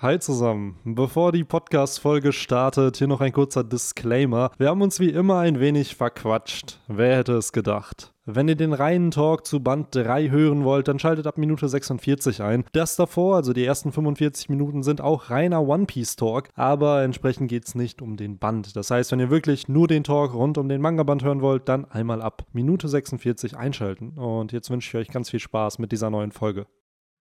Hi zusammen. Bevor die Podcast-Folge startet, hier noch ein kurzer Disclaimer. Wir haben uns wie immer ein wenig verquatscht. Wer hätte es gedacht? Wenn ihr den reinen Talk zu Band 3 hören wollt, dann schaltet ab Minute 46 ein. Das davor, also die ersten 45 Minuten, sind auch reiner One Piece Talk, aber entsprechend geht es nicht um den Band. Das heißt, wenn ihr wirklich nur den Talk rund um den Manga-Band hören wollt, dann einmal ab Minute 46 einschalten. Und jetzt wünsche ich euch ganz viel Spaß mit dieser neuen Folge.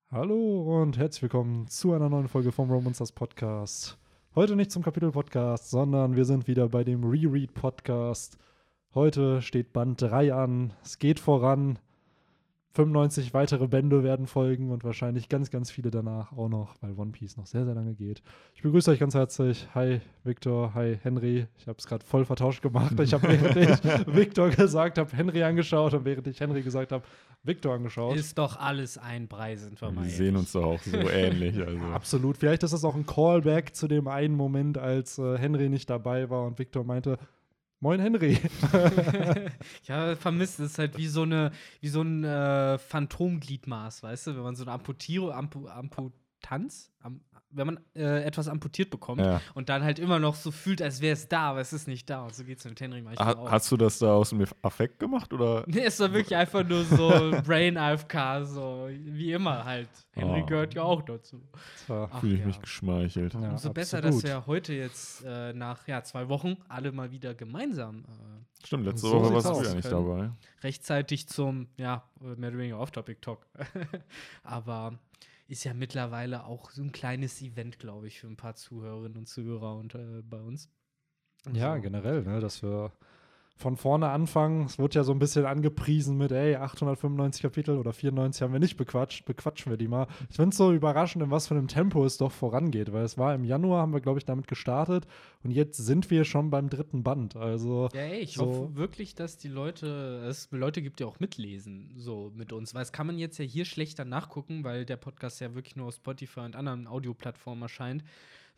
Hallo und herzlich willkommen zu einer neuen Folge vom Romancers Podcast. Heute nicht zum Kapitel-Podcast, sondern wir sind wieder bei dem Reread-Podcast. Heute steht Band 3 an. Es geht voran. 95 weitere Bände werden folgen und wahrscheinlich ganz, ganz viele danach auch noch, weil One Piece noch sehr, sehr lange geht. Ich begrüße euch ganz herzlich. Hi Victor, hi Henry. Ich habe es gerade voll vertauscht gemacht. Ich habe, während ich Victor gesagt habe, Henry angeschaut und während ich Henry gesagt habe, Victor angeschaut. Ist doch alles ein Brei, sind wir mal Wir sehen uns doch auch so ähnlich. Also. Absolut. Vielleicht ist das auch ein Callback zu dem einen Moment, als äh, Henry nicht dabei war und Victor meinte, Moin Henry. ja, vermisst. Es ist halt wie so, eine, wie so ein äh, Phantomgliedmaß, weißt du? Wenn man so eine Amputierung, Ampu, Amputanz, Am, wenn man äh, etwas amputiert bekommt Ja. und dann halt immer noch so fühlt, als wäre es da, aber es ist nicht da. Und so geht es mit Henry manchmal Ha auch. hast du das da aus dem Affekt gemacht oder? Nee, es war wirklich einfach nur so Brain AFK, so wie immer halt. Henry Oh. gehört ja auch dazu. Fühle ich ja. mich geschmeichelt. ja, Umso besser, dass wir heute jetzt äh, nach ja, zwei Wochen alle mal wieder gemeinsam äh, Stimmt, letzte So Woche warst du ja nicht dabei. rechtzeitig zum, ja, mehr oder weniger Off-Topic-Talk. Aber ist ja mittlerweile auch so ein kleines Event, glaube ich, für ein paar Zuhörerinnen und Zuhörer und äh, bei uns. Ja, So. generell, ne, dass wir von vorne anfangen. Es wird ja so ein bisschen angepriesen mit, ey, 895 Kapitel oder 94 haben wir nicht bequatscht, bequatschen wir die mal. Ich finde es so überraschend, in was für einem Tempo es doch vorangeht, weil es war im Januar, haben wir, glaube ich, damit gestartet und jetzt sind wir schon beim dritten Band. Also, Ja, ey, ich So. hoffe wirklich, dass die Leute, es Leute gibt, die auch mitlesen, so mit uns. Weil es kann man jetzt ja hier schlechter nachgucken, weil der Podcast ja wirklich nur auf Spotify und anderen Audioplattformen erscheint.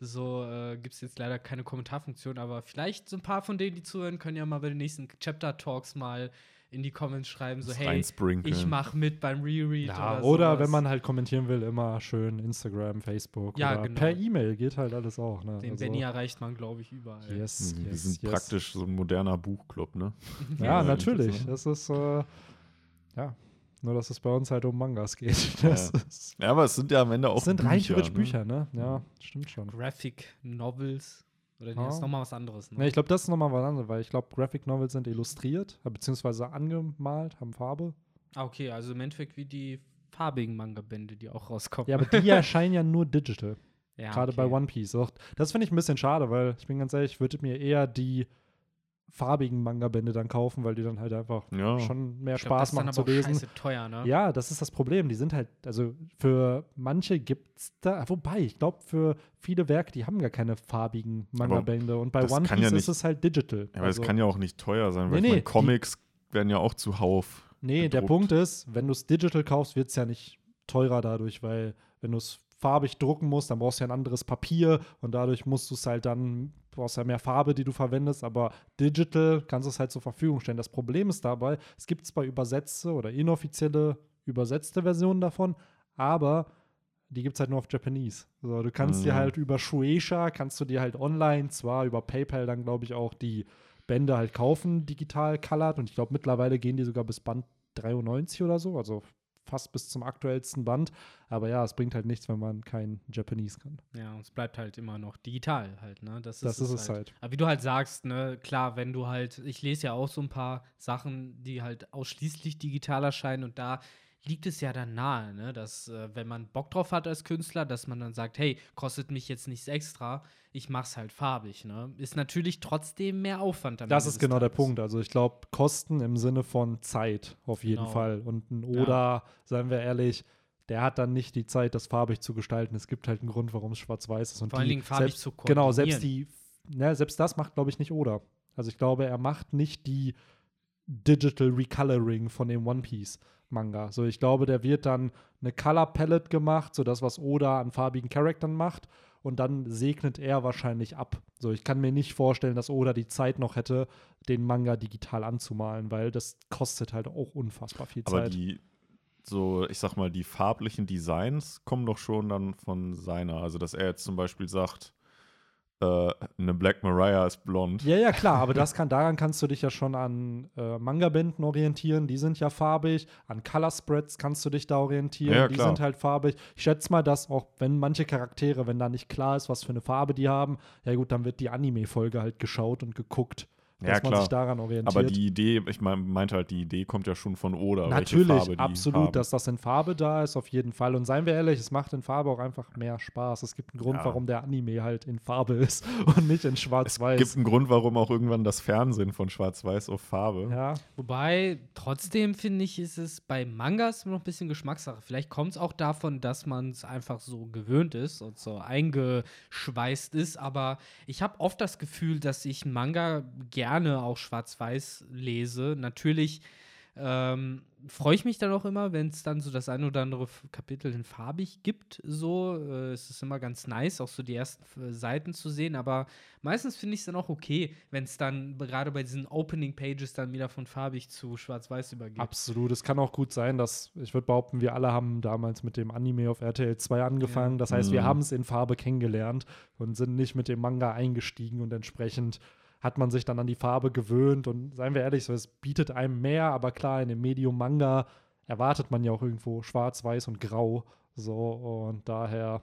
So äh, gibt es jetzt leider keine Kommentarfunktion, aber vielleicht so ein paar von denen, die zuhören, können ja mal bei den nächsten Chapter-Talks mal in die Comments schreiben, so hey, ich mach mit beim Reread ja, oder oder wenn man halt kommentieren will, immer schön Instagram, Facebook Ja, oder genau. per E-Mail geht halt alles auch. Ne? Den Also, Benny erreicht man, glaube ich, überall. Yes, Mhm, Wir yes, sind yes. praktisch so ein moderner Buchclub, ne? Ja, Ja, natürlich. das Das ist, äh, ja, nur dass es bei uns halt um Mangas geht. Das, ist, Ja, aber es sind ja am Ende auch das sind Bücher, rein theoretisch ne? Bücher, ne? Ja, stimmt schon. Graphic Novels. Oder nee, Ja. das ist nochmal was anderes. Ne? Ne, ich glaube, das ist nochmal was anderes, weil ich glaube, Graphic Novels sind illustriert, äh, beziehungsweise angemalt, haben Farbe. Ah, okay, also im Endeffekt wie die farbigen Manga-Bände, die auch rauskommen. Ja, aber die erscheinen ja nur digital, Ja, gerade okay. bei One Piece. Das finde ich ein bisschen schade, weil ich bin ganz ehrlich, ich würde mir eher die farbigen Manga-Bände dann kaufen, weil die dann halt einfach Ja. schon mehr Ich glaub, Spaß ist machen zu aber auch lesen. teuer, ne? Ja, das ist das Problem. Die sind halt, also für manche gibt's da, wobei, ich glaube, für viele Werke, die haben gar keine farbigen Manga-Bände. Und bei One Piece ja ist nicht- es halt digital. Ja, aber also, es kann ja auch nicht teuer sein, weil Nee, ich nee, meine, Comics werden ja auch zuhauf. Nee, der gedruckt. Punkt ist, wenn du es digital kaufst, wird es ja nicht teurer dadurch, weil wenn du es farbig drucken musst, dann brauchst du ja ein anderes Papier und dadurch musst du es halt dann, brauchst ja mehr Farbe, die du verwendest, aber digital kannst du es halt zur Verfügung stellen. Das Problem ist dabei, es gibt zwar übersetzte oder inoffizielle übersetzte Versionen davon, aber die gibt es halt nur auf Japanese. So, du kannst dir Mhm. halt über Shueisha, kannst du dir halt online, zwar über PayPal dann glaube ich auch die Bände halt kaufen, digital colored und ich glaube mittlerweile gehen die sogar bis Band 93 oder so, also fast bis zum aktuellsten Band. Aber ja, es bringt halt nichts, wenn man kein Japanese kann. Ja, und es bleibt halt immer noch digital halt, ne? Das, Das ist es halt. Aber wie du halt sagst, ne, klar, wenn du halt, ich lese ja auch so ein paar Sachen, die halt ausschließlich digital erscheinen und da liegt es ja dann nahe, ne, dass äh, wenn man Bock drauf hat als Künstler, dass man dann sagt, hey, kostet mich jetzt nichts extra, ich mach's halt farbig, ne? Ist natürlich trotzdem mehr Aufwand. Das ist genau der Tages. Punkt. Also ich glaube, Kosten im Sinne von Zeit auf jeden Genau. Fall. Und ein Ja. Oda, seien wir ehrlich, der hat dann nicht die Zeit, das farbig zu gestalten. Es gibt halt einen Grund, warum es schwarz-weiß ist. Und Vor allen die Dingen farbig selbst, zu Genau, selbst koordinieren. die, ne, selbst das macht, glaube ich, nicht Oda. Also ich glaube, er macht nicht die Digital Recoloring von dem One Piece Manga. So, ich glaube, der wird dann eine Color Palette gemacht, so das, was Oda an farbigen Charaktern macht. Und dann segnet er wahrscheinlich ab. So, ich kann mir nicht vorstellen, dass Oda die Zeit noch hätte, den Manga digital anzumalen, weil das kostet halt auch unfassbar viel Aber Zeit. die so, ich sag mal, die farblichen Designs kommen doch schon dann von seiner. Also, dass er jetzt zum Beispiel sagt, äh, eine Black Mariah ist blond. Ja, ja, klar, aber das kann, daran kannst du dich ja schon an äh, Manga-Bänden orientieren, die sind ja farbig, an Color Spreads kannst du dich da orientieren, Ja, die klar. sind halt farbig. Ich schätze mal, dass auch wenn manche Charaktere, wenn da nicht klar ist, was für eine Farbe die haben, ja gut, dann wird die Anime-Folge halt geschaut und geguckt, Ja, dass man klar. sich daran orientiert. Aber die Idee, ich mein, meinte halt, die Idee kommt ja schon von Oda. Natürlich, Farbe die absolut, haben. dass das in Farbe da ist, auf jeden Fall. Und seien wir ehrlich, es macht in Farbe auch einfach mehr Spaß. Es gibt einen Grund, Ja. warum der Anime halt in Farbe ist und nicht in Es Schwarz-Weiß. gibt einen Grund, warum auch irgendwann das Fernsehen von Schwarz-Weiß auf Farbe. Ja, Wobei, trotzdem finde ich, ist es bei Mangas immer noch ein bisschen Geschmackssache. Vielleicht kommt es auch davon, dass man es einfach so gewöhnt ist und so eingeschweißt ist. Aber ich habe oft das Gefühl, dass ich Manga gerne auch schwarz-weiß lese. Natürlich ähm, freue ich mich dann auch immer, wenn es dann so das ein oder andere Kapitel in farbig gibt. So, äh, es ist immer ganz nice, auch so die ersten äh, Seiten zu sehen. Aber meistens finde ich es dann auch okay, wenn es dann gerade bei diesen Opening Pages dann wieder von farbig zu schwarz-weiß übergeht. absolut. Es kann auch gut sein, dass, ich würde behaupten, wir alle haben damals mit dem Anime auf RTL 2 angefangen. Das heißt, wir Mhm. haben es in Farbe kennengelernt und sind nicht mit dem Manga eingestiegen und entsprechend hat man sich dann an die Farbe gewöhnt und seien wir ehrlich, so, es bietet einem mehr, aber klar, in dem Medium Manga erwartet man ja auch irgendwo schwarz, weiß und grau. So, und daher,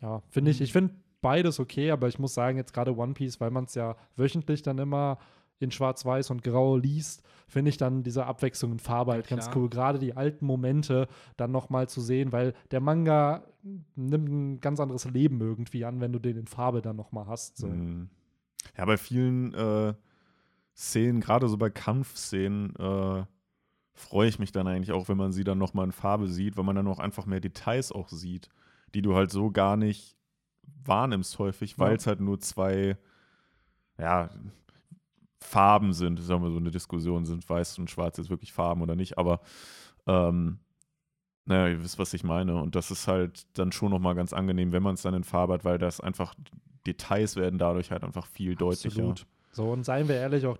ja, finde ich, Mhm. ich finde beides okay, aber ich muss sagen, jetzt gerade One Piece, weil man es ja wöchentlich dann immer in Schwarz-Weiß und Grau liest, finde ich dann diese Abwechslung in Farbe halt ganz klar. cool. Gerade die alten Momente dann nochmal zu sehen, weil der Manga nimmt ein ganz anderes Leben irgendwie an, wenn du den in Farbe dann nochmal hast. So. Mhm. Ja, bei vielen äh, Szenen, gerade so bei Kampfszenen, äh, freue ich mich dann eigentlich auch, wenn man sie dann nochmal in Farbe sieht, weil man dann auch einfach mehr Details auch sieht, die du halt so gar nicht wahrnimmst häufig, weil Ja. es halt nur zwei, ja, Farben sind. Auch mal so eine Diskussion, sind weiß und schwarz jetzt wirklich Farben oder nicht, aber ähm, naja, ihr wisst, was ich meine. Und das ist halt dann schon nochmal ganz angenehm, wenn man es dann in Farbe hat, weil das einfach Details werden dadurch halt einfach viel deutlicher. Absolut. So, und seien wir ehrlich, auch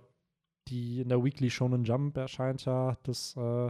die in der Weekly Shonen Jump erscheint ja das äh,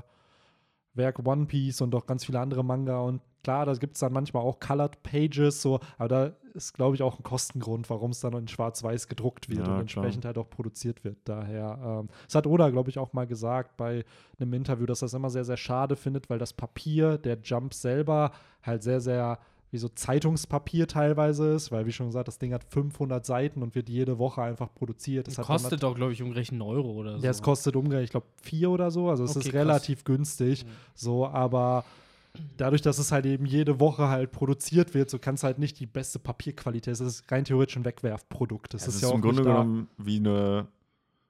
Werk One Piece und auch ganz viele andere Manga. Und klar, da gibt es dann manchmal auch Colored Pages, so, aber da ist, glaube ich, auch ein Kostengrund, warum es dann in Schwarz-Weiß gedruckt wird Ja, und klar. entsprechend halt auch produziert wird. Daher, ähm, das hat Oda, glaube ich, auch mal gesagt bei einem Interview, dass er das immer sehr, sehr schade findet, weil das Papier der Jump selber halt sehr, sehr wie so Zeitungspapier teilweise ist, weil wie schon gesagt, das Ding hat 500 Seiten und wird jede Woche einfach produziert. Das Das hat dann kostet doch, glaube ich, umgerechnet einen Euro oder so. ja, es kostet umgerechnet, ich glaube, vier oder so. Also es Okay, ist krass. relativ günstig. Mhm. So, aber dadurch, dass es halt eben jede Woche halt produziert wird, so kann es halt nicht die beste Papierqualität. Es ist rein theoretisch ein Wegwerfprodukt. Das Es ist ist ja auch im Grunde genommen wie eine,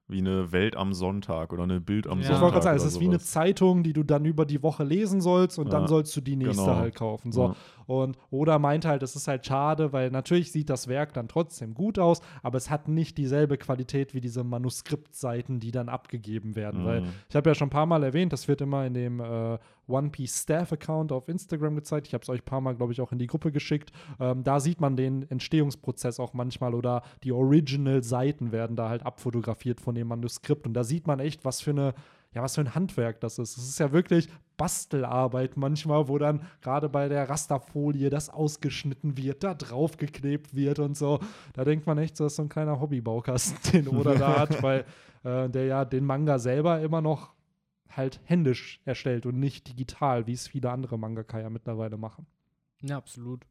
wie eine Welt am Sonntag oder eine Bild am Ja. Ich Sonntag. wollte gerade sagen, es ist wie eine sowas. Zeitung, die du dann über die Woche lesen sollst und dann Ja, sollst du die nächste genau. halt kaufen. So. Ja. Und Oda meinte halt, es ist halt schade, weil natürlich sieht das Werk dann trotzdem gut aus, aber es hat nicht dieselbe Qualität wie diese Manuskriptseiten, die dann abgegeben werden. Weil Mhm. ich habe ja schon ein paar Mal erwähnt, das wird immer in dem äh, One Piece Staff Account auf Instagram gezeigt. Ich habe es euch ein paar Mal, glaube ich, auch in die Gruppe geschickt. Ähm, da sieht man den Entstehungsprozess auch manchmal oder die Original-Seiten werden da halt abfotografiert von dem Manuskript. Und da sieht man echt, was für eine ja, was für ein Handwerk das ist. Es ist ja wirklich Bastelarbeit manchmal, wo dann gerade bei der Rasterfolie das ausgeschnitten wird, da draufgeklebt wird und so. Da denkt man echt, so das ist so ein kleiner Hobbybaukasten, den Oda da hat, weil äh, der ja den Manga selber immer noch halt händisch erstellt und nicht digital, wie es viele andere Mangaka ja mittlerweile machen. Ja, absolut.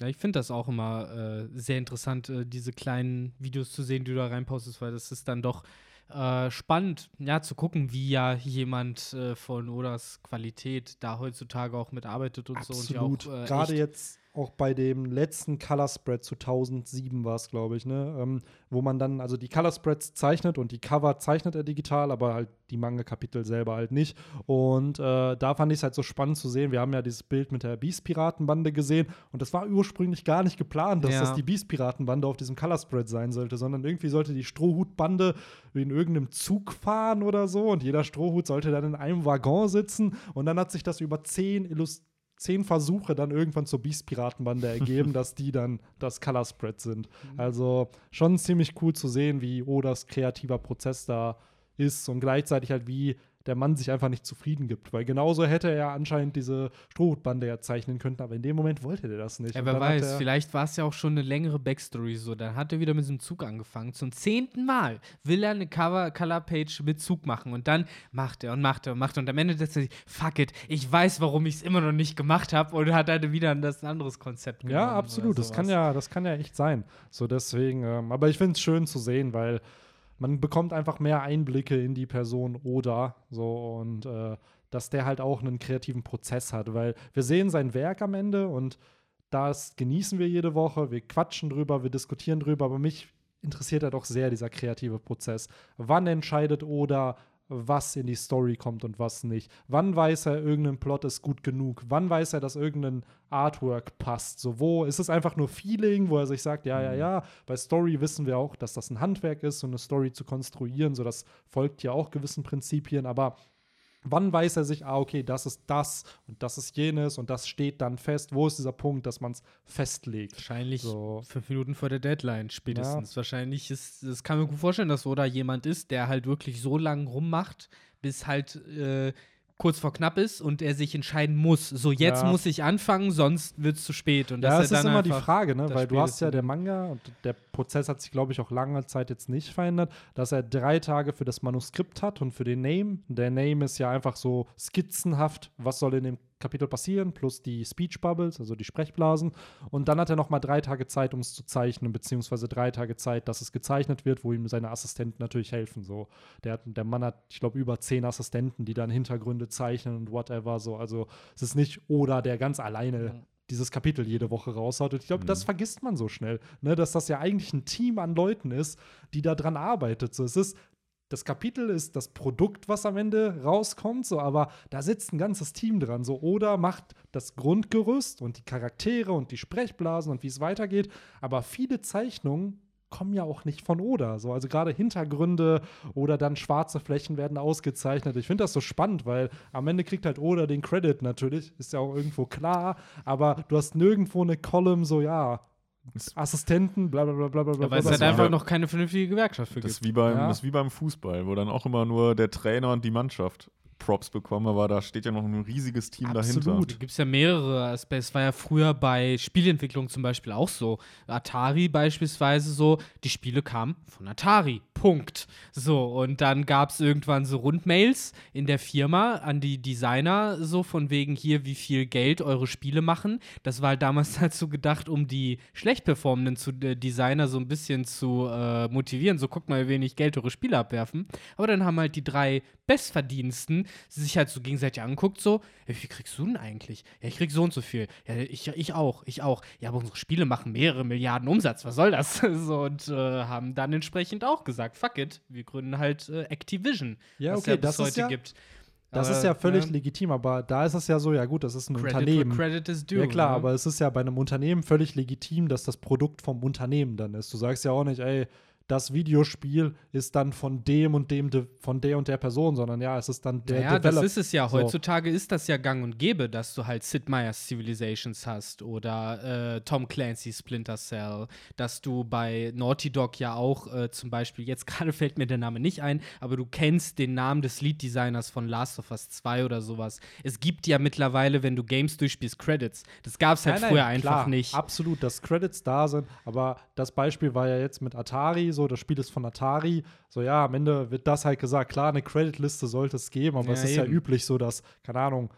Ja, ich finde das auch immer äh, sehr interessant, äh, diese kleinen Videos zu sehen, die du da reinpostest, weil das ist dann doch äh, spannend, ja, zu gucken, wie ja jemand äh, von Odas Qualität da heutzutage auch mitarbeitet und so. Und ja Absolut. auch, äh, Gerade jetzt auch bei dem letzten Color Spread zu 1007 war es, glaube ich, ne? Ähm, wo man dann, also die Color Spreads zeichnet und die Cover zeichnet er digital, aber halt die Manga-Kapitel selber halt nicht. Und äh, da fand ich es halt so spannend zu sehen. Wir haben ja dieses Bild mit der Beast-Piratenbande gesehen und das war ursprünglich gar nicht geplant, dass Ja. das die Beast-Piratenbande auf diesem Color Spread sein sollte, sondern irgendwie sollte die Strohhutbande in irgendeinem Zug fahren oder so und jeder Strohhut sollte dann in einem Waggon sitzen und dann hat sich das über zehn Illust zehn Versuche dann irgendwann zur Beast-Piratenbande ergeben, dass die dann das Color Spread sind. Also schon ziemlich cool zu sehen, wie Odas kreativer Prozess da ist und gleichzeitig halt wie der Mann sich einfach nicht zufrieden gibt. Weil genauso hätte er anscheinend diese Strohhutbande ja zeichnen können, aber in dem Moment wollte der das nicht. Ja, wer weiß, vielleicht war es ja auch schon eine längere Backstory so. Dann hat er wieder mit diesem Zug angefangen. Zum zehnten Mal will er eine Cover Color Page mit Zug machen und dann macht er und macht er und macht er und am Ende sagt er sich, fuck it, ich weiß, warum ich es immer noch nicht gemacht habe und hat dann wieder ein, das ein anderes Konzept genommen. Ja, absolut. Das kann ja, das kann ja echt sein. So deswegen, ähm, aber ich finde es schön zu sehen, weil man bekommt einfach mehr Einblicke in die Person oder so und äh, dass der halt auch einen kreativen Prozess hat, weil wir sehen sein Werk am Ende und das genießen wir jede Woche, wir quatschen drüber, wir diskutieren drüber, aber mich interessiert ja doch sehr dieser kreative Prozess. Wann entscheidet Oda, was in die Story kommt und was nicht? Wann weiß er, irgendein Plot ist gut genug? Wann weiß er, dass irgendein Artwork passt? So, wo ist es einfach nur Feeling, wo er sich sagt, ja, ja, ja. Bei Story wissen wir auch, dass das ein Handwerk ist, so eine Story zu konstruieren. So, das folgt ja auch gewissen Prinzipien, aber Wann weiß er sich, ah, okay, das ist das und das ist jenes und das steht dann fest? Wo ist dieser Punkt, dass man es festlegt? Wahrscheinlich So. fünf Minuten vor der Deadline spätestens. Wahrscheinlich ist, das kann mir gut vorstellen, dass Oda jemand ist, der halt wirklich so lange rummacht, bis halt äh, kurz vor knapp ist und er sich entscheiden muss. So, jetzt Ja. muss ich anfangen, sonst wird es zu spät. Und Ja, er ist immer die Frage, ne? das weil du hast ja der Manga und der Prozess hat sich, glaube ich, auch lange Zeit jetzt nicht verändert, dass er drei Tage für das Manuskript hat und für den Name. Der Name ist ja einfach so skizzenhaft, was soll in dem Kapitel passieren, plus die Speech Bubbles, also die Sprechblasen. Und dann hat er noch mal drei Tage Zeit, um es zu zeichnen, beziehungsweise drei Tage Zeit, dass es gezeichnet wird, wo ihm seine Assistenten natürlich helfen. So, der, hat, der Mann hat, ich glaube, über zehn Assistenten, die dann Hintergründe zeichnen und whatever. So, also es ist nicht oder der ganz alleine dieses Kapitel jede Woche raushaut. Und ich glaube, das vergisst man so schnell, ne? dass das ja eigentlich ein Team an Leuten ist, die da dran arbeitet. So, es ist das Kapitel ist das Produkt, was am Ende rauskommt, so, aber da sitzt ein ganzes Team dran. So, oder macht das Grundgerüst und die Charaktere und die Sprechblasen und wie es weitergeht. Aber viele Zeichnungen kommen ja auch nicht von Oda. So, also gerade Hintergründe oder dann schwarze Flächen werden ausgezeichnet. Ich finde das so spannend, weil am Ende kriegt halt Oda den Credit natürlich, ist ja auch irgendwo klar, aber du hast nirgendwo eine Column, so ja, Assistenten, bla bla bla bla bla. Ja, weil es halt einfach noch keine vernünftige Gewerkschaft für Das ist, gibt. wie beim, Ja. das ist wie beim Fußball, wo dann auch immer nur der Trainer und die Mannschaft Props bekommen, aber da steht ja noch ein riesiges Team Absolut. dahinter. Da gibt es ja mehrere Aspekte. Es war ja früher bei Spielentwicklung zum Beispiel auch so. Atari beispielsweise so, die Spiele kamen von Atari. Punkt. So, und dann gab es irgendwann so Rundmails in der Firma an die Designer, so von wegen hier, wie viel Geld eure Spiele machen. Das war halt damals dazu gedacht, um die schlecht performenden zu, äh, Designer so ein bisschen zu äh, motivieren. So, guckt mal, wie wenig Geld eure Spiele abwerfen. Aber dann haben halt die drei Bestverdiensten sich halt so gegenseitig anguckt, so, ja, wie viel kriegst du denn eigentlich? Ja, ich krieg so und so viel. Ja, ich, ich auch, ich auch. Ja, aber unsere Spiele machen mehrere Milliarden Umsatz, was soll das? so, und äh, haben dann entsprechend auch gesagt, fuck it, wir gründen halt äh, Activision, Ja, was okay, ja bis das ist heute ja- gibt. Das Aber, ist ja völlig ja, legitim, aber da ist es ja so, ja gut, das ist ein Credit Unternehmen. credit is due. Ja klar, ne? aber es ist ja bei einem Unternehmen völlig legitim, dass das Produkt vom Unternehmen dann ist. Du sagst ja auch nicht, ey, das Videospiel ist dann von dem und dem, De von der und der Person, sondern ja, es ist dann der ja, das Develop- ist es ja. So. Heutzutage ist das ja gang und gäbe, dass du halt Sid Meier's Civilizations hast oder äh, Tom Clancy's Splinter Cell, dass du bei Naughty Dog ja auch äh, zum Beispiel, jetzt gerade fällt mir der Name nicht ein, aber du kennst den Namen des Lead-Designers von Last of Us 2 oder sowas. Es gibt ja mittlerweile, wenn du Games durchspielst, Credits. Das gab es halt Nein, nein, früher einfach klar, nicht. Absolut, dass Credits da sind, aber das Beispiel war ja jetzt mit Atari, so das Spiel ist von Atari, so ja, am Ende wird das halt gesagt, klar, eine Creditliste sollte es geben, aber Ja, es ist ja eben. üblich so, dass, keine Ahnung,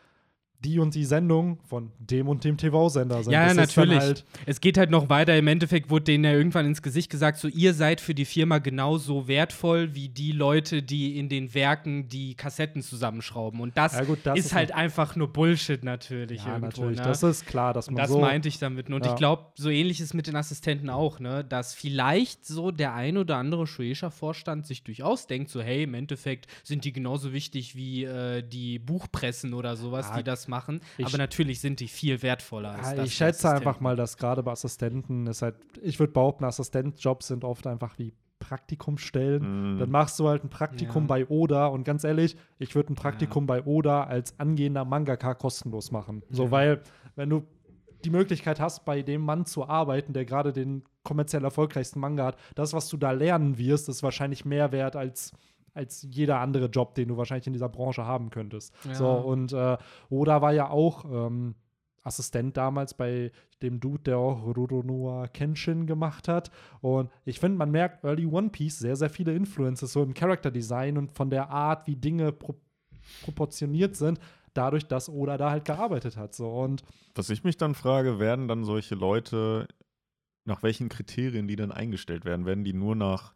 die und die Sendung von dem und dem TV-Sender sind. Ja, Das natürlich. Halt, es geht halt noch weiter. Im Endeffekt wurde denen ja irgendwann ins Gesicht gesagt, so ihr seid für die Firma genauso wertvoll wie die Leute, die in den Werken die Kassetten zusammenschrauben. Und das, Ja, gut, das ist, ist halt einfach nur Bullshit natürlich. ja, irgendwo, natürlich, ne? das ist klar, dass Und man das so meinte ich damit. Und Ja. ich glaube, so ähnlich ist mit den Assistenten auch, ne? Dass vielleicht so der ein oder andere Shueisha-Vorstand sich durchaus denkt, so, hey, im Endeffekt sind die genauso wichtig wie äh, die Buchpressen oder sowas, Ja, die das machen. ich- Aber natürlich sind die viel wertvoller als Ja, das ich schätze einfach mal, dass gerade bei Assistenten ist halt, ich würde behaupten, Assistentjobs sind oft einfach wie Praktikumsstellen. Mhm. Dann machst du halt ein Praktikum Ja. bei Oda und ganz ehrlich, ich würde ein Praktikum bei Oda als angehender Mangaka kostenlos machen. So, Ja. weil, wenn du die Möglichkeit hast, bei dem Mann zu arbeiten, der gerade den kommerziell erfolgreichsten Manga hat, das, was du da lernen wirst, ist wahrscheinlich mehr wert als als jeder andere Job, den du wahrscheinlich in dieser Branche haben könntest. Ja. So, und äh, Oda war ja auch ähm, Assistent damals bei dem Dude, der auch Ruronoa Kenshin gemacht hat. Und ich finde, man merkt Early One Piece sehr, sehr viele Influences so im Character Design und von der Art, wie Dinge pro proportioniert sind, dadurch, dass Oda da halt gearbeitet hat. So. Und Was ich mich dann frage, werden dann solche Leute, nach welchen Kriterien die dann eingestellt werden? Werden die nur nach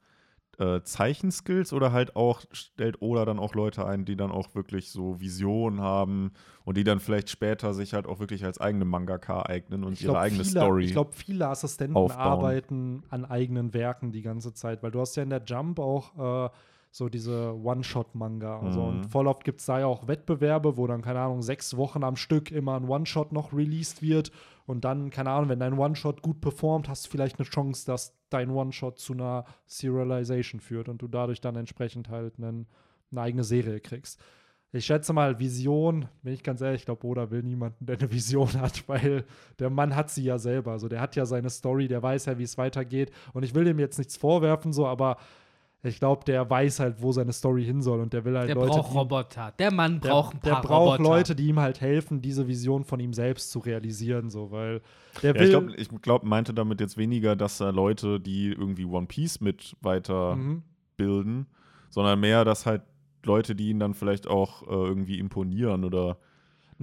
äh, Zeichenskills oder halt auch, stellt Oda dann auch Leute ein, die dann auch wirklich so Visionen haben und die dann vielleicht später sich halt auch wirklich als eigene Mangaka eignen und ich ihre glaub, eigene viele, Story. Ich glaube, viele Assistenten aufbauen. arbeiten an eigenen Werken die ganze Zeit, weil du hast ja in der Jump auch äh, so diese One-Shot-Manga und so. Mhm. Und voll oft gibt es da ja auch Wettbewerbe, wo dann, keine Ahnung, sechs Wochen am Stück immer ein One-Shot noch released wird. Und dann, keine Ahnung, wenn dein One-Shot gut performt, hast du vielleicht eine Chance, dass dein One-Shot zu einer Serialization führt und du dadurch dann entsprechend halt einen, eine eigene Serie kriegst. Ich schätze mal, Vision, bin ich ganz ehrlich, ich glaube, Oda will niemanden, der eine Vision hat, weil der Mann hat sie ja selber. Also der hat ja seine Story, der weiß ja, wie es weitergeht. Und ich will dem jetzt nichts vorwerfen, so, aber ich glaube, der weiß halt, wo seine Story hin soll und der will halt Der Leute. braucht die, Roboter. Der Mann der, braucht ein der paar braucht Roboter. Leute, die ihm halt helfen, diese Vision von ihm selbst zu realisieren, so, weil der ja, will. ich glaube, ich glaub, meinte damit jetzt weniger, dass da Leute, die irgendwie One Piece mit weiter mhm. bilden, sondern mehr, dass halt Leute, die ihn dann vielleicht auch äh, irgendwie imponieren oder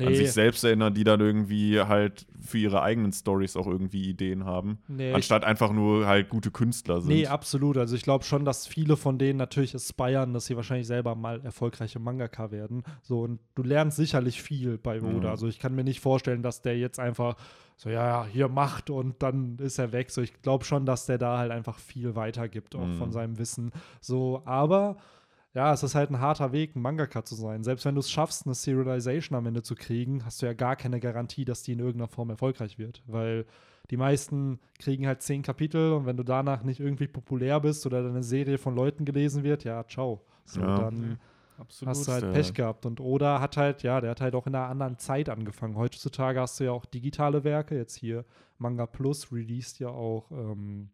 an nee, sich selbst erinnern, die dann irgendwie halt für ihre eigenen Stories auch irgendwie Ideen haben. nee, Anstatt einfach nur halt gute Künstler sind. Nee, absolut. Also ich glaube schon, dass viele von denen natürlich aspiren, dass sie wahrscheinlich selber mal erfolgreiche Mangaka werden. So, und du lernst sicherlich viel bei Oda. Mhm. Also ich kann mir nicht vorstellen, dass der jetzt einfach so, ja, ja, hier macht und dann ist er weg. So, ich glaube schon, dass der da halt einfach viel weitergibt, auch Mhm. von seinem Wissen. So, aber ja, es ist halt ein harter Weg, ein Mangaka zu sein. Selbst wenn du es schaffst, eine Serialization am Ende zu kriegen, hast du ja gar keine Garantie, dass die in irgendeiner Form erfolgreich wird. Weil die meisten kriegen halt zehn Kapitel und wenn du danach nicht irgendwie populär bist oder deine Serie von Leuten gelesen wird, ja, ciao. So, Ja. dann Absolut. hast du halt. Pech gehabt. Und Oda hat halt, ja, der hat halt auch in einer anderen Zeit angefangen. Heutzutage hast du ja auch digitale Werke. Jetzt hier Manga Plus released ja auch ähm,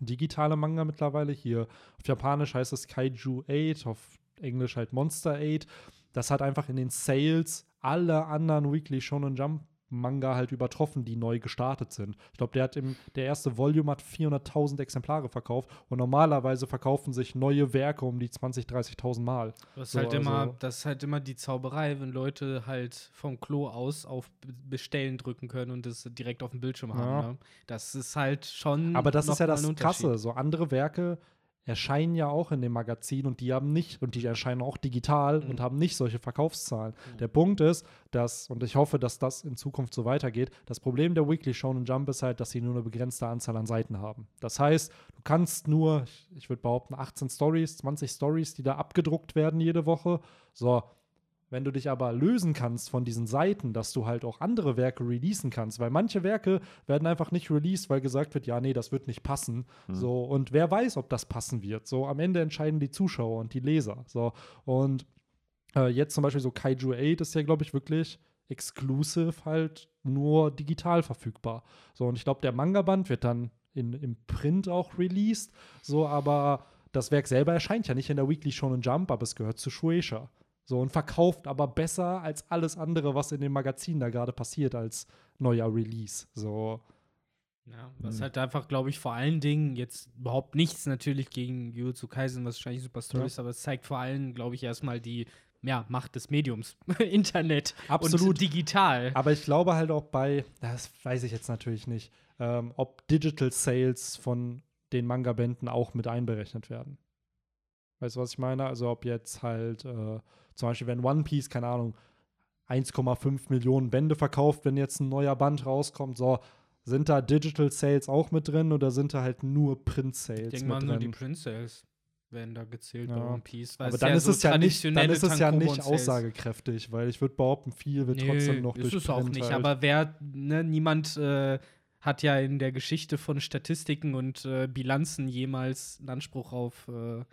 digitale Manga mittlerweile. Hier auf Japanisch heißt es Kaiju 8, auf Englisch halt Monster 8. Das hat einfach in den Sales alle anderen Weekly Shonen Jump Manga halt übertroffen, die neu gestartet sind. Ich glaube, der hat im der erste Volume hat 400.000 Exemplare verkauft und normalerweise verkaufen sich neue Werke um die 20, 30.000 Mal. Das ist, So, halt immer, also- das ist halt immer die Zauberei, wenn Leute halt vom Klo aus auf Be- Bestellen drücken können und das direkt auf dem Bildschirm Ja. haben. Ne? Das ist halt schon. Aber das ist ja das Krasse. So andere Werke erscheinen ja auch in dem Magazin und die haben nicht, und die erscheinen auch digital Mhm. und haben nicht solche Verkaufszahlen. Mhm. Der Punkt ist, dass, und ich hoffe, dass das in Zukunft so weitergeht, das Problem der Weekly Shonen Jump ist halt, dass sie nur eine begrenzte Anzahl an Seiten haben. Das heißt, du kannst nur, ich, ich würde behaupten, 18 Stories, 20 Stories, die da abgedruckt werden jede Woche. So, wenn du dich aber lösen kannst von diesen Seiten, dass du halt auch andere Werke releasen kannst, weil manche Werke werden einfach nicht released, weil gesagt wird, ja, nee, das wird nicht passen. Hm. So, und wer weiß, ob das passen wird. So, am Ende entscheiden die Zuschauer und die Leser. So, und äh, jetzt zum Beispiel so Kaiju 8 ist ja, glaube ich, wirklich exclusive halt nur digital verfügbar. So, und ich glaube, der Manga-Band wird dann in, im Print auch released. So, aber das Werk selber erscheint ja nicht in der Weekly Shonen Jump, aber es gehört zu Shueisha. So, und verkauft aber besser als alles andere, was in dem Magazin da gerade passiert, als neuer Release. So, Ja, was Mhm. halt einfach, glaube ich, vor allen Dingen jetzt überhaupt nichts natürlich gegen Jujutsu Kaisen, was wahrscheinlich super Story Ja. ist, aber es zeigt vor allem, glaube ich, erstmal die ja, Macht des Mediums. Internet. Absolut. Und digital. Aber ich glaube halt auch bei, das weiß ich jetzt natürlich nicht, ähm, ob Digital Sales von den Manga-Bänden auch mit einberechnet werden. Weißt du, was ich meine? Also ob jetzt halt äh, zum Beispiel, wenn One Piece, keine Ahnung, 1,5 Millionen Bände verkauft, wenn jetzt ein neuer Band rauskommt, so, sind da Digital Sales auch mit drin oder sind da halt nur Print Ich Sales denke mit mal, nur die drin? Print Sales werden da gezählt bei Ja. One Piece. Aber dann ist so es ja nicht, dann ist es ja nicht aussagekräftig, weil ich würde behaupten, viel wird Nee, trotzdem noch ist durch es auch nicht. halt. Aber wer, ne, niemand äh, hat ja in der Geschichte von Statistiken und äh, Bilanzen jemals einen Anspruch auf äh,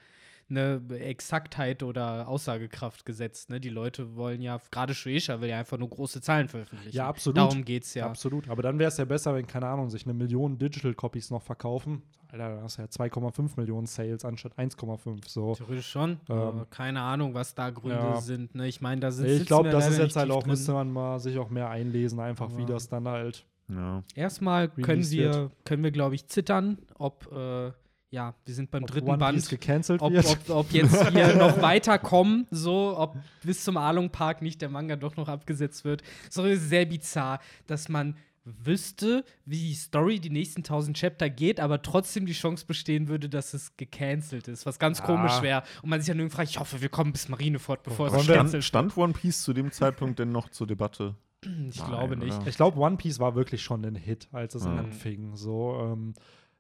eine Exaktheit oder Aussagekraft gesetzt. Ne? Die Leute wollen ja, gerade Shueisha will ja einfach nur große Zahlen veröffentlichen. Ja, absolut. Darum geht's ja. Absolut. Aber dann wäre es ja besser, wenn, keine Ahnung, sich eine Million Digital Copies noch verkaufen. Alter, da hast du ja 2,5 Millionen Sales anstatt 1,5. So. Theoretisch schon. Ähm, keine Ahnung, was da Gründe ja. sind. Ne? Ich meine, da sind Ich glaube, das ist jetzt halt auch, drin. müsste man mal sich auch mehr einlesen, einfach wie Aber- das dann halt. Ja. Erstmal können wir, können wir, glaube ich, zittern, ob, äh, ja, wir sind beim ob dritten One Band. Piece gecancelt ob, ob, ob jetzt wir noch weiterkommen, so, ob bis zum Along Park nicht der Manga doch noch abgesetzt wird. So ist sehr bizarr, dass man wüsste, wie die Story die nächsten 1000 Chapter geht, aber trotzdem die Chance bestehen würde, dass es gecancelt ist, was ganz Ja. komisch wäre. Und man sich dann irgendwie fragt, ich hoffe, wir kommen bis Marineford, bevor es Wollen wir- gecancelt Stand, stand One Piece zu dem Zeitpunkt denn noch zur Debatte? Ich Nein, glaube nicht. oder? Ich glaube, One Piece war wirklich schon ein Hit, als es Ja. anfing. So, ähm,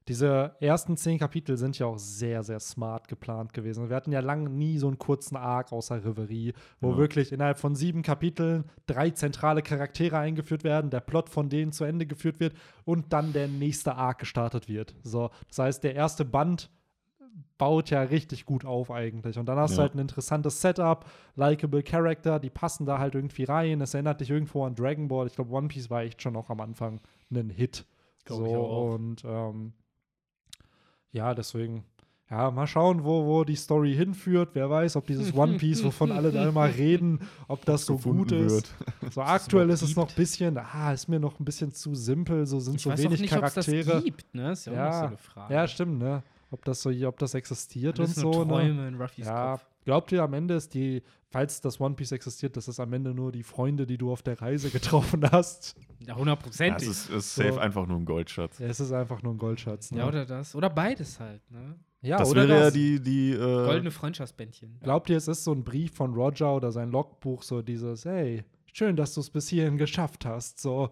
diese ersten zehn Kapitel sind ja auch sehr, sehr smart geplant gewesen. Wir hatten ja lange nie so einen kurzen Arc außer Reverie, wo Ja. wirklich innerhalb von sieben Kapiteln drei zentrale Charaktere eingeführt werden, der Plot von denen zu Ende geführt wird und dann der nächste Arc gestartet wird. So, das heißt, der erste Band baut ja richtig gut auf eigentlich. Und dann hast du Ja. halt ein interessantes Setup, likable Character, die passen da halt irgendwie rein. Es erinnert dich irgendwo an Dragon Ball. Ich glaube, One Piece war echt schon auch am Anfang ein Hit. Glaub so, und ähm, ja, deswegen, ja, mal schauen, wo, wo die Story hinführt. Wer weiß, ob dieses One Piece, wovon alle da immer reden, ob das so gut ist. wird. So aktuell ist es noch ein bisschen, ah, ist mir noch ein bisschen zu simpel, so sind Ich so weiß auch wenig nicht, es das Charaktere. gibt, ne? Ist ja, auch noch so eine Frage. Ja, stimmt, ne? Ob das so, ob das existiert das und so, ne? Träume in Ruffys Ja, Kopf. glaubt ihr am Ende ist die, falls das One Piece existiert, dass es am Ende nur die Freunde, die du auf der Reise getroffen hast? Ja, Ja, hundertprozentig. es ist, ist So. safe einfach nur ein Goldschatz. Ja, es ist einfach nur ein Goldschatz. Ne? Ja, oder das. Oder beides halt, ne? Ja, das oder wäre ja das. die, die äh, Goldene Freundschaftsbändchen. Glaubt ihr, es ist so ein Brief von Roger oder sein Logbuch, so dieses, hey, schön, dass du es bis hierhin geschafft hast, so.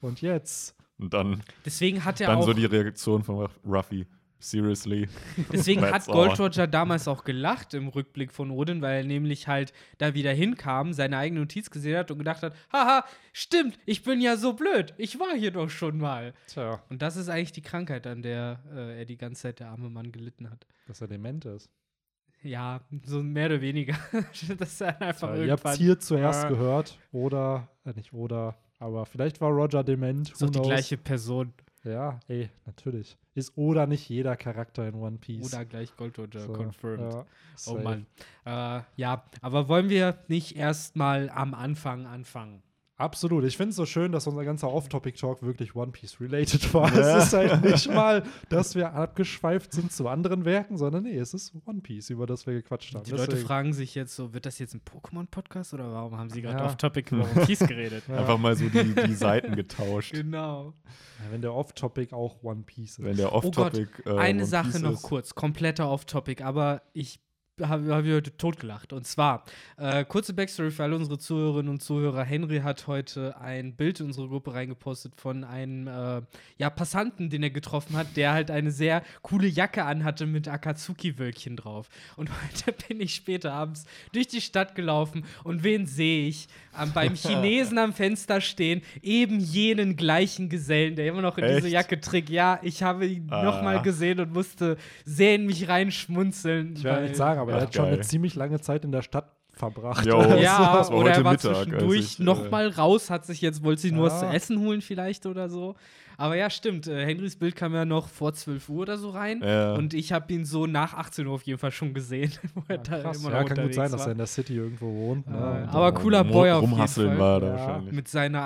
Und jetzt? und dann, Deswegen hat er dann auch, so die Reaktion von Ruffy. Seriously. deswegen hat Gold. Roger damals auch gelacht im Rückblick von Odin, weil er nämlich halt da wieder hinkam, seine eigene Notiz gesehen hat und gedacht hat, haha, stimmt, ich bin ja so blöd, ich war hier doch schon mal. Tja, Und das ist eigentlich die Krankheit, an der äh, er die ganze Zeit der arme Mann gelitten hat. dass er dement ist. Ja, so mehr oder weniger. das ist er einfach Tja, ihr habt es hier zuerst Ah. gehört. Oder, äh, nicht oder, aber vielleicht war Roger dement. who die gleiche Person. Ja, ey, natürlich. Ist oder nicht jeder Charakter in One Piece. Oder gleich Gold Roger, So, confirmed. ja, Oh. Mann. Äh, ja, aber wollen wir nicht erstmal am Anfang anfangen? Absolut. Ich finde es so schön, dass unser ganzer Off-Topic-Talk wirklich One Piece-related war. Ja. Es ist halt nicht mal, dass wir abgeschweift sind zu anderen Werken, sondern nee, es ist One Piece, über das wir gequatscht haben. Die Leute Deswegen- fragen sich jetzt so, wird das jetzt ein Pokémon-Podcast oder warum haben sie gerade Ja. auf Topic über One Piece geredet? Ja. Einfach mal so die, die Seiten getauscht. Genau. Ja, wenn der Off-Topic auch One Piece ist. Wenn der Oh Gott, Off-Topic. äh, Eine One Sache Piece noch ist. kurz, kompletter Off-Topic, aber ich habe hab ich heute totgelacht. Und zwar, äh, kurze Backstory für alle unsere Zuhörerinnen und Zuhörer. Henry hat heute ein Bild in unsere Gruppe reingepostet von einem äh, ja, Passanten, den er getroffen hat, der halt eine sehr coole Jacke anhatte mit Akatsuki-Wölkchen drauf. Und heute bin ich später abends durch die Stadt gelaufen und wen sehe ich? Am, beim Chinesen am Fenster stehen, eben jenen gleichen Gesellen, der immer noch in diese Echt? Jacke trägt. Ja, ich habe ihn Ah. nochmal gesehen und musste sehr in mich reinschmunzeln. ich werde nicht sagen, aber er Ach, hat schon geil. eine ziemlich lange Zeit in der Stadt verbracht. Jo. Also, ja, das war oder heute er war Mittag, zwischendurch ich, äh, noch mal raus, hat sich jetzt, wollte sich nur was Ja. zu essen holen vielleicht oder so. Aber ja, stimmt, äh, Henrys Bild kam ja noch vor 12 Uhr oder so rein. Ja. Und ich habe ihn so nach 18 Uhr auf jeden Fall schon gesehen, wo er Ja, da krass. immer noch ja, kann gut sein, dass war. er in der City irgendwo wohnt. Ne? Und, aber cooler Boy auf jeden Rumhasseln Fall. war da Ja. wahrscheinlich. Mit seiner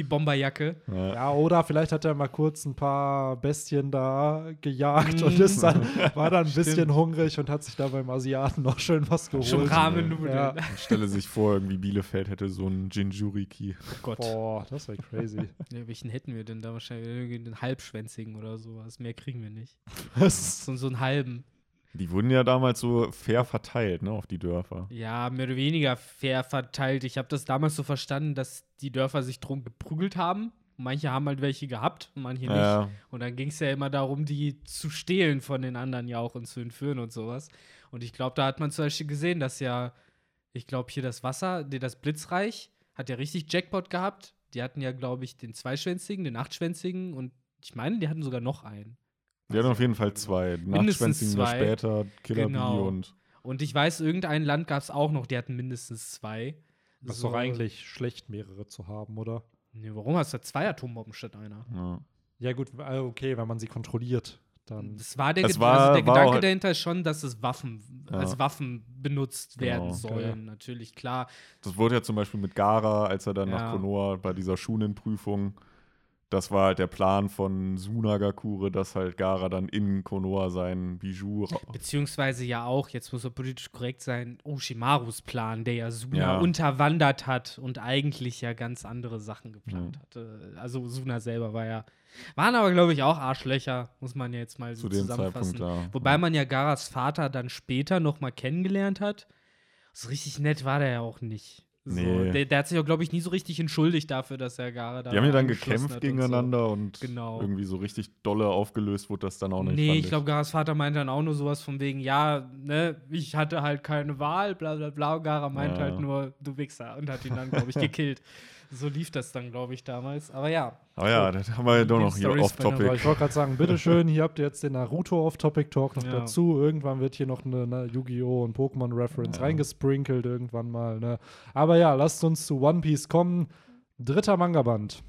Akatsuki-Bomberjacke. Ja. Ja, oder vielleicht hat er mal kurz ein paar Bestien da gejagt und Mm. ist dann, war dann ein bisschen Stimmt. hungrig und hat sich da beim Asiaten noch schön was geholt. Schon Rahmennudeln. Ja. Ich stelle sich vor, irgendwie Bielefeld hätte so einen Jinjuriki. Oh Gott. Boah, das wäre crazy. Ja, welchen hätten wir denn da wahrscheinlich? Irgendwie einen halbschwänzigen oder sowas. Mehr kriegen wir nicht. Das So, so einen halben. Die wurden ja damals so fair verteilt, ne, auf die Dörfer. Ja, mehr oder weniger fair verteilt. Ich habe das damals so verstanden, dass die Dörfer sich drum geprügelt haben. Manche haben halt welche gehabt und manche nicht. Ja, Und dann ging es ja immer darum, die zu stehlen von den anderen ja auch und zu entführen und sowas. Und ich glaube, da hat man zum Beispiel gesehen, dass ja, ich glaube, hier das Wasser, das Blitzreich, hat ja richtig Jackpot gehabt. Die hatten ja, glaube ich, den zweischwänzigen, den achtschwänzigen und ich meine, die hatten sogar noch einen. die hatten auf jeden Fall zwei. Mindestens Nachtschwänzigen zwei. später, Killer Genau. Bee und Und ich weiß, irgendein Land gab es auch noch, die hatten mindestens zwei. Das ist So- doch eigentlich schlecht, mehrere zu haben, oder? Nee, warum hast du zwei Atombomben statt einer? Ja. Ja, gut, äh, okay, wenn man sie kontrolliert, dann. Das war der, Das Ge- war- also der war Gedanke auch- dahinter ist schon, dass es Waffen Ja. als Waffen benutzt werden Genau. sollen. Natürlich, klar. Das wurde ja zum Beispiel mit Gara, als er dann Ja. nach Konoha bei dieser Shunin-Prüfung, das war halt der Plan von Sunagakure, dass halt Gara dann in Konoha sein Bijou. Beziehungsweise ja auch, jetzt muss er politisch korrekt sein, Oshimarus Plan, der ja Suna Ja. unterwandert hat und eigentlich ja ganz andere Sachen geplant hatte. Also Suna selber war ja, waren aber glaube ich auch Arschlöcher, muss man ja jetzt mal so Zu dem zusammenfassen. Zeitpunkt, ja. Wobei man ja Garas Vater dann später noch mal kennengelernt hat. So richtig nett war der ja auch nicht. So, Nee. der, der hat sich auch, glaube ich, nie so richtig entschuldigt dafür, dass er Gara da Die haben ja dann gekämpft hat und gegeneinander und, Genau. irgendwie so richtig dolle aufgelöst wurde das dann auch So. nicht. Nee, ich glaube, Garas Vater meinte dann auch nur sowas von wegen, ja, ne, ich hatte halt keine Wahl, bla bla bla. Und Gara meinte Ja. halt nur, du Wichser, und hat ihn dann, glaube ich, gekillt. So lief das dann, glaube ich, damals. Aber ja. Aber ja, das haben wir ja doch Die noch hier Storys off bei der Aber topic. ich wollte gerade sagen, bitteschön, hier habt ihr jetzt den Naruto Off-Topic-Talk noch Ja. dazu. Irgendwann wird hier noch eine, eine Yu-Gi-Oh! und Pokémon-Reference Ja. reingesprinkelt, irgendwann mal. Ne? Aber ja, lasst uns zu One Piece kommen. Dritter Manga-Band.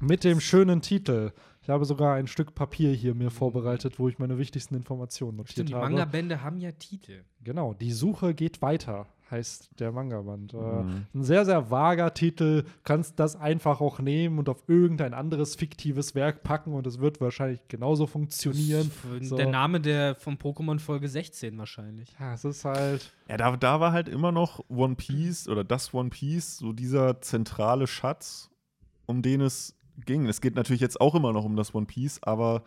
Mit dem schönen Titel. Ich habe sogar ein Stück Papier hier mir vorbereitet, wo ich meine wichtigsten Informationen notiert Stimmt, die habe. Manga-Bände haben ja Titel. Genau, die Suche geht weiter, heißt der Manga-Band. Äh, Mhm. ein sehr, sehr vager Titel. Kannst das einfach auch nehmen und auf irgendein anderes fiktives Werk packen und es wird wahrscheinlich genauso funktionieren. So. Der Name der von Pokémon Folge 16 wahrscheinlich. Ja, es ist halt. Ja, da, da war halt immer noch One Piece oder das One Piece, so dieser zentrale Schatz, um den es ging. Es geht natürlich jetzt auch immer noch um das One Piece, aber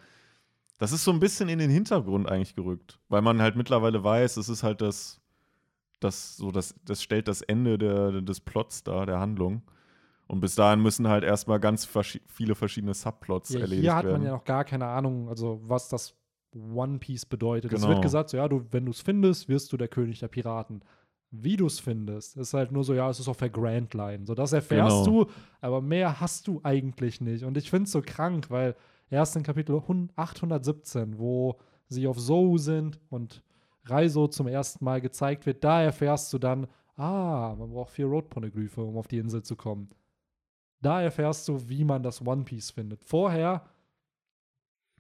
das ist so ein bisschen in den Hintergrund eigentlich gerückt, weil man halt mittlerweile weiß, es ist halt das, das so das, das stellt das Ende der, des Plots dar, der Handlung. Und bis dahin müssen halt erstmal ganz verschi viele verschiedene Subplots Ja, erledigt hier hat werden. man ja noch gar keine Ahnung, also was das One Piece bedeutet. Es Genau. wird gesagt, so, ja, du, wenn du es findest, wirst du der König der Piraten. Wie du es findest, ist halt nur so, ja, es ist auf der Grand Line. So, das erfährst Genau. du, aber mehr hast du eigentlich nicht. Und ich finde es so krank, weil erst in Kapitel 817, wo sie auf Zou sind und Reiso zum ersten Mal gezeigt wird, da erfährst du dann, ah, man braucht vier Road-Poneglyphe, um auf die Insel zu kommen. Da erfährst du, wie man das One Piece findet. Vorher,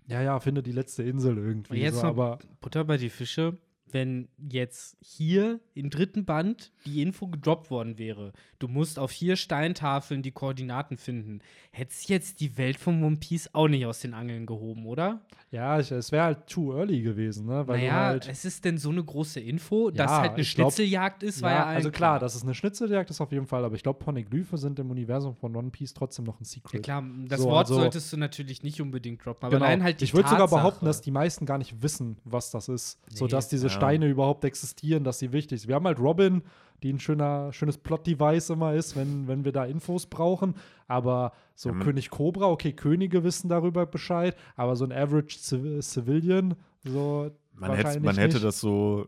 ja, ja, finde die letzte Insel irgendwie. Und jetzt so, aber Butter bei die Fische, wenn jetzt hier im dritten Band die Info gedroppt worden wäre, du musst auf vier Steintafeln die Koordinaten finden, hättest jetzt die Welt von One Piece auch nicht aus den Angeln gehoben, oder? ja, ich, es wäre halt too early gewesen, ne? Weil naja, halt, es ist denn so eine große Info, dass Ja, halt eine ich glaub- Schnitzeljagd ist, war ja allen also klar, dass es eine Schnitzeljagd ist auf jeden Fall, aber ich glaube, Poneglyphe sind im Universum von One Piece trotzdem noch ein Secret. Ja, klar, das So, Wort also- solltest du natürlich nicht unbedingt droppen, aber Genau. nein, halt die ich würde sogar behaupten, dass die meisten gar nicht wissen, was das ist, Nee, sodass diese ja. Steine überhaupt existieren, dass sie wichtig sind. Wir haben halt Robin, die ein schöner, schönes Plot-Device immer ist, wenn, wenn wir da Infos brauchen. Aber so man- König Cobra, okay, Könige wissen darüber Bescheid, aber so ein Average Civ Civilian, so Man, hätte, man hätte das so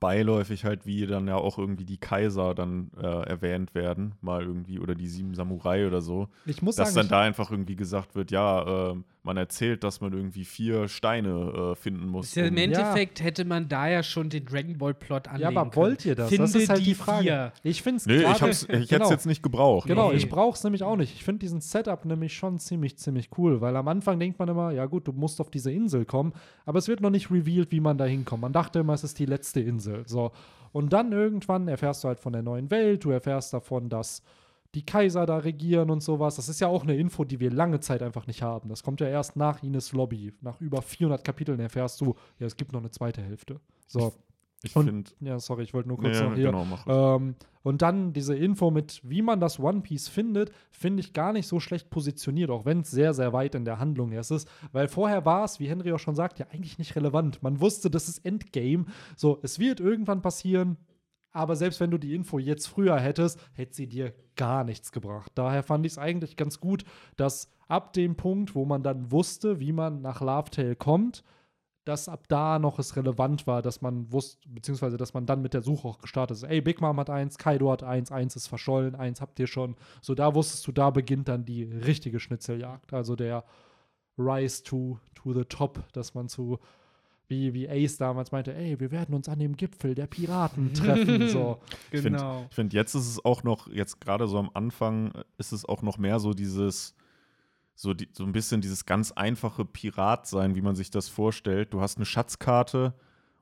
beiläufig halt, wie dann ja auch irgendwie die Kaiser dann äh, erwähnt werden, mal irgendwie, oder die sieben Samurai oder so, Ich muss dass sagen, dann da einfach irgendwie gesagt wird, ja, ähm, man erzählt, dass man irgendwie vier Steine äh, finden muss. Ist ja, Im Endeffekt hätte man da ja schon den Dragon Ball Plot ja, anlegen aber können. wollt ihr das? Finde das ist halt die, die Frage. vier. Ich finde es Nee, ich, hab's, ich hätte es genau. jetzt nicht gebraucht. Genau, Nee. ich brauche es nämlich auch nicht. Ich finde diesen Setup nämlich schon ziemlich, ziemlich cool, weil am Anfang denkt man immer, ja gut, du musst auf diese Insel kommen, aber es wird noch nicht revealed, wie man da hinkommt. Man dachte immer, es ist die letzte Insel. So. Und dann irgendwann erfährst du halt von der neuen Welt, du erfährst davon, dass die Kaiser da regieren und sowas. Das ist ja auch eine Info, die wir lange Zeit einfach nicht haben. Das kommt ja erst nach Ines Lobby. Nach über 400 Kapiteln erfährst du, ja, es gibt noch eine zweite Hälfte. So. Ich Und- finde, Ja, sorry, ich wollte nur kurz nee, noch hier. genau. Ähm, und dann diese Info mit, wie man das One Piece findet, finde ich gar nicht so schlecht positioniert, auch wenn es sehr, sehr weit in der Handlung erst ist. Weil vorher war es, wie Henry auch schon sagt, ja eigentlich nicht relevant. Man wusste, das ist Endgame. So, es wird irgendwann passieren, aber selbst wenn du die Info jetzt früher hättest, hätte sie dir gar nichts gebracht. Daher fand ich es eigentlich ganz gut, dass ab dem Punkt, wo man dann wusste, wie man nach Love Tale kommt, dass ab da noch es relevant war, dass man wusste, beziehungsweise dass man dann mit der Suche auch gestartet ist. Ey, Big Mom hat eins, Kaido hat eins, eins ist verschollen, eins habt ihr schon. So, da wusstest du, da beginnt dann die richtige Schnitzeljagd. Also der Rise to, to the top, dass man zu wie, wie Ace damals meinte, ey, wir werden uns an dem Gipfel der Piraten treffen. so. Ich Genau. finde, find, jetzt ist es auch noch, jetzt gerade so am Anfang, äh, ist es auch noch mehr so dieses, so, die, so ein bisschen dieses ganz einfache Pirat-Sein, wie man sich das vorstellt. Du hast eine Schatzkarte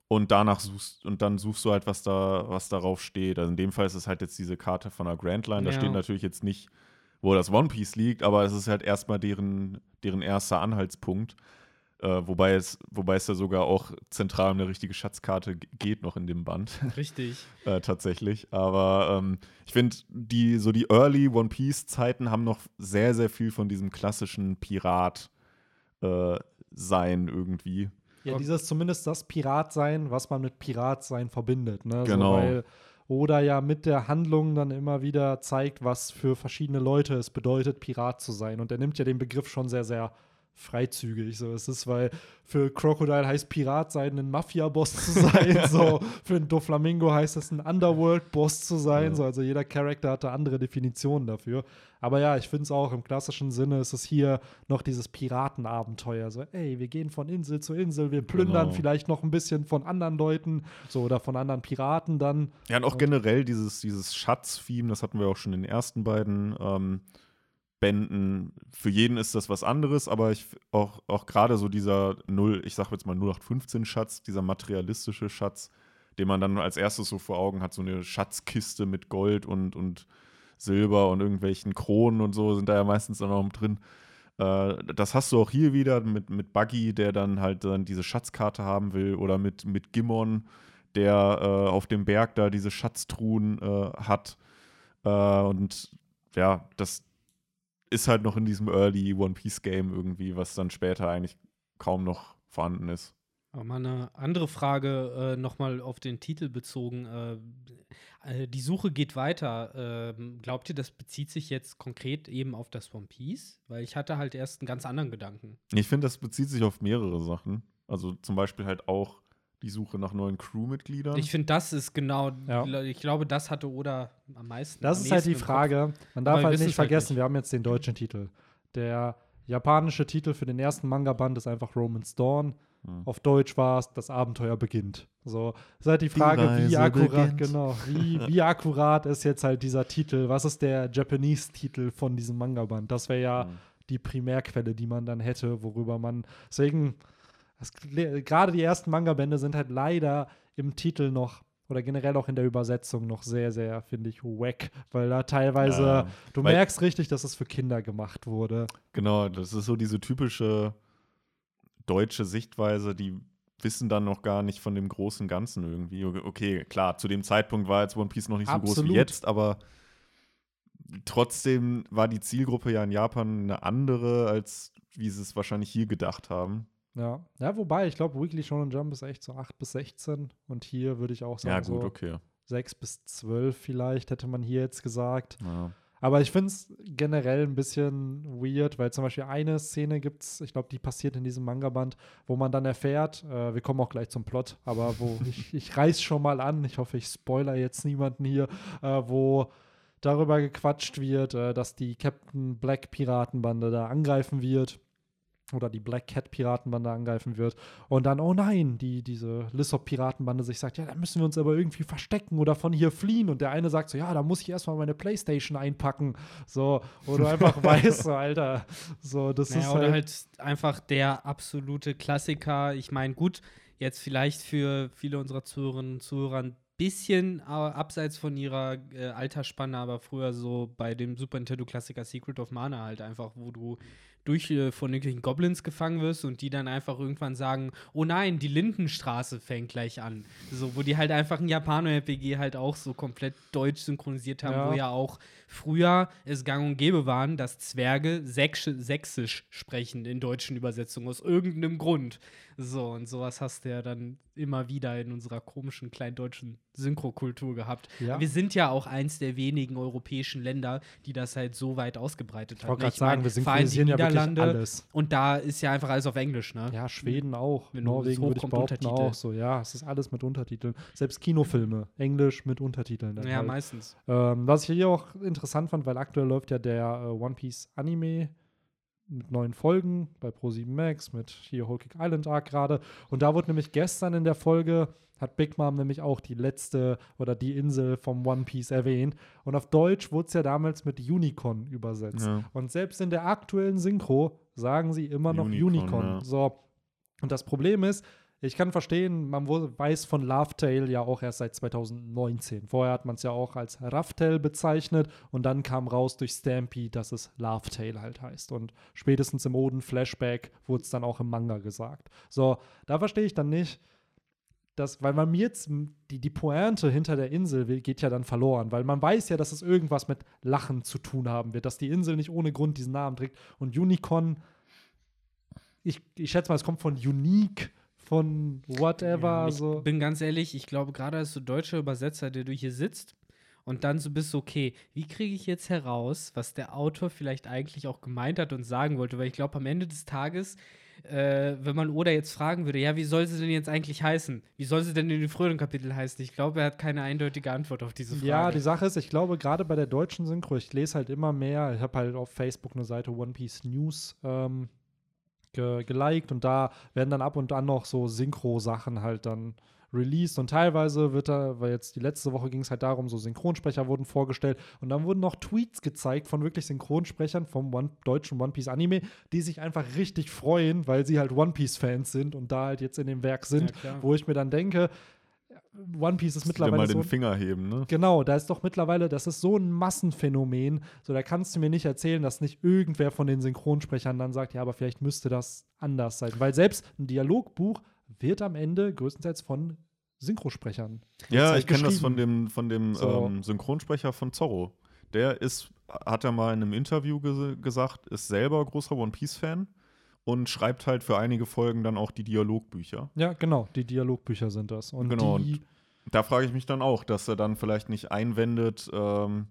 und danach suchst, und dann suchst du halt, was da, was darauf steht. Also in dem Fall ist es halt jetzt diese Karte von der Grand Line. Da Ja. steht natürlich jetzt nicht, wo das One Piece liegt, aber es ist halt erstmal deren, deren erster Anhaltspunkt. Äh, wobei, es, wobei es ja sogar auch zentral um eine richtige Schatzkarte geht noch in dem Band Richtig. äh, tatsächlich. Aber ähm, ich finde, die, so die Early One Piece-Zeiten haben noch sehr, sehr viel von diesem klassischen Pirat-Sein irgendwie. Ja, dieses zumindest das Piratsein, was man mit Piratsein verbindet. Ne? Genau. So, weil Oda ja mit der Handlung dann immer wieder zeigt, was für verschiedene Leute es bedeutet, Pirat zu sein. Und er nimmt ja den Begriff schon sehr, sehr freizügig. So, es ist, weil für Crocodile heißt Pirat sein, ein Mafia-Boss zu sein. so, für einen Doflamingo heißt es, ein Underworld-Boss zu sein. Ja. So, also jeder Charakter hatte andere Definitionen dafür. Aber ja, ich finde es auch im klassischen Sinne ist es hier noch dieses Piratenabenteuer. So, ey, wir gehen von Insel zu Insel, wir plündern Genau. vielleicht noch ein bisschen von anderen Leuten, so oder von anderen Piraten dann. Ja, und auch generell dieses, dieses Schatz-Theme, das hatten wir auch schon in den ersten beiden ähm, Bänden. Für jeden ist das was anderes, aber ich auch, auch gerade so dieser 0, ich sag jetzt mal 0815-Schatz, dieser materialistische Schatz, den man dann als erstes so vor Augen hat, so eine Schatzkiste mit Gold und, und Silber und irgendwelchen Kronen und so sind da ja meistens dann auch drin. Äh, das hast du auch hier wieder mit, mit Buggy, der dann halt dann diese Schatzkarte haben will, oder mit, mit Gimmon, der äh, auf dem Berg da diese Schatztruhen äh, hat. Äh, und ja, das ist halt noch in diesem Early One Piece Game irgendwie, was dann später eigentlich kaum noch vorhanden ist. Aber mal eine andere Frage äh, nochmal auf den Titel bezogen. Äh, äh, die Suche geht weiter. Ähm, glaubt ihr, das bezieht sich jetzt konkret eben auf das One Piece? Weil ich hatte halt erst einen ganz anderen Gedanken. Ich finde, das bezieht sich auf mehrere Sachen. Also zum Beispiel halt auch die Suche nach neuen Crewmitgliedern. Ich finde, das ist genau, Ja. ich glaube, das hatte Oda am meisten. Das am ist halt die. Frage. Man darf halt nicht halt vergessen, nicht. wir haben jetzt den deutschen Titel. Der japanische Titel für den ersten Manga-Band ist einfach Roman's Dawn. Hm. Auf Deutsch war es, das Abenteuer beginnt. So, ist halt die Frage, wie Reise akkurat, beginnt. genau, wie, wie akkurat ist jetzt halt dieser Titel? Was ist der Japanese-Titel von diesem Manga-Band? Das wäre ja Hm. die Primärquelle, die man dann hätte, worüber man. Deswegen, das- gerade die ersten Manga-Bände sind halt leider im Titel noch oder generell auch in der Übersetzung noch sehr, sehr, finde ich, wack, weil da teilweise, Ja, du merkst richtig, dass es für Kinder gemacht wurde. Genau, das ist so diese typische deutsche Sichtweise, die wissen dann noch gar nicht von dem großen Ganzen irgendwie. Okay, klar, zu dem Zeitpunkt war jetzt One Piece noch nicht so groß Absolut. wie jetzt, aber trotzdem war die Zielgruppe ja in Japan eine andere, als wie sie es wahrscheinlich hier gedacht haben. Ja, ja wobei, ich glaube, Weekly Shonen Jump ist echt so 8 bis 16 und hier würde ich auch sagen, Ja, gut, so okay. 6 bis 12 vielleicht, hätte man hier jetzt gesagt. Ja. Aber ich finde es generell ein bisschen weird, weil zum Beispiel eine Szene gibt es, ich glaube, die passiert in diesem Manga-Band, wo man dann erfährt, äh, wir kommen auch gleich zum Plot, aber wo ich, ich reiß schon mal an, ich hoffe, ich spoiler jetzt niemanden hier, äh, wo darüber gequatscht wird, äh, dass die Captain Black Piratenbande da angreifen wird. Oder die Black Cat Piratenbande angreifen wird. Und dann, oh nein, die, diese Lissop Piratenbande sich sagt, ja, da müssen wir uns aber irgendwie verstecken oder von hier fliehen. Und der eine sagt so, ja, da muss ich erstmal meine Playstation einpacken. So, wo du einfach weißt, so, Alter, so, das Naja, ist oder halt, halt einfach der absolute Klassiker. Ich meine, gut, jetzt vielleicht für viele unserer Zuhörerinnen und Zuhörer ein bisschen abseits von ihrer äh, Altersspanne, aber früher so bei dem Super Nintendo-Klassiker Secret of Mana halt einfach, wo du durch äh, von irgendwelchen Goblins gefangen wirst und die dann einfach irgendwann sagen, oh nein, die Lindenstraße fängt gleich an. So, wo die halt einfach ein Japano-RPG halt auch so komplett deutsch synchronisiert haben, Ja. wo ja auch früher es gang und gäbe waren, dass Zwerge Sächsch sächsisch sprechen in deutschen Übersetzungen aus irgendeinem Grund. So, und sowas hast du ja dann immer wieder in unserer komischen kleindeutschen Synchrokultur gehabt. ja. Wir sind ja auch eins der wenigen europäischen Länder, die das halt so weit ausgebreitet Ich haben. wollte gerade Ich mein, sagen, wir synchronisieren ja wirklich Niederlande, alles. Und da ist ja einfach alles auf Englisch, ne? Ja, Schweden auch. Wenn Norwegen würde ich kommt behaupten Untertitel. auch so. Ja, es ist alles mit Untertiteln. Selbst Kinofilme, Englisch mit Untertiteln. Ja, halt. meistens. Ähm, was ich hier auch interessant fand, weil aktuell läuft ja der äh, One Piece Anime mit neuen Folgen bei Pro7 Max, mit hier Whole Cake Island Arc gerade. Und da wurde nämlich gestern in der Folge, hat Big Mom nämlich auch die letzte oder die Insel vom One Piece erwähnt. Und auf Deutsch wurde es ja damals mit Unicorn übersetzt. Ja. Und selbst in der aktuellen Synchro sagen sie immer noch Unicorn, Unicorn. ja. So. Und das Problem ist, ich kann verstehen, man weiß von Laughtail ja auch erst seit 2019. Vorher hat man es ja auch als Raftail bezeichnet und dann kam raus durch Stampy, dass es Laughtail halt heißt. Und spätestens im Oden-Flashback wurde es dann auch im Manga gesagt. So, da verstehe ich dann nicht, dass, weil man mir jetzt die, die Pointe hinter der Insel will, geht ja dann verloren, weil man weiß ja, dass es irgendwas mit Lachen zu tun haben wird, dass die Insel nicht ohne Grund diesen Namen trägt. Und Unicorn, ich, ich schätze mal, es kommt von Unique, von whatever, Ja, ich so. bin ganz ehrlich, ich glaube, gerade als so deutscher Übersetzer, der du hier sitzt und dann so bist, okay, wie kriege ich jetzt heraus, was der Autor vielleicht eigentlich auch gemeint hat und sagen wollte? Weil ich glaube, am Ende des Tages, äh, wenn man Oda jetzt fragen würde, ja, wie soll sie denn jetzt eigentlich heißen? Wie soll sie denn in den früheren Kapiteln heißen? Ich glaube, er hat keine eindeutige Antwort auf diese Frage. Ja, die Sache ist, ich glaube, gerade bei der deutschen Synchro, ich lese halt immer mehr, ich habe halt auf Facebook eine Seite One Piece News ähm, ge geliked und da werden dann ab und an noch so Synchro-Sachen halt dann released und teilweise wird da, weil jetzt die letzte Woche ging es halt darum, so Synchronsprecher wurden vorgestellt und dann wurden noch Tweets gezeigt von wirklich Synchronsprechern vom One deutschen One Piece Anime, die sich einfach richtig freuen, weil sie halt One Piece Fans sind und da halt jetzt in dem Werk sind, Ja, wo ich mir dann denke, One Piece ist mittlerweile mal so den Finger heben, ne? Genau, da ist doch mittlerweile, das ist so ein Massenphänomen. So, da kannst du mir nicht erzählen, dass nicht irgendwer von den Synchronsprechern dann sagt, ja, aber vielleicht müsste das anders sein. Weil selbst ein Dialogbuch wird am Ende größtenteils von Synchrosprechern. Ja, halt ich kenne das von dem, von dem So. ähm, Synchronsprecher von Zorro. Der ist, hat er mal in einem Interview ges gesagt, ist selber großer One Piece-Fan und schreibt halt für einige Folgen dann auch die Dialogbücher. Ja, genau, die Dialogbücher sind das. Und Genau, die, Da frage ich mich dann auch, dass er dann vielleicht nicht einwendet, ähm,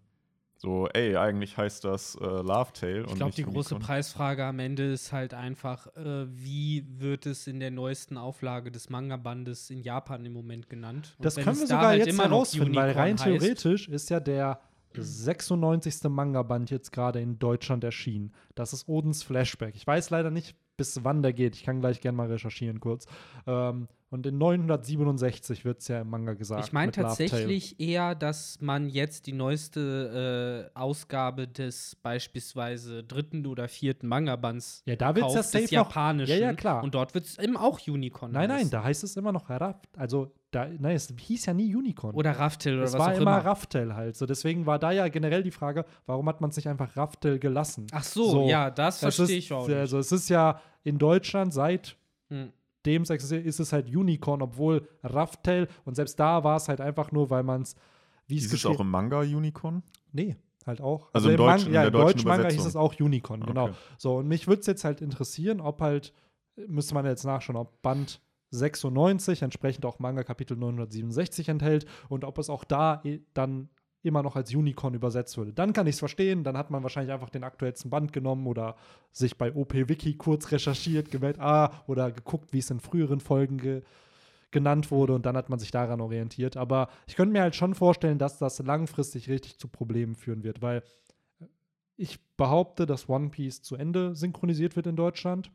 so, ey, eigentlich heißt das äh, Laughtail. Ich glaube, die große Preisfrage am Ende ist halt einfach, äh, wie wird es in der neuesten Auflage des Manga-Bandes in Japan im Moment genannt? Und das können wir sogar halt jetzt herausfinden, weil rein heißt- theoretisch ist ja der 96. Manga-Band jetzt gerade in Deutschland erschienen. Das ist Odens Flashback. Ich weiß leider nicht, bis wann der geht. Ich kann gleich gerne mal recherchieren kurz. Ähm, und in 967 wird es ja im Manga gesagt. Ich meine tatsächlich eher, dass man jetzt die neueste äh, Ausgabe des beispielsweise dritten oder vierten Manga-Bands Ja, da wird's ja kauft, safe des noch- Japanischen. Ja, ja, klar. Und dort wird es eben auch Unicorn Nein, nein, heißen. da heißt es immer noch Raff. Also, da, nein, es hieß ja nie Unicorn. Oder Raftel oder es was war auch immer immer. Raftel halt. So, deswegen war da ja generell die Frage, warum hat man es nicht einfach Raftel gelassen? Ach so, So, ja, das Das verstehe ich auch nicht. Also, es ist ja in Deutschland seit Hm. Dem existiert, ist es halt Unicorn, obwohl Raftel und selbst da war es halt einfach nur, weil man es, wie es Ist es auch im Manga Unicorn? Nee, halt auch. Also im Mang- Deutschen- in ja, im deutschen Manga hieß es auch Unicorn, genau. Okay. So, und mich würde es jetzt halt interessieren, ob halt, müsste man jetzt nachschauen, ob Band 96 entsprechend auch Manga Kapitel 967 enthält und ob es auch da eh dann immer noch als Unicorn übersetzt würde. Dann kann ich es verstehen, dann hat man wahrscheinlich einfach den aktuellsten Band genommen oder sich bei OP-Wiki kurz recherchiert, gemerkt, ah, oder geguckt, wie es in früheren Folgen ge genannt wurde und dann hat man sich daran orientiert. Aber ich könnte mir halt schon vorstellen, dass das langfristig richtig zu Problemen führen wird, weil ich behaupte, dass One Piece zu Ende synchronisiert wird in Deutschland.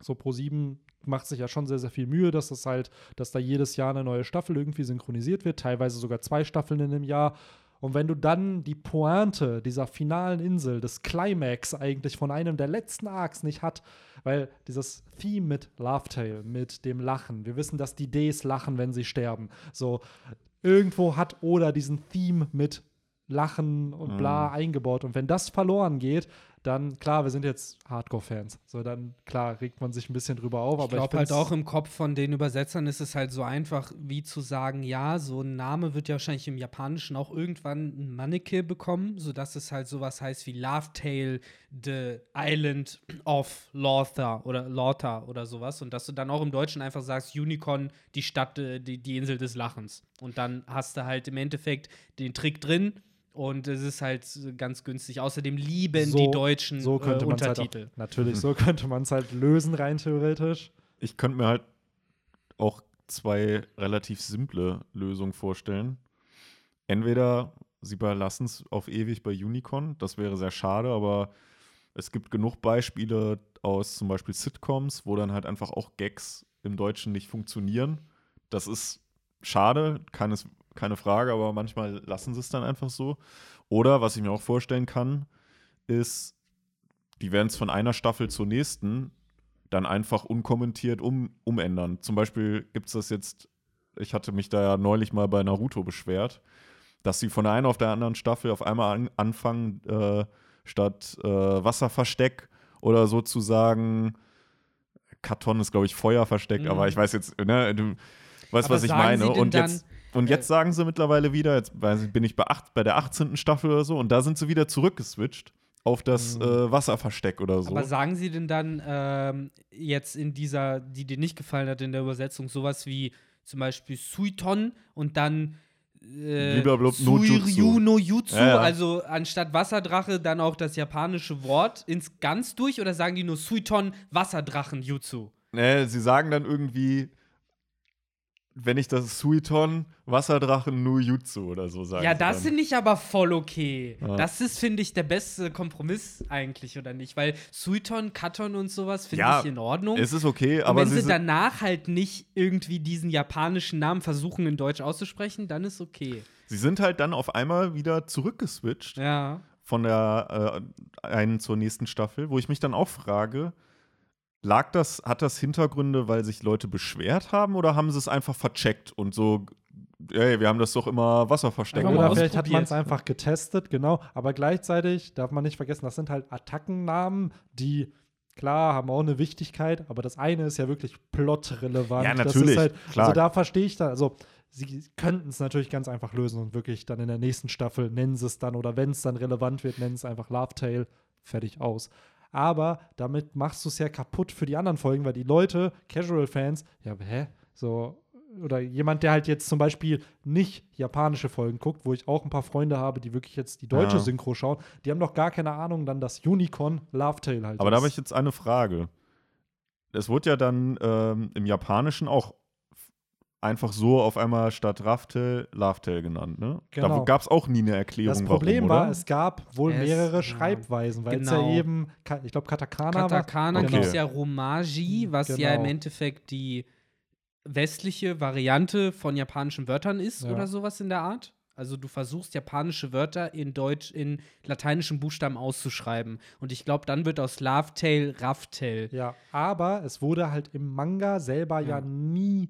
So Pro7 macht sich ja schon sehr, sehr viel Mühe, dass das halt, dass da jedes Jahr eine neue Staffel irgendwie synchronisiert wird, teilweise sogar zwei Staffeln in einem Jahr. Und wenn du dann die Pointe dieser finalen Insel, des Climax eigentlich von einem der letzten Arcs nicht hat, weil dieses Theme mit Laughtail, mit dem Lachen, wir wissen, dass die Ds lachen, wenn sie sterben. So, irgendwo hat Oda diesen Theme mit Lachen und bla eingebaut. Und wenn das verloren geht, dann, klar, wir sind jetzt Hardcore-Fans. So, dann, klar, regt man sich ein bisschen drüber auf. Ich aber glaube halt auch im Kopf von den Übersetzern ist es halt so einfach, wie zu sagen, ja, so ein Name wird ja wahrscheinlich im Japanischen auch irgendwann ein Manneke bekommen, sodass es halt sowas heißt wie Laughtail, the Island of Lothar oder Lothar oder sowas. Und dass du dann auch im Deutschen einfach sagst, Unicorn, die Stadt, äh, die, die Insel des Lachens. Und dann hast du halt im Endeffekt den Trick drin. Und es ist halt ganz günstig. Außerdem lieben So- die Deutschen so könnte äh, man es halt Untertitel. auch, natürlich, so könnte man es halt lösen, rein theoretisch. Ich könnte mir halt auch zwei relativ simple Lösungen vorstellen. Entweder sie belassen es auf ewig bei Unicorn, das wäre sehr schade, aber es gibt genug Beispiele aus zum Beispiel Sitcoms, wo dann halt einfach auch Gags im Deutschen nicht funktionieren. Das ist schade, keine, keine Frage, aber manchmal lassen sie es dann einfach so. Oder was ich mir auch vorstellen kann, ist, die werden es von einer Staffel zur nächsten dann einfach unkommentiert um, umändern. Zum Beispiel gibt es das jetzt, ich hatte mich da ja neulich mal bei Naruto beschwert, dass sie von der einen auf der anderen Staffel auf einmal an, anfangen, äh, statt äh, Wasserversteck oder sozusagen, Karton ist, glaube ich, Feuerversteck, mhm. aber ich weiß jetzt, ne, du weißt, aber was ich meine. Und jetzt, und jetzt sagen sie mittlerweile wieder, jetzt bin ich bei, acht, bei der 18. Staffel oder so, und da sind sie wieder zurückgeswitcht auf das mhm. äh, Wasserversteck oder so. Aber sagen Sie denn dann ähm, jetzt in dieser, die dir nicht gefallen hat in der Übersetzung, sowas wie zum Beispiel Suiton und dann äh, no Suiryu no Jutsu, ja, ja. also anstatt Wasserdrache dann auch das japanische Wort ins ganz durch oder sagen die nur Suiton Wasserdrachen Jutsu? Nee, sie sagen dann irgendwie wenn ich das Suiton Wasserdrachen no Jutsu oder so sage. Ja, das finde ich aber voll okay. Ja. Das ist, finde ich, der beste Kompromiss eigentlich, oder nicht? Weil Suiton, Katon und sowas finde ja, ich in Ordnung. Es ist okay, und aber. Wenn sie, sie danach halt nicht irgendwie diesen japanischen Namen versuchen, in Deutsch auszusprechen, dann ist okay. Sie sind halt dann auf einmal wieder zurückgeswitcht. Ja. Von der äh, einen zur nächsten Staffel, wo ich mich dann auch frage, Lag das, hat das Hintergründe, weil sich Leute beschwert haben oder haben sie es einfach vercheckt und so, ey, wir haben das doch immer Wasser versteckt. Oder vielleicht hat man es einfach getestet, genau. Aber gleichzeitig darf man nicht vergessen, das sind halt Attackennamen, die klar, haben auch eine Wichtigkeit, aber das eine ist ja wirklich plotrelevant. Ja, natürlich. Halt, also da verstehe ich da, also sie könnten es natürlich ganz einfach lösen und wirklich dann in der nächsten Staffel nennen sie es dann oder wenn es dann relevant wird, nennen es einfach Love Tale, fertig aus aber damit machst du es ja kaputt für die anderen Folgen, weil die Leute, Casual-Fans, ja, hä? So, oder jemand, der halt jetzt zum Beispiel nicht japanische Folgen guckt, wo ich auch ein paar Freunde habe, die wirklich jetzt die deutsche ja. Synchro schauen, die haben noch gar keine Ahnung, dann das Unicorn Love Tale halt. Aber ist. da habe ich jetzt eine Frage. Es wurde ja dann ähm, im Japanischen auch einfach so auf einmal statt Raftel Lavtel genannt. Ne? Genau. Da gab es auch nie eine Erklärung. Das Problem warum, war, es gab wohl es, mehrere Schreibweisen, weil genau. es ja genau. eben, ich glaube, Katakana, Katakana war. gibt es ja Romaji, was genau. ja im Endeffekt die westliche Variante von japanischen Wörtern ist ja. oder sowas in der Art. Also du versuchst japanische Wörter in Deutsch, in lateinischen Buchstaben auszuschreiben. Und ich glaube, dann wird aus Lavetail Raftail. Ja, aber es wurde halt im Manga selber ja, ja nie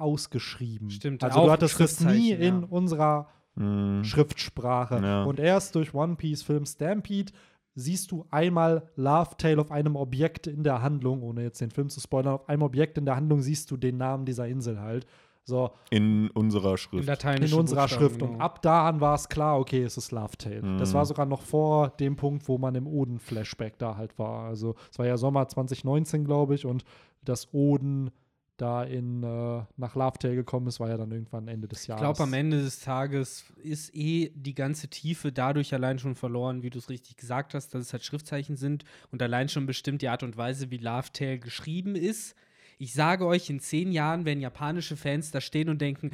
ausgeschrieben. Stimmt. Also du hattest das nie ja. in unserer mm. Schriftsprache. Ja. Und erst durch One Piece Film Stampede siehst du einmal Love Tale auf einem Objekt in der Handlung, ohne jetzt den Film zu spoilern, auf einem Objekt in der Handlung siehst du den Namen dieser Insel halt. So. In unserer Schrift. In, in unserer Schrift. Genau. Und ab da an war es klar, okay, es ist Love Tale. Mm. Das war sogar noch vor dem Punkt, wo man im Oden-Flashback da halt war. Also es war ja Sommer 2019, glaube ich, und das Oden da in, äh, nach Lovetale gekommen ist, war ja dann irgendwann Ende des Jahres. Ich glaube, am Ende des Tages ist eh die ganze Tiefe dadurch allein schon verloren, wie du es richtig gesagt hast, dass es halt Schriftzeichen sind und allein schon bestimmt die Art und Weise, wie Lovetale geschrieben ist. Ich sage euch, in zehn Jahren werden japanische Fans da stehen und denken,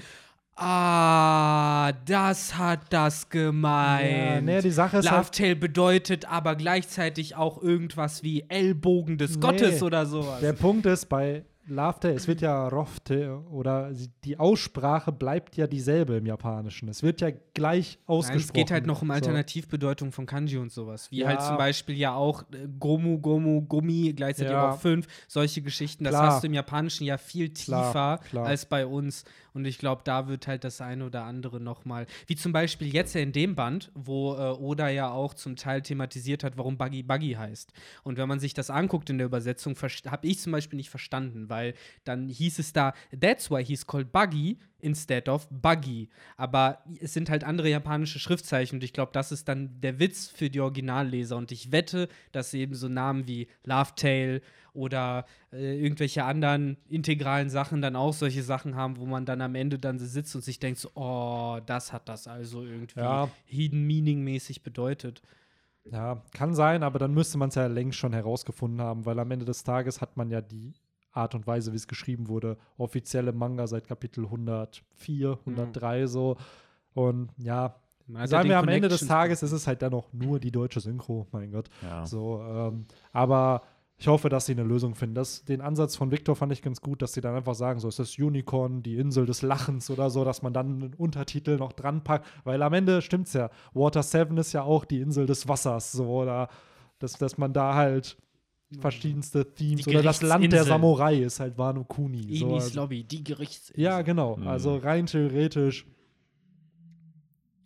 Ah, das hat das gemeint. Ja, nee, die Sache ist Love halt, bedeutet aber gleichzeitig auch irgendwas wie Ellbogen des nee, Gottes oder sowas. Der Punkt ist, bei Lafte, es wird ja Rofte oder die Aussprache bleibt ja dieselbe im Japanischen. Es wird ja gleich ausgesprochen. Nein, es geht halt noch um Alternativbedeutung von Kanji und sowas. Wie ja. halt zum Beispiel ja auch äh, Gomu, Gomu, Gummi, gleichzeitig ja. auch fünf, solche Geschichten. Das klar. hast du im Japanischen ja viel tiefer klar, klar. als bei uns. Und ich glaube, da wird halt das eine oder andere nochmal, wie zum Beispiel jetzt ja in dem Band, wo äh, Oda ja auch zum Teil thematisiert hat, warum Buggy Buggy heißt. Und wenn man sich das anguckt in der Übersetzung, habe ich zum Beispiel nicht verstanden, weil dann hieß es da, that's why he's called Buggy instead of Buggy. Aber es sind halt andere japanische Schriftzeichen und ich glaube, das ist dann der Witz für die Originalleser. Und ich wette, dass eben so Namen wie Love Tale oder äh, irgendwelche anderen integralen Sachen dann auch solche Sachen haben, wo man dann am Ende dann sitzt und sich denkt, so, oh, das hat das also irgendwie ja. Hidden Meaning mäßig bedeutet. Ja, kann sein, aber dann müsste man es ja längst schon herausgefunden haben, weil am Ende des Tages hat man ja die Art und Weise, wie es geschrieben wurde, offizielle Manga seit Kapitel 104, 103 mhm. so. Und ja, Man Sagen wir am Ende des Tages ist es halt dann noch nur die deutsche Synchro, mein Gott. Ja. So, ähm, aber ich hoffe, dass sie eine Lösung finden. Das, den Ansatz von Victor fand ich ganz gut, dass sie dann einfach sagen, so ist das Unicorn, die Insel des Lachens oder so, dass man dann einen Untertitel noch dran packt, weil am Ende stimmt's ja. Water 7 ist ja auch die Insel des Wassers, so oder dass, dass man da halt verschiedenste Themes Die oder das Land der Gerichtsinsel. Samurai ist halt Wano Kuni. So, Enis also, Lobby, die Gerichts. ja, genau. Mhm. Also rein theoretisch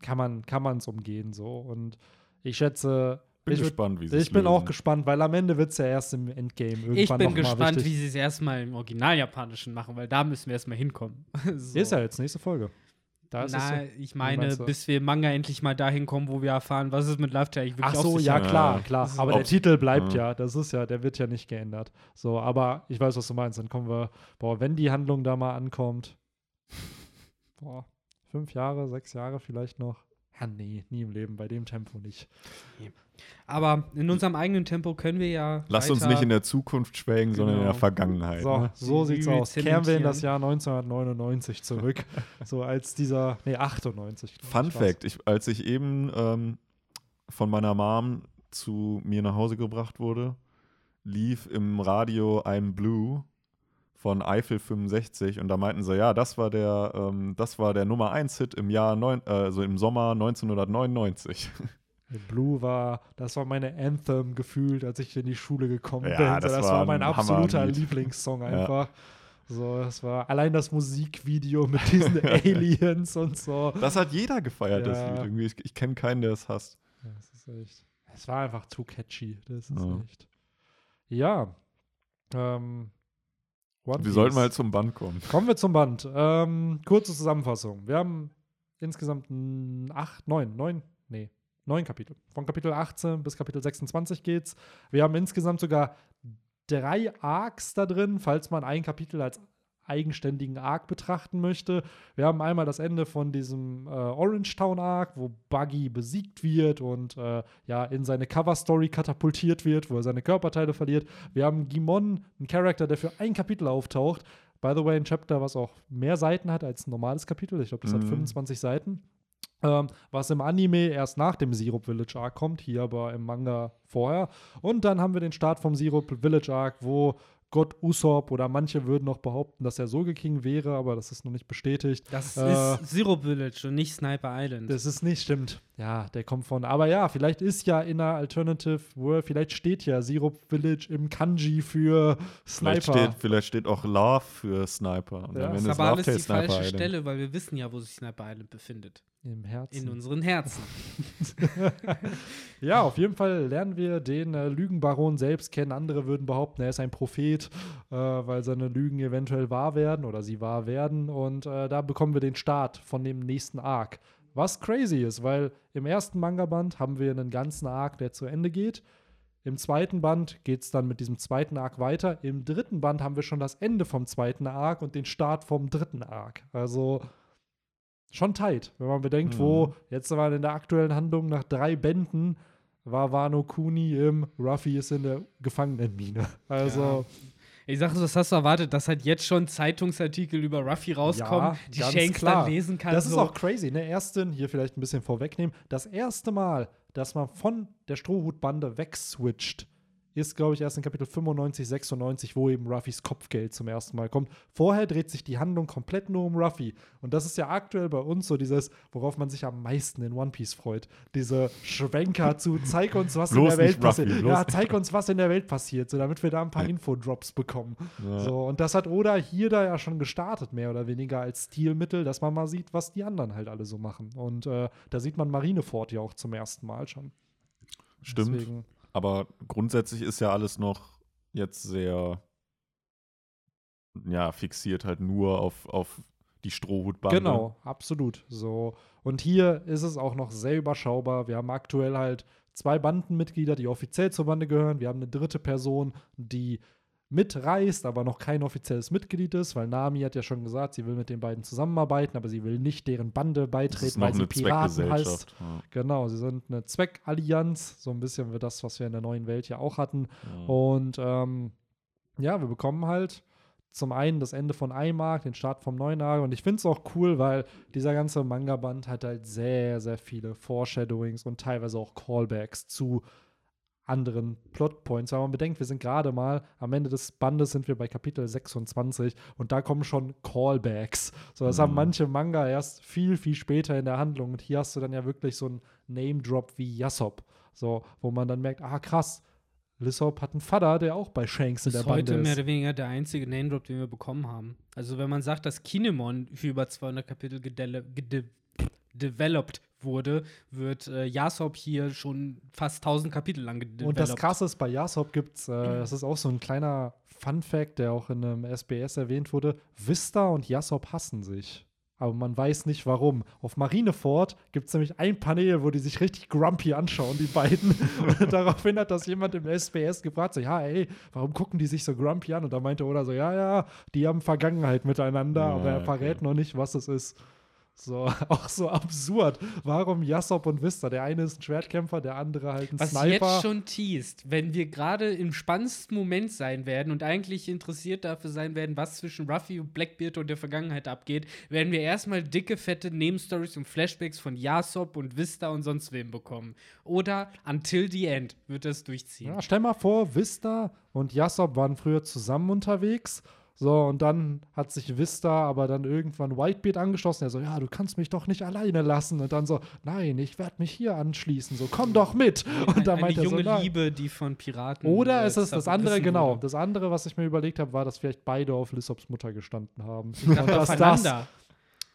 kann man kann man es umgehen so und ich schätze Bin ich, gespannt, wie sie ich bin auch gespannt, weil am Ende wird es ja erst im Endgame irgendwann Ich bin gespannt, richtig. wie sie es erstmal im Original-Japanischen machen, weil da müssen wir erstmal hinkommen. so. Ist ja jetzt nächste Folge. Da ist es Na, so. ich meine, bis wir im Manga endlich mal dahin kommen, wo wir erfahren, was ist mit Live eigentlich wirklich Ach so, ja hat. klar, klar. So. Aber der Titel bleibt ja. ja, das ist ja, der wird ja nicht geändert. So, aber ich weiß, was du meinst. Dann kommen wir, boah, wenn die Handlung da mal ankommt, boah, fünf Jahre, sechs Jahre vielleicht noch. Ja, nee, nie im Leben, bei dem Tempo nicht. Aber in unserem eigenen Tempo können wir ja. Lass uns nicht in der Zukunft schwelgen, sondern in Genau. der Vergangenheit. So, Ne? so Sie sieht's aus. Kehren wir in das Jahr 1999 zurück. so als dieser, nee, 98. glaub Fun ich. Fact: ich, Als ich eben ähm, von meiner Mom zu mir nach Hause gebracht wurde, lief im Radio I'm Blue von Eiffel 65 und da meinten sie, ja, das war der, ähm, das war der Nummer 1 Hit im Jahr neun, äh, also im Sommer 1999. Blue war, das war meine Anthem gefühlt, als ich in die Schule gekommen Ja, bin. Das das, war war mein ein absoluter. Lieblingssong Ja. einfach. So, das war allein das Musikvideo mit diesen Aliens und so. Das hat jeder gefeiert, das Ja. Lied. Irgendwie, ich ich kenne keinen, der es hasst. Ja, Das ist echt. Es war einfach zu catchy. Das ist Ja. echt. Ja. Ähm, One Wir sollten mal zum Band kommen. Kommen wir zum Band. Ähm, kurze Zusammenfassung. Wir haben insgesamt acht, neun, neun, nee, neun Kapitel. Von Kapitel 18 bis Kapitel 26 geht's. Wir haben insgesamt sogar drei Arcs da drin, falls man ein Kapitel als eigenständigen Arc betrachten möchte. Wir haben einmal das Ende von diesem äh, Orange Town Arc, wo Buggy besiegt wird und äh, ja in seine Cover Story katapultiert wird, wo er seine Körperteile verliert. Wir haben Gimon, einen Charakter, der für ein Kapitel auftaucht. By the way, ein Chapter, was auch mehr Seiten hat als ein normales Kapitel. Ich glaube, das hat Mhm. 25 Seiten. Ähm, was im Anime erst nach dem Syrup Village Arc kommt, hier aber im Manga vorher. Und dann haben wir den Start vom Syrup Village Arc, wo Gott Usopp oder manche würden noch behaupten, dass er Soge King wäre, aber das ist noch nicht bestätigt. Das Äh, ist Zero Village und nicht Sniper Island. Das ist nicht stimmt. Ja, der kommt von. Aber ja, vielleicht ist ja in einer Alternative World, vielleicht steht ja Syrup Village im Kanji für Vielleicht Sniper. steht, vielleicht steht auch Love für Sniper. Und Ja. am Ende ist aber alles die Sniper falsche Island. Stelle, weil wir wissen ja, wo sich Sniper Island befindet. Im Herzen. In unseren Herzen. Ja, auf jeden Fall lernen wir den äh, Lügenbaron selbst kennen. Andere würden behaupten, er ist ein Prophet, äh, weil seine Lügen eventuell wahr werden oder sie wahr werden. Und äh, da bekommen wir den Start von dem nächsten Arc. Was crazy ist, weil im ersten Manga-Band haben wir einen ganzen Arc, der zu Ende geht. Im zweiten Band geht es dann mit diesem zweiten Arc weiter. Im dritten Band haben wir schon das Ende vom zweiten Arc und den Start vom dritten Arc. Also schon tight, wenn man bedenkt, Mhm. wo jetzt waren in der aktuellen Handlung nach drei Bänden war Wano Kuni im Ruffy ist in der Gefangenenmine. Also Ich sag so, was hast du erwartet, dass halt jetzt schon Zeitungsartikel über Ruffy rauskommen, die ganz Shanks klar. dann lesen kann. Das ist so. auch crazy, ne? Ersten, hier vielleicht ein bisschen vorwegnehmen, das erste Mal, dass man von der Strohhutbande wegswitcht, ist, glaube ich, erst in Kapitel 95, 96, wo eben Ruffys Kopfgeld zum ersten Mal kommt. Vorher dreht sich die Handlung komplett nur um Ruffy. Und das ist ja aktuell bei uns so dieses, worauf man sich am meisten in One Piece freut. Diese Schwenker zu, zeig uns, was in der Welt passiert. Ja, zeig uns, was in der Welt passiert, so damit wir da ein paar Infodrops bekommen. Ja. So, und das hat Oda hier da ja schon gestartet, mehr oder weniger als Stilmittel, dass man mal sieht, was die anderen halt alle so machen. Und äh, da sieht man Marineford ja auch zum ersten Mal schon. Stimmt. Deswegen, Aber grundsätzlich ist ja alles noch jetzt sehr ja, fixiert halt nur auf, auf die Strohhutbande. genau, absolut. So. Und hier ist es auch noch sehr überschaubar. Wir haben aktuell halt zwei Bandenmitglieder, die offiziell zur Bande gehören. Wir haben eine dritte Person, die mitreist, aber noch kein offizielles Mitglied ist, weil Nami hat ja schon gesagt, sie will mit den beiden zusammenarbeiten, aber sie will nicht deren Bande beitreten, weil sie Piraten heißt. Ja. Genau, sie sind eine Zweckallianz, so ein bisschen wie das, was wir in der neuen Welt ja auch hatten. Ja. Und ähm, ja, wir bekommen halt zum einen das Ende von einem Arc, den Start vom neuen Arc. Und ich finde es auch cool, weil dieser ganze Manga-Band hat halt sehr, sehr viele Foreshadowings und teilweise auch Callbacks zu anderen Plotpoints. Wenn man bedenkt, wir sind gerade mal am Ende des Bandes sind wir bei Kapitel 26 und da kommen schon Callbacks. So, das Mhm. haben manche Manga erst viel, viel später in der Handlung. Und hier hast du dann ja wirklich so einen Name-Drop wie Yasop. So, wo man dann merkt, ah krass, Lissop hat einen Vater, der auch bei Shanks in der Bande heute mehr ist. oder weniger der einzige Name-Drop, den wir bekommen haben. Also wenn man sagt, dass Kinemon für über 200 Kapitel gedele- gede developed wurde, wird äh, Yasop hier schon fast 1000 Kapitel lang gedeveloped. Und das Krasse ist, bei Yasop gibt es, äh, das ist auch so ein kleiner Fun-Fact, der auch in einem SBS erwähnt wurde: Vista und Yasop hassen sich. Aber man weiß nicht warum. Auf Marineford gibt es nämlich ein Panel, wo die sich richtig grumpy anschauen, die beiden. Und daraufhin hat das jemand im SBS gefragt: so, Ja, ey, warum gucken die sich so grumpy an? Und da meinte Oda so: Ja, ja, die haben Vergangenheit miteinander, Ja, aber er okay. verrät noch nicht, was es ist. So, auch so absurd. Warum Yasop und Vista? Der eine ist ein Schwertkämpfer, der andere halt ein Was Sniper. jetzt schon teast, wenn wir gerade im spannendsten Moment sein werden und eigentlich interessiert dafür sein werden, was zwischen Ruffy und Blackbeard und der Vergangenheit abgeht, werden wir erstmal dicke, fette Nebenstories und Flashbacks von Yasop und Vista und sonst wem bekommen. Oder Until the End wird das durchziehen. Ja, stell mal vor, Vista und Yasop waren früher zusammen unterwegs. So, und dann hat sich Vista aber dann irgendwann Whitebeard angeschlossen. Er so, ja, du kannst mich doch nicht alleine lassen. Und dann so, nein, ich werde mich hier anschließen. So, komm doch mit. Und dann Eine meint er so, junge. Liebe, die von Piraten. Oder äh, ist es das andere, genau. Das andere, was ich mir überlegt habe, war, dass vielleicht beide auf Lissops Mutter gestanden haben. Ich dachte, dass aufeinander.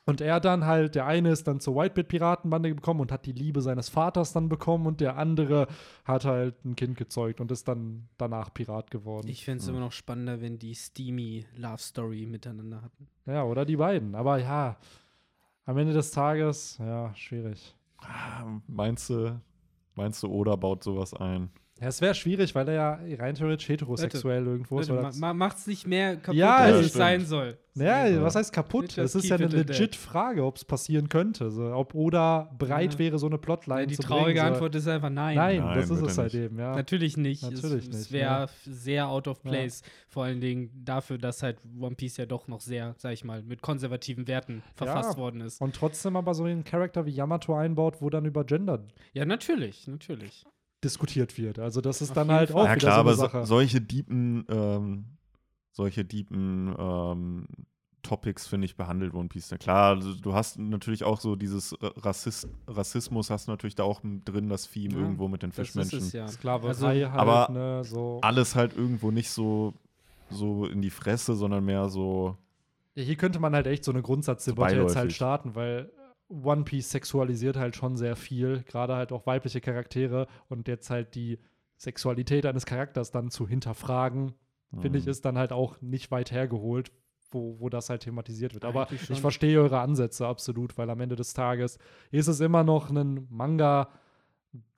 Und er dann halt, der eine ist dann zur Whitebeard-Piratenbande gekommen und hat die Liebe seines Vaters dann bekommen und der andere hat halt ein Kind gezeugt und ist dann danach Pirat geworden. Ich fände es immer noch spannender, wenn die Steamy Love Story miteinander hatten. Ja, oder die beiden. Aber ja, am Ende des Tages, ja, schwierig. Ah, Meinst du, meinst du, Oda baut sowas ein? Ja, es wäre schwierig, weil er ja rein theoretisch heterosexuell irgendwo ist. Leute, ma macht's nicht mehr kaputt, Ja, als ja, es stimmt. sein soll. Ja, Ja. was heißt kaputt? Es ist ja eine legit Frage, ob es passieren könnte. So, ob Oda bereit Ja. wäre, so eine Plotline Nein, die zu traurige bringen. Antwort ist einfach nein. Nein, Nein, das ist es halt nicht. eben, ja. Natürlich nicht. Natürlich es, nicht, Es wäre sehr out of Ja. place. Vor allen Dingen dafür, dass halt One Piece ja doch noch sehr, sag ich mal, mit konservativen Werten verfasst Ja. worden ist. Und trotzdem aber so einen Charakter wie Yamato einbaut, wo dann über Gender Ja, natürlich, natürlich. Diskutiert wird. Also das ist Auf dann halt Fall. auch ja wieder klar, so aber eine so, Sache. solche deepen, ähm, solche deepen ähm, Topics, finde ich, behandelt One Piece. Na klar, also du hast natürlich auch so dieses äh, Rassist Rassismus, hast du natürlich da auch drin, das Theme Ja, irgendwo mit den Das ist Fischmenschen. es ja. Sklaverei Also, halt, aber ne, so. Alles halt irgendwo nicht so, so in die Fresse, sondern mehr so. Ja, hier könnte man halt echt so eine Grundsatzdebatte jetzt halt starten, weil One Piece sexualisiert halt schon sehr viel, gerade halt auch weibliche Charaktere und jetzt halt die Sexualität eines Charakters dann zu hinterfragen, finde ich, Mhm. ist dann halt auch nicht weit hergeholt, wo, wo das halt thematisiert wird. Aber schon. ich verstehe eure Ansätze absolut, weil am Ende des Tages ist es immer noch ein Manga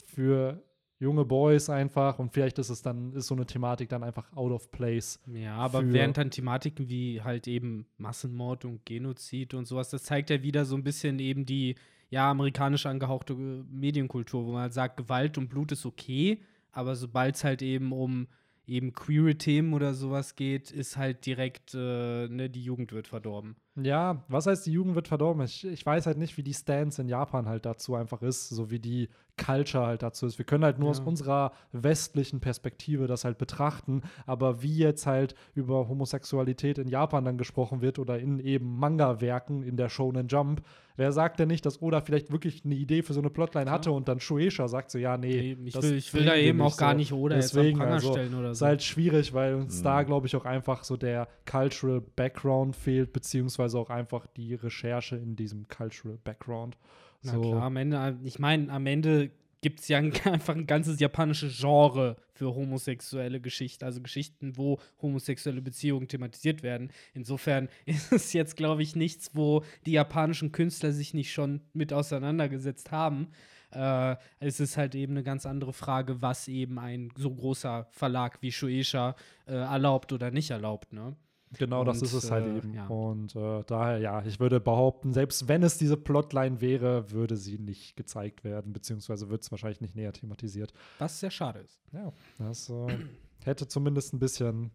für junge Boys einfach und vielleicht ist es dann, ist so eine Thematik dann einfach out of place. Ja, aber während dann Thematiken wie halt eben Massenmord und Genozid und sowas, das zeigt ja wieder so ein bisschen eben die ja amerikanisch angehauchte äh, Medienkultur, wo man halt sagt, Gewalt und Blut ist okay, aber sobald es halt eben um eben queere Themen oder sowas geht, ist halt direkt, äh, ne, die Jugend wird verdorben. Ja, was heißt, die Jugend wird verdorben? Ich, ich weiß halt nicht, wie die Stance in Japan halt dazu einfach ist, so wie die Culture halt dazu ist. Wir können halt nur Ja. aus unserer westlichen Perspektive das halt betrachten, aber wie jetzt halt über Homosexualität in Japan dann gesprochen wird oder in eben Manga-Werken in der Shonen Jump, wer sagt denn nicht, dass Oda vielleicht wirklich eine Idee für so eine Plotline hatte und dann Shueisha sagt so, ja, nee, Nee, ich will, ich will da eben auch gar so. nicht oder Deswegen, jetzt am also, stellen oder ist so. halt schwierig, weil uns Mhm. da, glaube ich, auch einfach so der Cultural Background fehlt, beziehungsweise auch einfach die Recherche in diesem Cultural Background. Na So, klar, am Ende, ich meine, am Ende gibt es ja ein, einfach ein ganzes japanisches Genre für homosexuelle Geschichten, also Geschichten, wo homosexuelle Beziehungen thematisiert werden. Insofern ist es jetzt, glaube ich, nichts, wo die japanischen Künstler sich nicht schon mit auseinandergesetzt haben. Äh, es ist halt eben eine ganz andere Frage, was eben ein so großer Verlag wie Shueisha äh, erlaubt oder nicht erlaubt, ne? Genau das und, ist es halt äh, eben. ja. Und äh, daher, ja, ich würde behaupten, selbst wenn es diese Plotline wäre, würde sie nicht gezeigt werden, beziehungsweise wird es wahrscheinlich nicht näher thematisiert. Was sehr schade ist. Ja, das äh, hätte zumindest ein bisschen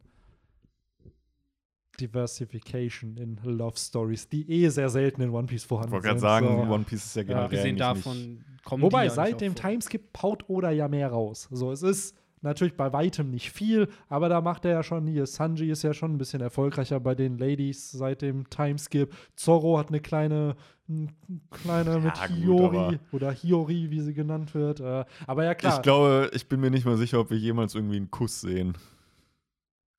Diversification in Love Stories, die eh sehr selten in One Piece Ich vorhanden wollte sind. gerade sagen, so. One Piece ist ja generell Abgesehen eigentlich davon nicht kommen Wobei, die ja seit nicht dem. Timeskip paut Oda ja mehr raus. So, es ist natürlich bei weitem nicht viel, aber da macht er ja schon hier. Sanji ist ja schon ein bisschen erfolgreicher bei den Ladies seit dem Timeskip. Zorro hat eine kleine, eine kleine mit gut, Hiyori oder Hiyori, wie sie genannt wird. Äh, aber ja, klar. Ich glaube, ich bin mir nicht mal sicher, ob wir jemals irgendwie einen Kuss sehen.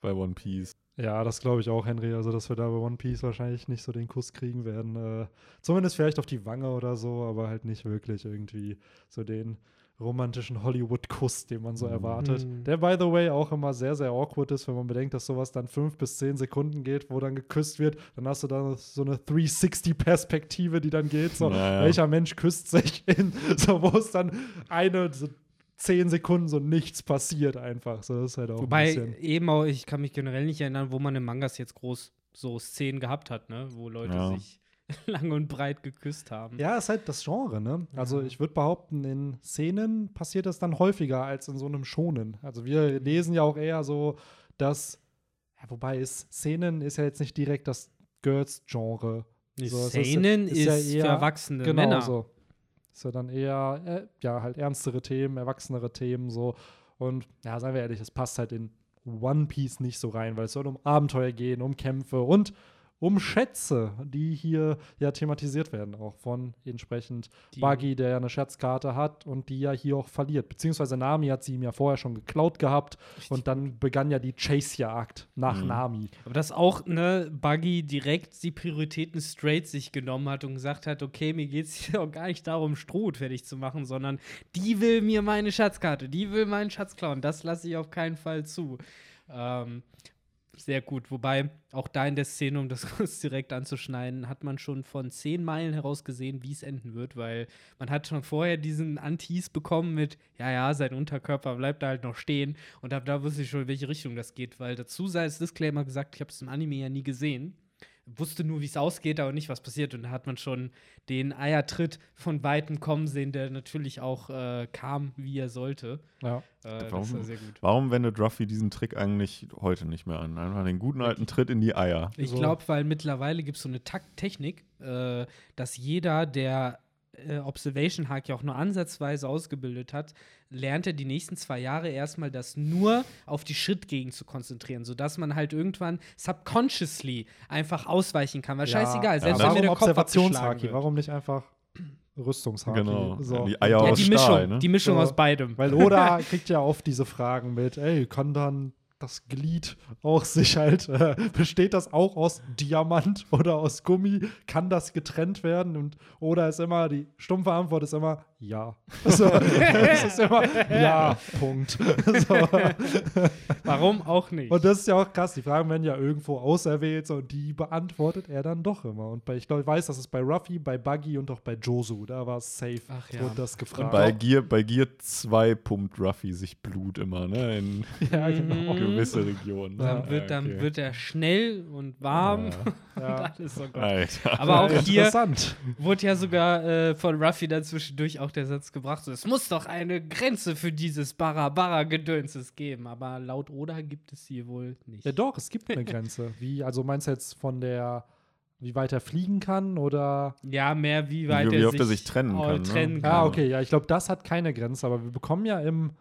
Bei One Piece. Ja, das glaube ich auch, Henry. Also, dass wir da bei One Piece wahrscheinlich nicht so den Kuss kriegen werden. Äh, zumindest vielleicht auf die Wange oder so, aber halt nicht wirklich irgendwie so den romantischen Hollywood-Kuss, den man so erwartet. Mhm. Der, by the way, auch immer sehr, sehr awkward ist, wenn man bedenkt, dass sowas dann fünf bis zehn Sekunden geht, wo dann geküsst wird. Dann hast du da so eine 360-Perspektive, die dann geht. So, Naja. welcher Mensch küsst sich in, so, wo es dann eine, so zehn Sekunden so nichts passiert einfach. So, das ist halt auch Wobei eben auch, ich kann mich generell nicht erinnern, wo man in Mangas jetzt groß so Szenen gehabt hat, ne? Wo Leute Ja. sich lang und breit geküsst haben. Ja, ist halt das Genre, ne? Also Ja. ich würde behaupten, in Szenen passiert das dann häufiger als in so einem Schonen. Also wir lesen ja auch eher so, dass, ja, wobei ist, Szenen ist ja jetzt nicht direkt das Girls-Genre. So, es ist- Szenen ist ist, ja für eher- erwachsene Genau Männer. so. Ist ja dann eher, äh, ja, halt ernstere Themen, erwachsenere Themen so. Und ja, seien wir ehrlich, es passt halt in One Piece nicht so rein, weil es soll um Abenteuer gehen, um Kämpfe und um Schätze, die hier ja thematisiert werden, auch von entsprechend Die- Buggy, der ja eine Schatzkarte hat und die ja hier auch verliert. Beziehungsweise Nami hat sie ihm ja vorher schon geklaut gehabt und dann begann ja die Chase-Jagd nach Mhm. Nami. Aber dass auch ne Buggy direkt die Prioritäten straight sich genommen hat und gesagt hat, okay, mir geht es hier auch gar nicht darum, Stroh fertig zu machen, sondern die will mir meine Schatzkarte, die will meinen Schatz klauen. Das lasse ich auf keinen Fall zu. Ähm, sehr gut. Wobei auch da in der Szene, um das direkt anzuschneiden, hat man schon von zehn Meilen heraus gesehen, wie es enden wird, weil man hat schon vorher diesen Antis bekommen mit, ja, ja, sein Unterkörper bleibt da halt noch stehen. Und ab da wusste ich schon, in welche Richtung das geht, weil dazu sei als Disclaimer gesagt, ich habe es im Anime ja nie gesehen. Wusste nur, wie es ausgeht, aber nicht, was passiert. Und da hat man schon den Eiertritt von Weitem kommen sehen, der natürlich auch äh, kam, wie er sollte. Ja. Äh, das Warum? war sehr gut. Warum wendet Ruffy diesen Trick eigentlich heute nicht mehr an? Einfach den guten alten Tritt in die Eier. Ich So. glaube, weil mittlerweile gibt es so eine Takt Technik, äh, dass jeder, der äh, Observation Hack ja auch nur ansatzweise ausgebildet hat, lernt er die nächsten zwei Jahre erstmal das nur auf die Schrittgegend zu konzentrieren, sodass man halt irgendwann subconsciously einfach ausweichen kann. Weil scheißegal, selbst Ja, wenn mir der warum Kopf abgeschlagen Observationshaki? wird. Warum nicht einfach Rüstungshaki? Genau. So. Die Eier Ja, aus die Stahl, Mischung, ne? die Mischung So. aus beidem. Weil Oda kriegt ja oft diese Fragen mit, ey, kann dann das Glied auch sich halt, äh, besteht das auch aus Diamant oder aus Gummi? Kann das getrennt werden? Und Oda ist immer, die stumpfe Antwort ist immer ja. So, es ist immer ja, Punkt. So. Warum auch nicht? Und das ist ja auch krass. Die Fragen werden ja irgendwo auserwählt so, und die beantwortet er dann doch immer. Und bei, ich glaube, ich weiß, das ist bei Ruffy, bei Buggy und auch bei Josu. Da war es safe. Ach ja. Wurde das gefragt. Bei Gear, bei Gear 2 pumpt Ruffy sich Blut immer, ne? In ja, genau. Gewisse Regionen. dann, Ja, wird, dann okay. wird er schnell und warm Ja. und alles so gut. Alter. Aber auch hier Interessant. wurde ja sogar äh, von Ruffy dann zwischendurch auch der Satz gebracht, so, es muss doch eine Grenze für dieses Barra-Barra-Gedönses geben. Aber laut Oda gibt es hier wohl nicht. Ja, doch, es gibt eine Grenze. Wie, also meinst du jetzt von der, wie weit er fliegen kann oder. Ja, mehr wie weit wie er, oft sich, er sich trennen kann, ne? trennen kann. Ja, okay, ja, ich glaube, das hat keine Grenze, aber wir bekommen ja im.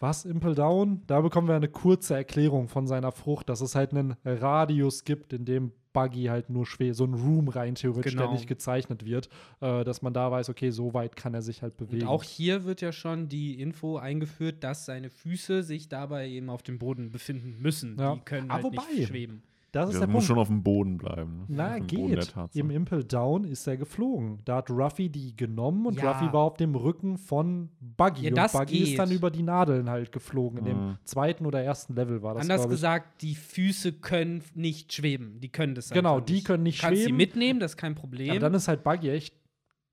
Was, Impel Down? Da bekommen wir eine kurze Erklärung von seiner Frucht, dass es halt einen Radius gibt, in dem Buggy halt nur schwer, so ein Room rein theoretisch, Genau. nicht gezeichnet wird, äh, dass man da weiß, okay, so weit kann er sich halt bewegen. Und auch hier wird ja schon die Info eingeführt, dass seine Füße sich dabei eben auf dem Boden befinden müssen. Ja. Die können Ah, halt wobei, nicht schweben. Das ist Der der muss Punkt. schon auf dem Boden bleiben. ne? Na, dem geht. Im Impel Down ist er geflogen. Da hat Ruffy die genommen und Ja. Ruffy war auf dem Rücken von Buggy. Ja, und Buggy ist geht. dann über die Nadeln halt geflogen. In dem Mhm. zweiten oder ersten Level war das. Anders gesagt, die Füße können nicht schweben. Die können das Genau, die nicht. können nicht kannst schweben. sie mitnehmen, das ist kein Problem. Aber dann ist halt Buggy echt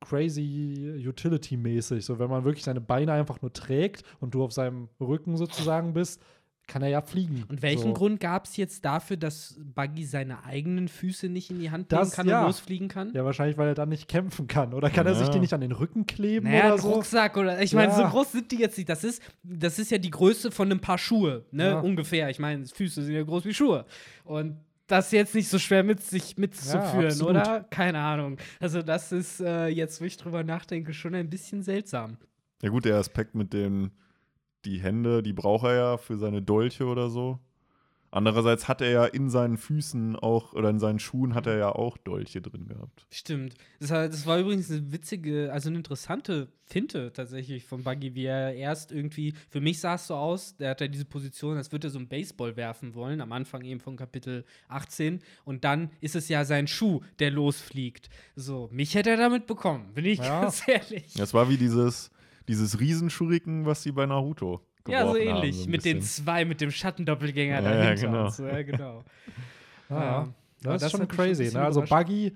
crazy Utility-mäßig. So, wenn man wirklich seine Beine einfach nur trägt und du auf seinem Rücken sozusagen bist, kann er ja fliegen. und welchen so. Grund gab es jetzt dafür, dass Buggy seine eigenen Füße nicht in die Hand nehmen Das- kann ja. und losfliegen kann? Ja, wahrscheinlich, weil er dann nicht kämpfen kann. Oder kann er sich Ja. die nicht an den Rücken kleben Naja, oder so? Rucksack oder ich meine, so Ja. groß sind die jetzt nicht. Das ist, das ist ja die Größe von einem Paar Schuhe, ne? Ja. Ungefähr. Ich meine, Füße sind ja groß wie Schuhe. Und das jetzt nicht so schwer mit sich mitzuführen, oder? Keine Ahnung. Also, das ist äh, jetzt, wo ich drüber nachdenke, schon ein bisschen seltsam. Ja, gut, der Aspekt mit dem, die Hände, die braucht er ja für seine Dolche oder so. Andererseits hat er ja in seinen Füßen auch, oder in seinen Schuhen hat er ja auch Dolche drin gehabt. Stimmt. Das war, das war übrigens eine witzige, also eine interessante Finte tatsächlich von Buggy, wie er erst irgendwie, für mich sah es so aus, der hat ja diese Position, als würde er so einen Baseball werfen wollen, am Anfang eben von Kapitel 18. Und dann ist es ja sein Schuh, der losfliegt. So, mich hätte er damit bekommen, bin ich Ja. ganz ehrlich. Das war wie dieses, dieses Riesenschuriken, was sie bei Naruto Ja, so geworfen haben, ähnlich. so mit den bisschen. zwei, mit dem Schattendoppelgänger Ja, dahinter. ja, genau. So, ja, genau. Ja, Ja. Aber Das ist schon crazy. Ne? Also. Buggy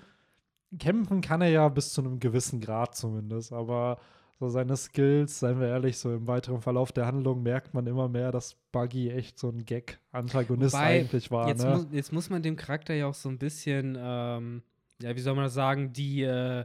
kämpfen kann er ja bis zu einem gewissen Grad zumindest, aber so seine Skills, seien wir ehrlich, so im weiteren Verlauf der Handlung merkt man immer mehr, dass Buggy echt so ein Gag-Antagonist eigentlich war. Jetzt, ne? muss, jetzt muss man dem Charakter ja auch so ein bisschen, ähm, ja, wie soll man das sagen, die, äh,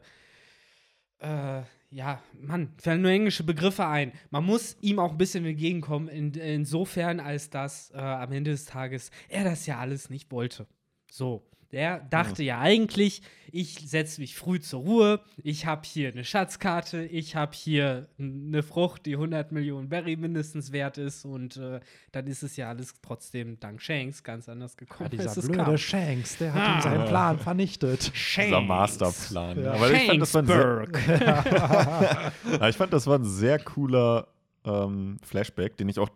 äh, ja, Mann, fallen nur englische Begriffe ein. Man muss ihm auch ein bisschen entgegenkommen, in, insofern, als dass äh, am Ende des Tages er das ja alles nicht wollte. So. Der dachte ja eigentlich, ich setze mich früh zur Ruhe, ich habe hier eine Schatzkarte, ich habe hier eine Frucht, die 100 Millionen Berry mindestens wert ist und äh, dann ist es ja alles trotzdem dank Shanks ganz anders Ja, gekommen, dieser als es blöde kam. Shanks, der hat Ah. ihm seinen Plan vernichtet. Dieser Masterplan. Ja. Aber ich fand, das war ein sehr, ja, ich fand, das war ein sehr cooler ähm, Flashback, den ich auch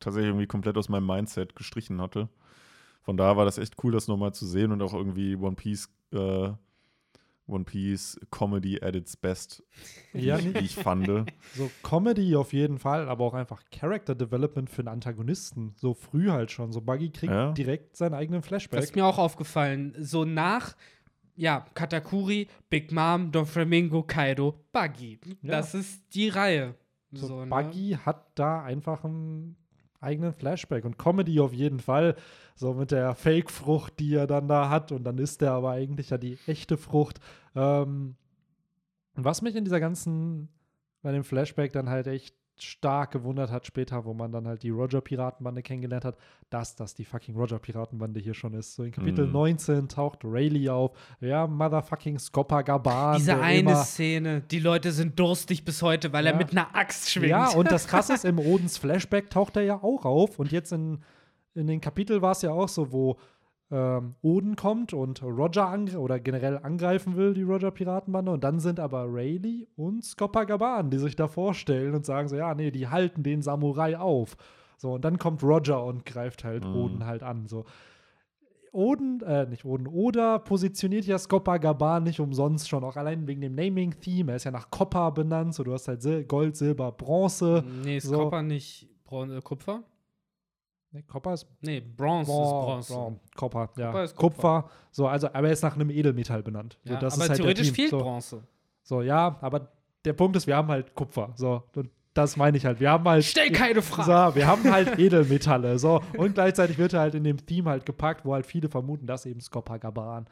tatsächlich irgendwie komplett aus meinem Mindset gestrichen hatte. Von daher war das echt cool, das nochmal zu sehen und auch irgendwie One Piece, äh, One Piece Comedy at its best, Ja, wie ich fand. So Comedy auf jeden Fall, aber auch einfach Character Development für einen Antagonisten. So früh halt schon. So Buggy kriegt Ja. direkt seinen eigenen Das Flashback. ist mir auch aufgefallen. So nach, ja, Katakuri, Big Mom, Don Flamingo, Kaido, Buggy. Ja. Das ist die Reihe. So, So, ne? Buggy hat da einfach einen eigenen Flashback und Comedy auf jeden Fall. So mit der Fake-Frucht, die er dann da hat und dann ist er aber eigentlich ja die echte Frucht. Ähm, was mich in dieser ganzen, bei dem Flashback dann halt echt stark gewundert hat später, wo man dann halt die Roger-Piratenbande kennengelernt hat, dass das die fucking Roger-Piratenbande hier schon ist. So in Kapitel Mhm. 19 taucht Rayleigh auf. Ja, motherfucking Scopper Gaban. Diese eine immer- Szene, die Leute sind durstig bis heute, weil er Ja. mit einer Axt schwingt. Ja, und das Krasse ist, im Odens Flashback taucht er ja auch auf. Und jetzt in, in den Kapitel war es ja auch so, wo ähm, Oden kommt und Roger oder generell angreifen will, die Roger-Piratenbande. Und dann sind aber Rayleigh und Scopper Gaban, die sich da vorstellen und sagen so, ja, nee, die halten den Samurai auf. So, und dann kommt Roger und greift halt Mhm. Oden halt an. So. Oden, äh, nicht Oden, Oda positioniert ja Scopper Gaban nicht umsonst schon, auch allein wegen dem Naming-Theme. Er ist ja nach Copper benannt, so du hast halt Sil Gold, Silber, Bronze. Nee, ist So. Copper nicht Bron äh, Kupfer? Nee, Copper ist Nee, Bronze ist Bronze. Bron- Copper, ja. Copper ist Kupfer. So, also, aber er ist nach einem Edelmetall benannt. So, Ja, das aber ist halt theoretisch fehlt so, Bronze. so, ja, aber der Punkt ist, wir haben halt Kupfer. So, und das meine ich halt. Wir haben halt. Stell keine Frage. So, wir haben halt Edelmetalle. So, und gleichzeitig wird er halt in dem Theme halt gepackt, wo halt viele vermuten, dass eben Scopper Gaban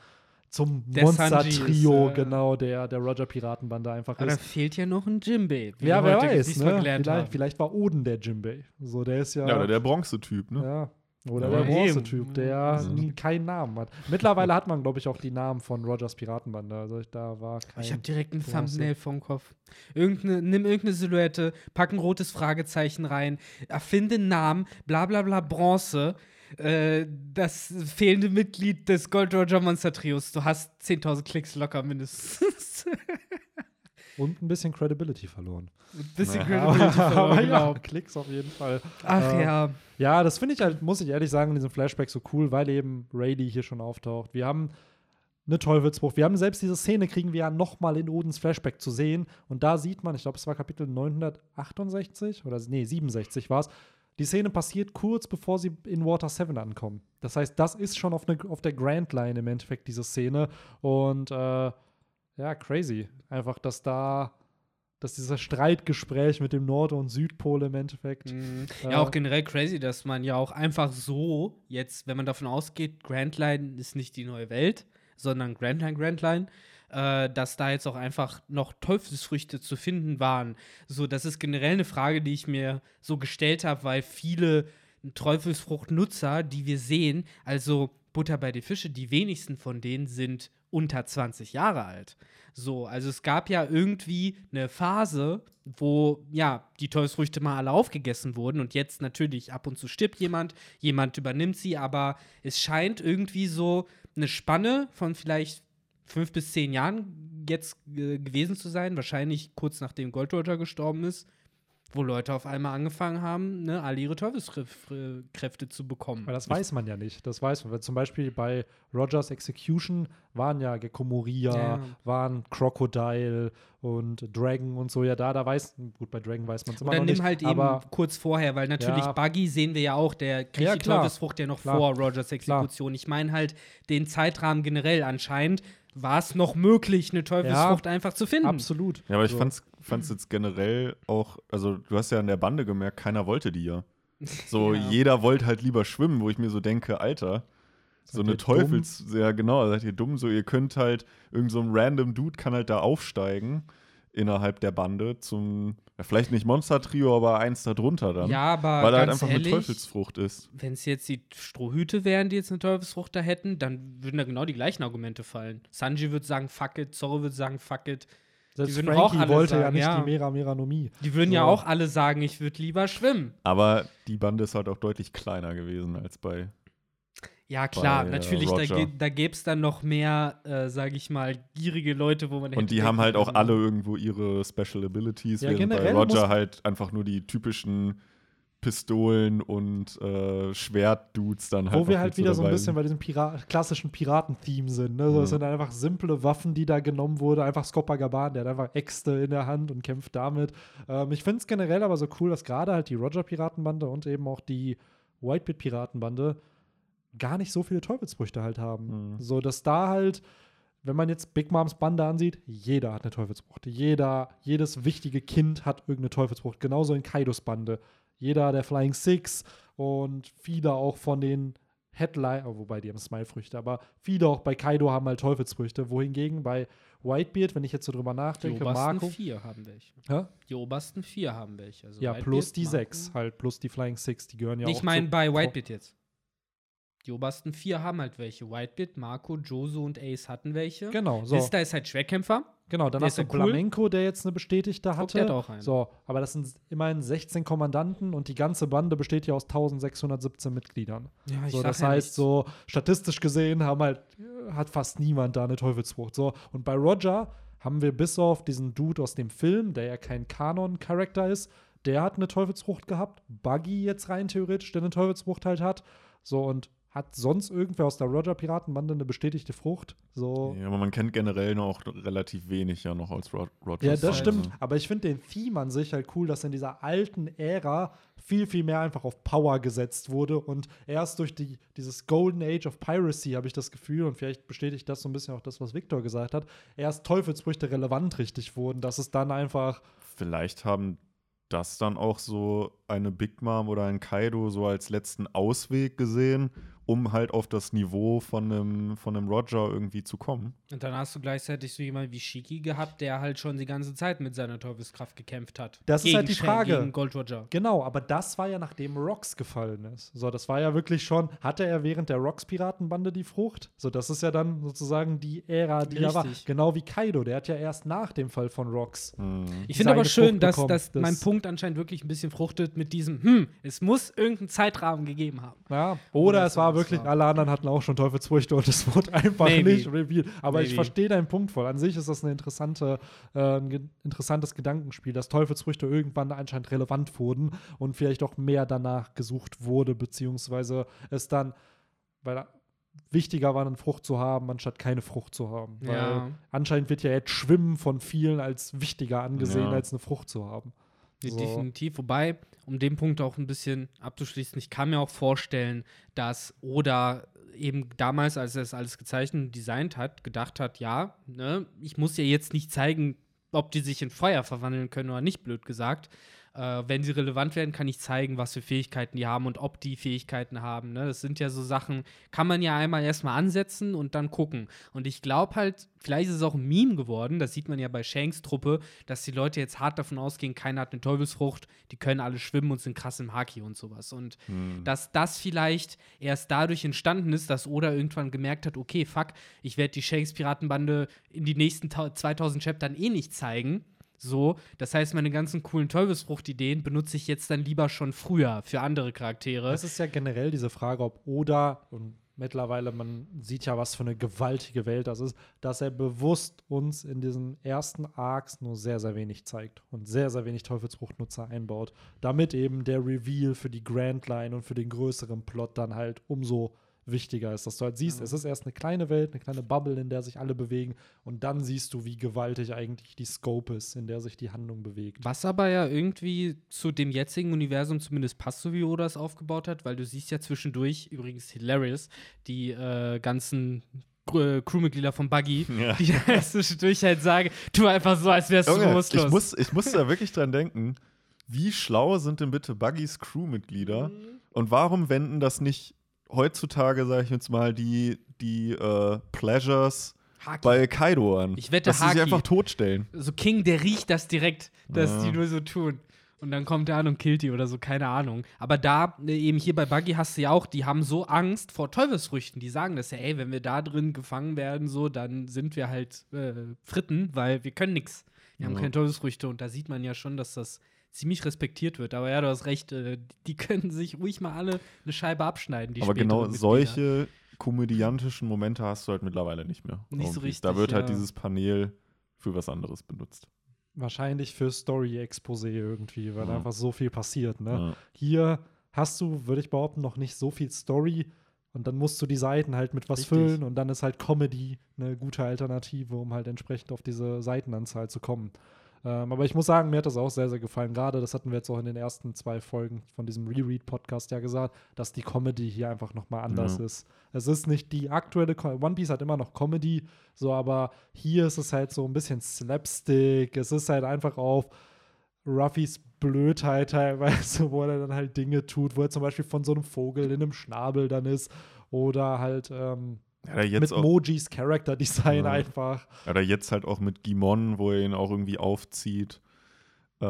zum Der Sanji ist, Monster-Trio, äh, genau, der, der Roger-Piratenbande einfach Aber da ist. fehlt ja noch ein Jimbei. Ja, wer weiß, ne? Vielleicht, vielleicht war Oden der Jimbei. So, der ist ja. Ja, oder der Bronze-Typ, ne? Ja. Oder Ja, der eben. Bronze-Typ, der Mhm. keinen Namen hat. Mittlerweile hat man, glaube ich, auch die Namen von Rogers Piratenbande. Also ich- da war kein. Ich habe direkt ein. Thumbnail vom Kopf. Irgendeine, nimm irgendeine Silhouette, pack ein rotes Fragezeichen rein, erfinde einen Namen, bla bla bla, Bronze. Äh, das fehlende Mitglied des Gold Roger Monster Trios. Du hast 10.000 Klicks locker mindestens. Und ein bisschen Credibility verloren. Ein bisschen Ja. Credibility Aber verloren, ja, genau. Klicks auf jeden Fall. Ach Äh, ja. Ja, das finde ich halt, muss ich ehrlich sagen, in diesem Flashback so cool, weil eben Rayleigh hier schon auftaucht. Wir haben eine Teufelsbruch. Wir haben selbst diese Szene, kriegen wir ja nochmal in Odens Flashback zu sehen. Und da sieht man, ich glaube, es war Kapitel 968 oder nee, 67 war es. Die Szene passiert kurz bevor sie in Water 7 ankommen. Das heißt, das ist schon auf, ne, auf der Grand Line im Endeffekt, diese Szene. Und äh, ja, crazy. Einfach, dass da, dass dieser Streitgespräch mit dem Nord- und Südpol im Endeffekt. Mhm. Äh, Ja, auch generell crazy, dass man ja auch einfach so jetzt, wenn man davon ausgeht, Grand Line ist nicht die neue Welt, sondern Grand Line, Grand Line, äh, dass da jetzt auch einfach noch Teufelsfrüchte zu finden waren. So, das ist generell eine Frage, die ich mir so gestellt habe, weil viele Teufelsfruchtnutzer, die wir sehen, also Butter bei die Fische, die wenigsten von denen sind unter 20 Jahre alt. So, also es gab ja irgendwie eine Phase, wo ja die Teufelsfrüchte mal alle aufgegessen wurden und jetzt natürlich ab und zu stirbt jemand, jemand übernimmt sie, aber es scheint irgendwie so eine Spanne von vielleicht fünf bis zehn Jahren jetzt äh, gewesen zu sein, wahrscheinlich kurz nachdem Gold Roger gestorben ist, wo Leute auf einmal angefangen haben, ne, alle ihre Teufelskräfte zu bekommen. Aber das weiß man ja nicht. Das weiß man. Weil zum Beispiel bei Rogers Execution waren ja Gecko Moria, Ja. waren Crocodile und Dragon und so ja da. Da weiß, gut, bei Dragon weiß man es immer Oder noch nimm nicht. halt eben aber kurz vorher, weil natürlich Ja. Buggy sehen wir ja auch, der kriegt Ja, die klar. Teufelsfrucht ja noch Klar. vor Rogers Exekution. Ich meine halt den Zeitrahmen generell anscheinend war es noch möglich, eine Teufelsfrucht einfach zu finden. absolut. Ja, aber ich So. fand's, fand's jetzt generell auch, also du hast ja in der Bande gemerkt, keiner wollte die ja. So, Ja. jeder wollte halt lieber schwimmen, wo ich mir so denke, Alter, so Seid eine Teufels, ja genau, seid ihr dumm, so ihr könnt halt, irgend so ein random Dude kann halt da aufsteigen innerhalb der Bande zum, ja, vielleicht nicht Monster-Trio, aber eins da drunter dann. Ja, aber weil er halt ganz einfach ehrlich, eine Teufelsfrucht ist. wenn es jetzt die Strohhüte wären, die jetzt eine Teufelsfrucht da hätten, dann würden da genau die gleichen Argumente fallen. Sanji würde sagen, fuck it, Zorro würde sagen, fuck it. Selbst würden auch alle wollte ja sagen, nicht ja. die Mera Meranomie. Die würden ja So. auch alle sagen, ich würde lieber schwimmen. Aber die Bande ist halt auch deutlich kleiner gewesen als bei. Ja, klar, Bei, äh, natürlich, da, Roger. ge da gäbe es dann noch mehr, äh, sage ich mal, gierige Leute, wo man Und die haben halt auch können, alle irgendwo ihre Special Abilities, Ja, während bei Roger halt einfach nur die typischen Pistolen und äh, Schwertdudes dann halt. Wo wir halt wieder so ein bisschen bei diesem Pira klassischen Piraten-Theme sind. Ne? So, Es Ja. sind einfach simple Waffen, die da genommen wurden. Einfach Scopagaban, der hat einfach Äxte in der Hand und kämpft damit. Ähm, ich finde es generell aber so cool, dass gerade halt die Roger-Piratenbande und eben auch die Whitebit-Piratenbande gar nicht so viele Teufelsfrüchte halt haben. Mhm. So, dass da halt, wenn man jetzt Big Moms Bande ansieht, jeder hat eine Teufelsfrucht. Jeder, jedes wichtige Kind hat irgendeine Teufelsfrucht. Genauso in Kaidos Bande. Jeder der Flying Six und viele auch von den Headline, oh, wobei die haben Smile-Früchte, aber viele auch bei Kaido haben halt Teufelsfrüchte. Wohingegen bei Whitebeard, wenn ich jetzt so drüber Die nachdenke, obersten Marco. vier haben welche. Hä? Die obersten vier haben welche. Also Ja, Whitebeard, plus die Marco. sechs, halt, plus die Flying Six, die gehören ja Nee, auch ich meine bei Whitebeard jetzt. Die obersten vier haben halt welche. Whitebeard, Marco, Josu und Ace hatten welche. Genau, so. Vista ist halt Schwerkämpfer. Genau, dann Der hast du ist ja cool. Flamenco, der jetzt eine bestätigte hatte. der hat auch einen. So, aber das sind immerhin 16 Kommandanten und die ganze Bande besteht ja aus 1617 Mitgliedern. Ja, So, das heißt, so statistisch gesehen haben halt, äh, hat fast niemand da eine Teufelsfrucht. So, und bei Roger haben wir bis auf diesen Dude aus dem Film, der ja kein Kanon-Charakter ist, der hat eine Teufelsfrucht gehabt. Buggy jetzt rein theoretisch, der eine Teufelsfrucht halt hat. So, und hat sonst irgendwer aus der Roger-Piratenbande eine bestätigte Frucht? So. Ja, aber man kennt generell noch relativ wenig ja noch als Ro Roger. Ja, das stimmt. so. Aber ich finde den Theme an sich halt cool, dass in dieser alten Ära viel, viel mehr einfach auf Power gesetzt wurde. Und erst durch die, dieses Golden Age of Piracy habe ich das Gefühl, und vielleicht bestätigt das so ein bisschen auch das, was Victor gesagt hat, erst Teufelsfrüchte relevant richtig wurden, dass es dann einfach. Vielleicht haben das dann auch so eine Big Mom oder ein Kaido so als letzten Ausweg gesehen, um halt auf das Niveau von einem, von einem Roger irgendwie zu kommen. Und dann hast du gleichzeitig so jemanden wie Shiki gehabt, der halt schon die ganze Zeit mit seiner Teufelskraft gekämpft hat. Das ist halt die Frage. Gegen Gold Roger. Genau, aber das war ja nachdem Rox gefallen ist. So, das war ja wirklich schon, hatte er während der Rox-Piratenbande die Frucht? So, das ist ja dann sozusagen die Ära, die da war. Richtig. Genau wie Kaido, der hat ja erst nach dem Fall von Rox. Hm. Ich finde aber schön, dass, dass Das- mein Punkt anscheinend wirklich ein bisschen fruchtet mit diesem, hm, es muss irgendeinen Zeitrahmen gegeben haben. Ja, oder Oder es war wirklich, war- alle anderen hatten auch schon Teufelsfrüchte und es wurde einfach Maybe. nicht revealed. Aber ich Maybe. verstehe deinen Punkt voll. An sich ist das eine interessante, äh, ein ge interessantes Gedankenspiel, dass Teufelsfrüchte irgendwann anscheinend relevant wurden und vielleicht auch mehr danach gesucht wurde, beziehungsweise es dann, weil wichtiger war, eine Frucht zu haben, anstatt keine Frucht zu haben. Weil Ja. anscheinend wird ja jetzt Schwimmen von vielen als wichtiger angesehen, Ja. als eine Frucht zu haben. Ja, So. Definitiv. Wobei, um den Punkt auch ein bisschen abzuschließen, ich kann mir auch vorstellen, dass Oda eben damals, als er das alles gezeichnet und designt hat, gedacht hat, ja, ne, ich muss ja jetzt nicht zeigen, ob die sich in Feuer verwandeln können oder nicht, blöd gesagt. Äh, wenn sie relevant werden, kann ich zeigen, was für Fähigkeiten die haben und ob die Fähigkeiten haben. Ne? Das sind ja so Sachen, kann man ja einmal erstmal ansetzen und dann gucken. Und ich glaube halt, vielleicht ist es auch ein Meme geworden, das sieht man ja bei Shanks Truppe, dass die Leute jetzt hart davon ausgehen, keiner hat eine Teufelsfrucht, die können alle schwimmen und sind krass im Haki und sowas. Und Hm. dass das vielleicht erst dadurch entstanden ist, dass Oda irgendwann gemerkt hat, okay, fuck, ich werde die Shanks-Piratenbande in die nächsten tau- 2000 Chaptern eh nicht zeigen. So, das heißt, meine ganzen coolen Teufelsfrucht-Ideen benutze ich jetzt dann lieber schon früher für andere Charaktere. Es ist ja generell diese Frage, ob Oda und mittlerweile, man sieht ja, was für eine gewaltige Welt das ist, dass er bewusst uns in diesen ersten Arcs nur sehr, sehr wenig zeigt und sehr, sehr wenig Teufelsfruchtnutzer einbaut, damit eben der Reveal für die Grand Line und für den größeren Plot dann halt umso wichtiger ist, dass du halt siehst, Ja. es ist erst eine kleine Welt, eine kleine Bubble, in der sich alle bewegen und dann siehst du, wie gewaltig eigentlich die Scope ist, in der sich die Handlung bewegt. Was aber ja irgendwie zu dem jetzigen Universum zumindest passt, so wie Oda es aufgebaut hat, weil du siehst ja zwischendurch, übrigens hilarious, die äh, ganzen Cr- Crewmitglieder von Buggy, Ja. die zwischendurch halt sagen, tu einfach so, als wärst du bewusstlos. ich, muss, ich muss da wirklich dran denken, wie schlau sind denn bitte Buggys Crewmitglieder Mhm. und warum wenden das nicht heutzutage, sage ich jetzt mal, die, die äh, Pleasures Haki. bei Kaido an? Ich wette, dass sie sich Haki. einfach totstellen. so King, der riecht das direkt, dass Ja. die nur so tun. Und dann kommt er an und killt die oder so, keine Ahnung. Aber da, äh, eben hier bei Buggy hast du ja auch, die haben so Angst vor Teufelsfrüchten. Die sagen das ja, ey, wenn wir da drin gefangen werden, so, dann sind wir halt äh, Fritten, weil wir können nix. Wir haben Ja. keine Teufelsfrüchte. Und da sieht man ja schon, dass das ziemlich respektiert wird. Aber ja, du hast recht, äh, die können sich ruhig mal alle eine Scheibe abschneiden. Die Aber genau Mitglieder. solche komödiantischen Momente hast du halt mittlerweile nicht mehr. Nicht so richtig, Da wird halt ja. dieses Panel für was anderes benutzt. Wahrscheinlich für Story-Exposé irgendwie, weil Ja. einfach so viel passiert, ne? Ja. Hier hast du, würde ich behaupten, noch nicht so viel Story und dann musst du die Seiten halt mit was Richtig. füllen und dann ist halt Comedy eine gute Alternative, um halt entsprechend auf diese Seitenanzahl zu kommen. Ähm, aber ich muss sagen, mir hat das auch sehr, sehr gefallen. Gerade, das hatten wir jetzt auch in den ersten zwei Folgen von diesem Reread-Podcast ja gesagt, dass die Comedy hier einfach nochmal anders Ja. ist. Es ist nicht die aktuelle, Co One Piece hat immer noch Comedy, so, aber hier ist es halt so ein bisschen Slapstick. Es ist halt einfach auf Ruffys Blödheit teilweise, wo er dann halt Dinge tut, wo er zum Beispiel von so einem Vogel in einem Schnabel dann ist oder halt ähm, Ja, jetzt mit auch, Mojis Character Design Ja. einfach. Oder jetzt halt auch mit Gimon, wo er ihn auch irgendwie aufzieht. Äh,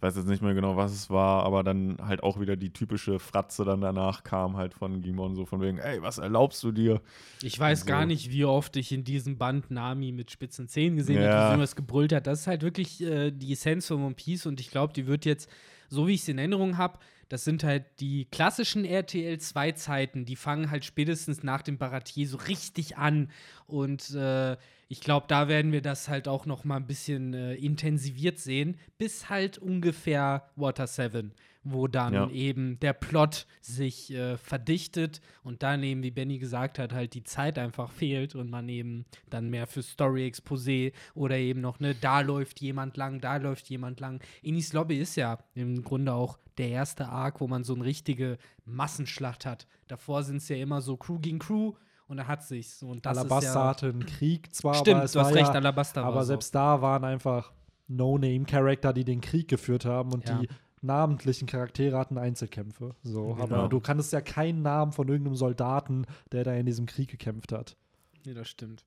weiß jetzt nicht mehr genau, was es war, aber dann halt auch wieder die typische Fratze dann danach kam halt von Gimon, so von wegen, ey, was erlaubst du dir? Ich weiß So. gar nicht, wie oft ich in diesem Band Nami mit spitzen Zähnen gesehen habe, Ja. wie sie irgendwas gebrüllt hat. Das ist halt wirklich äh, die Essenz von One Piece und ich glaube, die wird jetzt, so wie ich es in Erinnerung habe, das sind halt die klassischen RTL 2 Zeiten, die fangen halt spätestens nach dem Baratier so richtig an und äh, ich glaube, da werden wir das halt auch noch mal ein bisschen äh, intensiviert sehen, bis halt ungefähr Water 7, wo dann Ja. eben der Plot sich äh, verdichtet und dann eben, wie Benny gesagt hat, halt die Zeit einfach fehlt und man eben dann mehr für Story-Exposé oder eben noch, ne, da läuft jemand lang, da läuft jemand lang. Inis Lobby ist ja im Grunde auch der erste Arc, wo man so eine richtige Massenschlacht hat. Davor sind es ja immer so Crew gegen Crew und da hat sich's. Und das Alabasta ist ja hatte einen Krieg zwar, Stimmt, aber es du hast war recht, ja, Alabasta war aber so. selbst da waren einfach No-Name-Charakter, die den Krieg geführt haben und Ja. die namentlichen Charaktere hatten Einzelkämpfe. So, Genau. aber du kannst ja keinen Namen von irgendeinem Soldaten, der da in diesem Krieg gekämpft hat. Nee, das stimmt.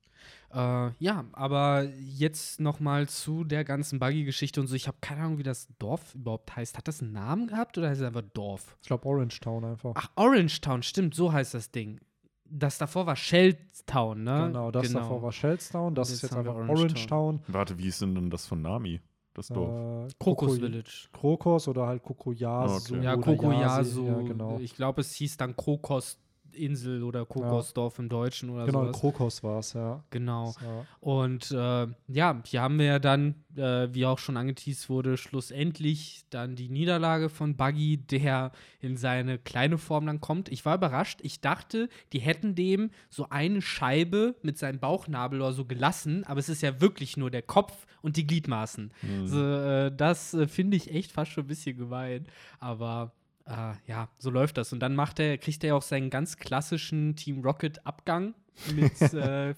Äh, ja, aber jetzt noch mal zu der ganzen Buggy-Geschichte und so. Ich habe keine Ahnung, wie das Dorf überhaupt heißt. Hat das einen Namen gehabt oder heißt es einfach Dorf? Ich glaube Orange Town einfach. Ach, Orange Town, stimmt, so heißt das Ding. Das davor war Shelltown, ne? genau, das davor war Shellstown, das Und ist jetzt jetzt einfach Orange Orange Town. Warte, wie ist denn denn das von Nami, das Dorf? Äh, Krokus Koko- Village. Krokos oder halt Kokoyasu. Okay. Ja, Kokoyasu. Ja, genau. Ich glaube, es hieß dann Krokos-Insel oder Kokosdorf im Deutschen oder Genau, sowas. Krokos war es, ja. Genau. ja. Und äh, ja, hier haben wir ja dann, äh, wie auch schon angeteased wurde, schlussendlich dann die Niederlage von Buggy, der in seine kleine Form dann kommt. Ich war überrascht. Ich dachte, die hätten dem so eine Scheibe mit seinem Bauchnabel oder so gelassen, aber es ist ja wirklich nur der Kopf und die Gliedmaßen. Hm. So, äh, das äh, finde ich echt fast schon ein bisschen gemein. Aber äh, ja, so läuft das. Und dann macht er, kriegt er ja auch seinen ganz klassischen Team Rocket Abgang mit äh,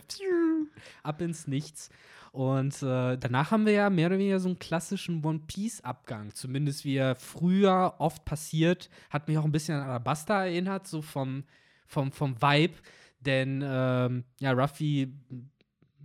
ab ins Nichts. Und äh, danach haben wir ja mehr oder weniger so einen klassischen One Piece-Abgang. Zumindest wie er früher oft passiert, hat mich auch ein bisschen an Alabasta erinnert, so vom, vom, vom Vibe. Denn ähm, ja, Ruffy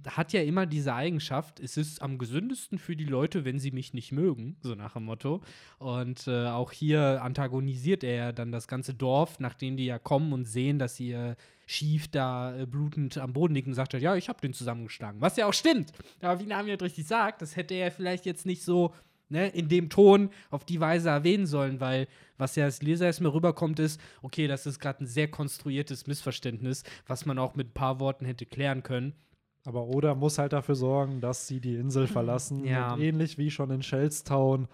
hat ja immer diese Eigenschaft, es ist am gesündesten für die Leute, wenn sie mich nicht mögen, so nach dem Motto. Und äh, auch hier antagonisiert er ja dann das ganze Dorf, nachdem die ja kommen und sehen, dass sie äh, schief da äh, blutend am Boden liegen und sagt er, ja, ich habe den zusammengeschlagen. Was ja auch stimmt. Aber wie Nami halt richtig sagt, das hätte er vielleicht jetzt nicht so ne, in dem Ton auf die Weise erwähnen sollen, weil was ja als Leser erstmal rüberkommt, ist, okay, das ist gerade ein sehr konstruiertes Missverständnis, was man auch mit ein paar Worten hätte klären können. Aber Oda muss halt dafür sorgen, dass sie die Insel verlassen. Ja. Ähnlich wie schon in Shellstown.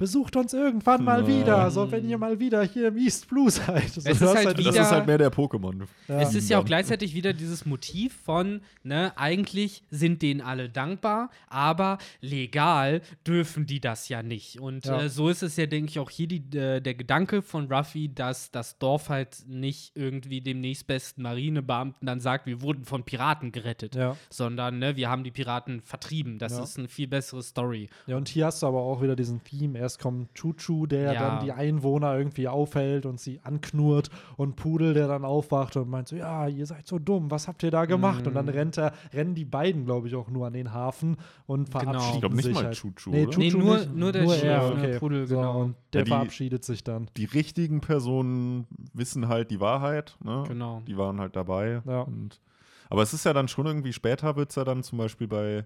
Besucht uns irgendwann mal wieder, so wenn ihr mal wieder hier im East Blue seid. So, Es du ist halt Das wieder- ist halt mehr der Pokémon. Ja. Es ist ja auch gleichzeitig wieder dieses Motiv von, ne, eigentlich sind denen alle dankbar, aber legal dürfen die das ja nicht. Und Ja. äh, so ist es ja, denke ich, auch hier die, äh, der Gedanke von Ruffy, dass das Dorf halt nicht irgendwie dem nächstbesten Marinebeamten dann sagt, wir wurden von Piraten gerettet, Ja. sondern ne, wir haben die Piraten vertrieben. Das Ja. ist eine viel bessere Story. ja, und hier hast du aber auch wieder diesen Theme. Erst kommt Chuchu, der Ja. dann die Einwohner irgendwie aufhält und sie anknurrt. Und Pudel, der dann aufwacht und meint so, ja, ihr seid so dumm, was habt ihr da gemacht? Und dann Mm. rennt er, rennen die beiden, glaube ich, auch nur an den Hafen und Genau. verabschieden Ich glaub nicht sich mal halt. Chuchu, Nee? Chuchu Nee, nur- nicht. nur der Chef, er, okay. Pudel, so, genau. Und der Ja, die- verabschiedet sich dann. Die richtigen Personen wissen halt die Wahrheit. Ne? Genau. Die waren halt dabei. Ja. Und, aber es ist ja dann schon irgendwie später, wird es ja dann zum Beispiel bei,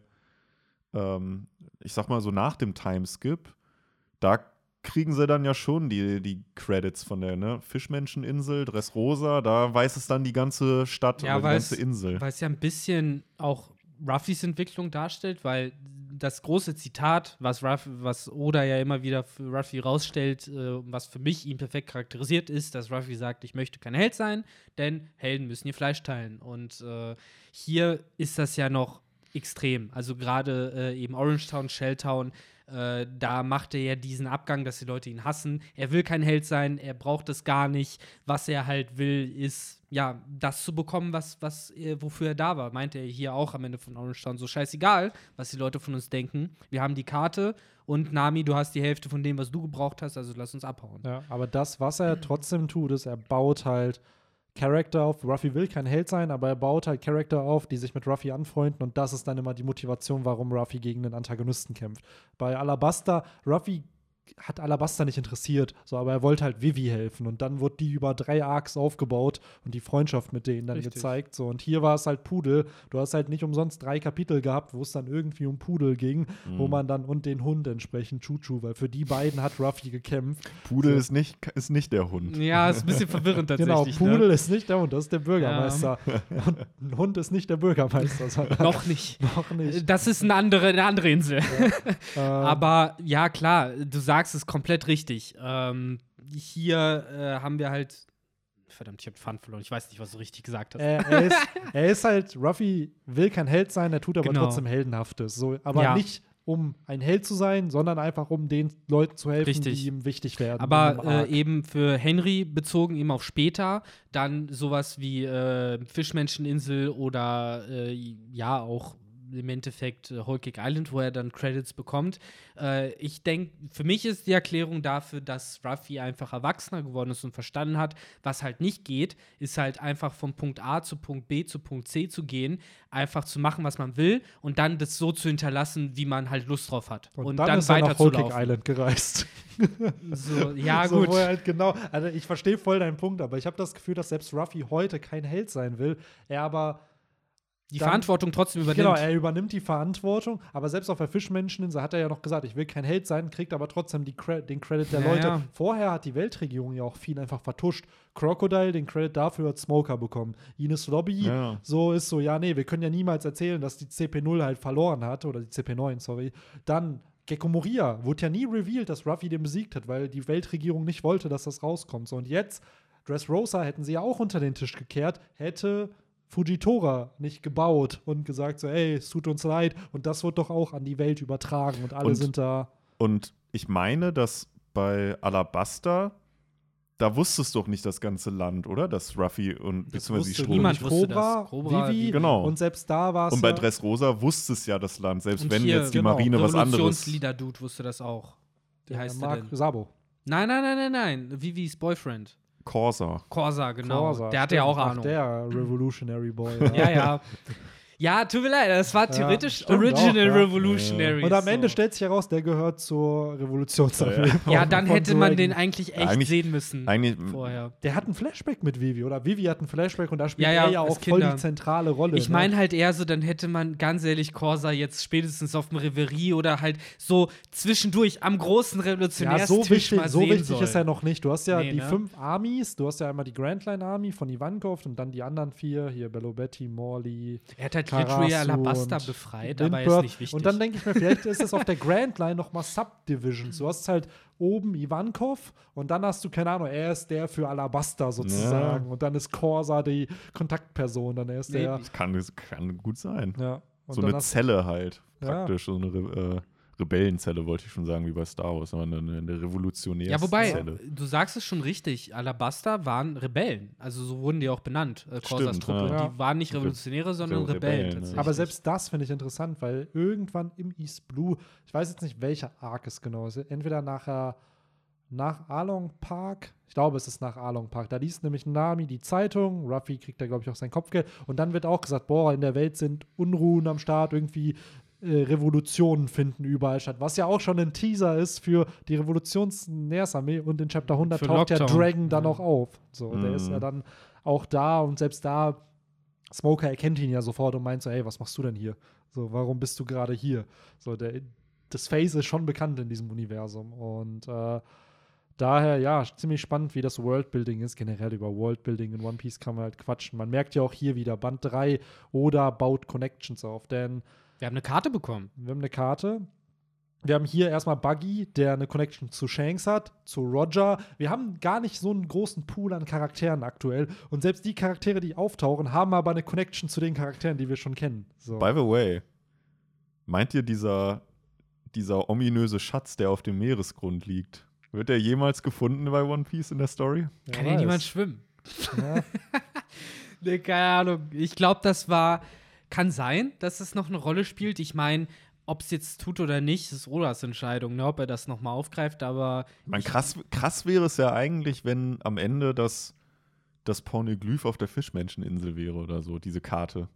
ähm, ich sag mal so nach dem Timeskip, da kriegen sie dann ja schon die, die Credits von der ne? Fischmenscheninsel, Dressrosa, da weiß es dann die ganze Stadt Ja, die ganze Insel. Weil es ja ein bisschen auch Ruffys Entwicklung darstellt, weil das große Zitat, was, Ruff, was Oda ja immer wieder für Ruffy rausstellt, äh, was für mich ihn perfekt charakterisiert, ist, dass Ruffy sagt, ich möchte kein Held sein, denn Helden müssen ihr Fleisch teilen. Und äh, hier ist das ja noch extrem. Also gerade äh, eben Orangetown, Shelltown, äh, da macht er ja diesen Abgang, dass die Leute ihn hassen. Er will kein Held sein, er braucht es gar nicht. Was er halt will, ist ja das zu bekommen, was, was er, wofür er da war. Meinte er hier auch am Ende von Orangetown. So scheißegal, was die Leute von uns denken. Wir haben die Karte und Nami, du hast die Hälfte von dem, was du gebraucht hast, also lass uns abhauen. Ja, aber das, was er trotzdem tut, ist, er baut halt Charakter auf. Ruffy will kein Held sein, aber er baut halt Charakter auf, die sich mit Ruffy anfreunden und das ist dann immer die Motivation, warum Ruffy gegen den Antagonisten kämpft. Bei Alabasta, Ruffy hat Alabasta nicht interessiert, so, aber er wollte halt Vivi helfen und dann wurde die über drei Arcs aufgebaut und die Freundschaft mit denen dann Richtig. gezeigt. So. Und hier war es halt Pudel. Du hast halt nicht umsonst drei Kapitel gehabt, wo es dann irgendwie um Pudel ging, wo man dann und den Hund entsprechend Chuchu, weil für die beiden hat Ruffy gekämpft. Pudel so. ist, nicht, ist nicht der Hund. Ja, ist ein bisschen verwirrend Genau, tatsächlich. Pudel ne? ist nicht der Hund, das ist der Bürgermeister. Und ein Hund ist nicht der Bürgermeister, Noch nicht. noch nicht. Das ist eine andere, eine andere Insel. Ähm, Aber ja, klar, du sagst es komplett richtig. Ähm, hier äh, haben wir halt. Verdammt, ich habe Fun verloren. Ich weiß nicht, was du richtig gesagt hast. er, er, ist, er ist halt, Ruffy will kein Held sein, er tut aber Genau. trotzdem Heldenhaftes. So, aber Ja. nicht um ein Held zu sein, sondern einfach um den Leuten zu helfen, Richtig. die ihm wichtig werden. Aber äh, eben für Henry bezogen eben auf später, dann sowas wie äh, Fischmenscheninsel oder äh, ja auch im Endeffekt äh, Whole Cake Island, wo er dann Credits bekommt. Äh, ich denke, für mich ist die Erklärung dafür, dass Ruffy einfach erwachsener geworden ist und verstanden hat, was halt nicht geht, ist halt einfach von Punkt A zu Punkt B zu Punkt C zu gehen, einfach zu machen, was man will und dann das so zu hinterlassen, wie man halt Lust drauf hat. und, dann, ist er nach Whole Cake Island gereist. So, ja, so, gut. Halt genau, also ich verstehe voll deinen Punkt, aber ich habe das Gefühl, dass selbst Ruffy heute kein Held sein will. Er aber die dann- Verantwortung trotzdem übernimmt. Genau, er übernimmt die Verantwortung, aber selbst auf der Fischmenscheninsel hat er ja noch gesagt, ich will kein Held sein, kriegt aber trotzdem die Cre den Credit der Ja, Leute. ja. Vorher hat die Weltregierung ja auch viel einfach vertuscht. Crocodile, den Credit dafür hat Smoker bekommen. Ines Lobby, Ja. so ist so, ja, nee, wir können ja niemals erzählen, dass die CP0 halt verloren hat, oder die CP9, sorry. Dann Gecko Moria, wurde ja nie revealed, dass Ruffy den besiegt hat, weil die Weltregierung nicht wollte, dass das rauskommt. So, und jetzt, Dressrosa hätten sie ja auch unter den Tisch gekehrt, hätte Fujitora nicht gebaut und gesagt so, ey, es tut uns leid. Und das wird doch auch an die Welt übertragen und alle Und- sind da. Und ich meine, dass bei Alabasta da wusste es doch nicht das ganze Land, oder? Dass Ruffy und beziehungsweise die wusste Stroh. niemand wusste Cobra, das. Cobra, Vivi Genau. und selbst da war es Und bei ja, Dressrosa wusste es ja das Land, selbst Und wenn hier, jetzt die genau, Marine was anderes. Revolutionsleader Dude wusste das auch. Wie der heißt Mark der denn? Sabo. Nein, nein, nein, nein, nein. Vivis Boyfriend. Corsa. Corsa, genau. Corsa, der hatte ja auch Ahnung. der Revolutionary Boy. Ja, ja. Ja, tut mir leid, das war theoretisch stimmt Original auch, ja. Revolutionary. Und am Ende so. stellt sich heraus, der gehört zur Revolutionsarmee. Ja, Ja, dann hätte man den eigentlich echt Eigentlich- sehen müssen. Eigentlich, vorher. Der hat ein Flashback mit Vivi, oder? Vivi hat ein Flashback und da spielt Ja, ja, er ja auch voll die zentrale Rolle. Ich ne? meine halt eher so, dann hätte man ganz ehrlich Corsa jetzt spätestens auf dem Reverie oder halt so zwischendurch am großen ja, Revolutionärstisch so wichtig, mal so sehen wichtig sollen. ist er noch nicht. Du hast ja Nee, die ne? fünf Armies, du hast ja einmal die Grand Line Army von Ivankov und dann die anderen vier, hier Bellobetti, Morley, Er hat halt Literally Alabasta und befreit, aber er ist nicht wichtig. Und dann denke ich mir, vielleicht ist es auf der Grand Line nochmal Subdivisions. Du hast halt oben Ivankov und dann hast du, keine Ahnung, er ist der für Alabasta sozusagen. Und dann ist Corsa die Kontaktperson, dann er ist Nee, der. das kann, das kann gut sein. Ja. Und so eine Zelle halt, Ja. praktisch. So eine äh, Rebellenzelle, wollte ich schon sagen, wie bei Star Wars, aber eine, eine revolutionäre ja, wobei, Zelle. du sagst es schon richtig, Alabasta waren Rebellen. Also so wurden die auch benannt, äh, Corsas Truppe. ja. Die waren nicht Re- Revolutionäre, sondern Re- Rebellen. Rebellen. Aber selbst das finde ich interessant, weil irgendwann im East Blue, ich weiß jetzt nicht, welcher Arc es genau ist, entweder nachher nach Along Park, ich glaube, es ist nach Along Park, da liest nämlich Nami die Zeitung, Ruffy kriegt da, glaube ich, auch sein Kopfgeld und dann wird auch gesagt, boah, in der Welt sind Unruhen am Start, irgendwie äh, Revolutionen finden überall statt, was ja auch schon ein Teaser ist für die Revolutionsnähersarmee und in Chapter 100 Für taucht ja Lockdown. Dragon dann Ja. auch auf. So, der ist Mhm. ja dann auch da und selbst da Smoker erkennt ihn ja sofort und meint so, ey, was machst du denn hier? So, warum bist du gerade hier? So, der, das Face ist schon bekannt in diesem Universum und äh, daher, ja, ziemlich spannend, wie das Worldbuilding ist. Generell über Worldbuilding in One Piece kann man halt quatschen. Man merkt ja auch hier wieder Band 3 oder baut Connections auf, denn Wir haben eine Karte bekommen. wir haben eine Karte. Wir haben hier erstmal Buggy, der eine Connection zu Shanks hat, zu Roger. Wir haben gar nicht so einen großen Pool an Charakteren aktuell. Und selbst die Charaktere, die auftauchen, haben aber eine Connection zu den Charakteren, die wir schon kennen. So. By the way, meint ihr, dieser, dieser ominöse Schatz, der auf dem Meeresgrund liegt, wird er jemals gefunden bei One Piece in der Story? Kann ja niemand schwimmen. Ja. Nee, keine Ahnung. Ich glaube, das war. Kann sein, dass es noch eine Rolle spielt. Ich meine, ob es jetzt tut oder nicht, ist Odas Entscheidung, ne, ob er das nochmal aufgreift, aber. Man, krass, krass wäre es ja eigentlich, wenn am Ende das, das Pornoglyph auf der Fischmenscheninsel wäre oder so, diese Karte.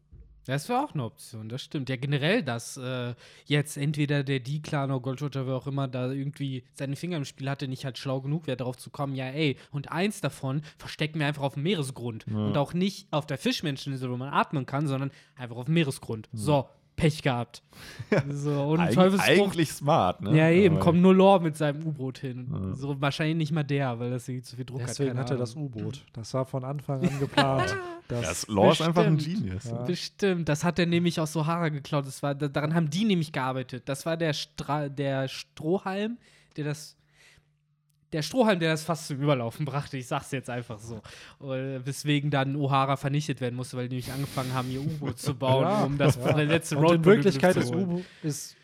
Das wäre auch eine Option, das stimmt. Ja, generell, dass äh, jetzt entweder der D-Clan oder Gold Roger, wer auch immer, da irgendwie seine Finger im Spiel hatte, nicht halt schlau genug wäre, darauf zu kommen, ja, ey, und eins davon verstecken wir einfach auf dem Meeresgrund. Ja. Und auch nicht auf der Fischmenscheninsel, wo man atmen kann, sondern einfach auf dem Meeresgrund. So, Pech gehabt. so, und Eig eigentlich smart, ne? Ja, eben, kommt nur Lore mit seinem U-Boot hin. Ja. So wahrscheinlich nicht mal der, weil das irgendwie zu viel Druck Deswegen hat. hat er das. U-Boot. Das war von Anfang an geplant. Das das, Law ist einfach ein. Genius. Ja. Bestimmt, das hat er nämlich aus Sohara geklaut. Das war, da- daran haben die nämlich gearbeitet. Das war der, Stra der Strohhalm, der das. Der Strohhalm, der das fast zum Überlaufen brachte, ich sag's jetzt einfach so. Äh, Weswegen dann O'Hara vernichtet werden musste, weil die nämlich angefangen haben, ihr U-Boot zu bauen, Ja. um das Ja. letzte und in Roadbook Wirklichkeit holen. U-Boot ist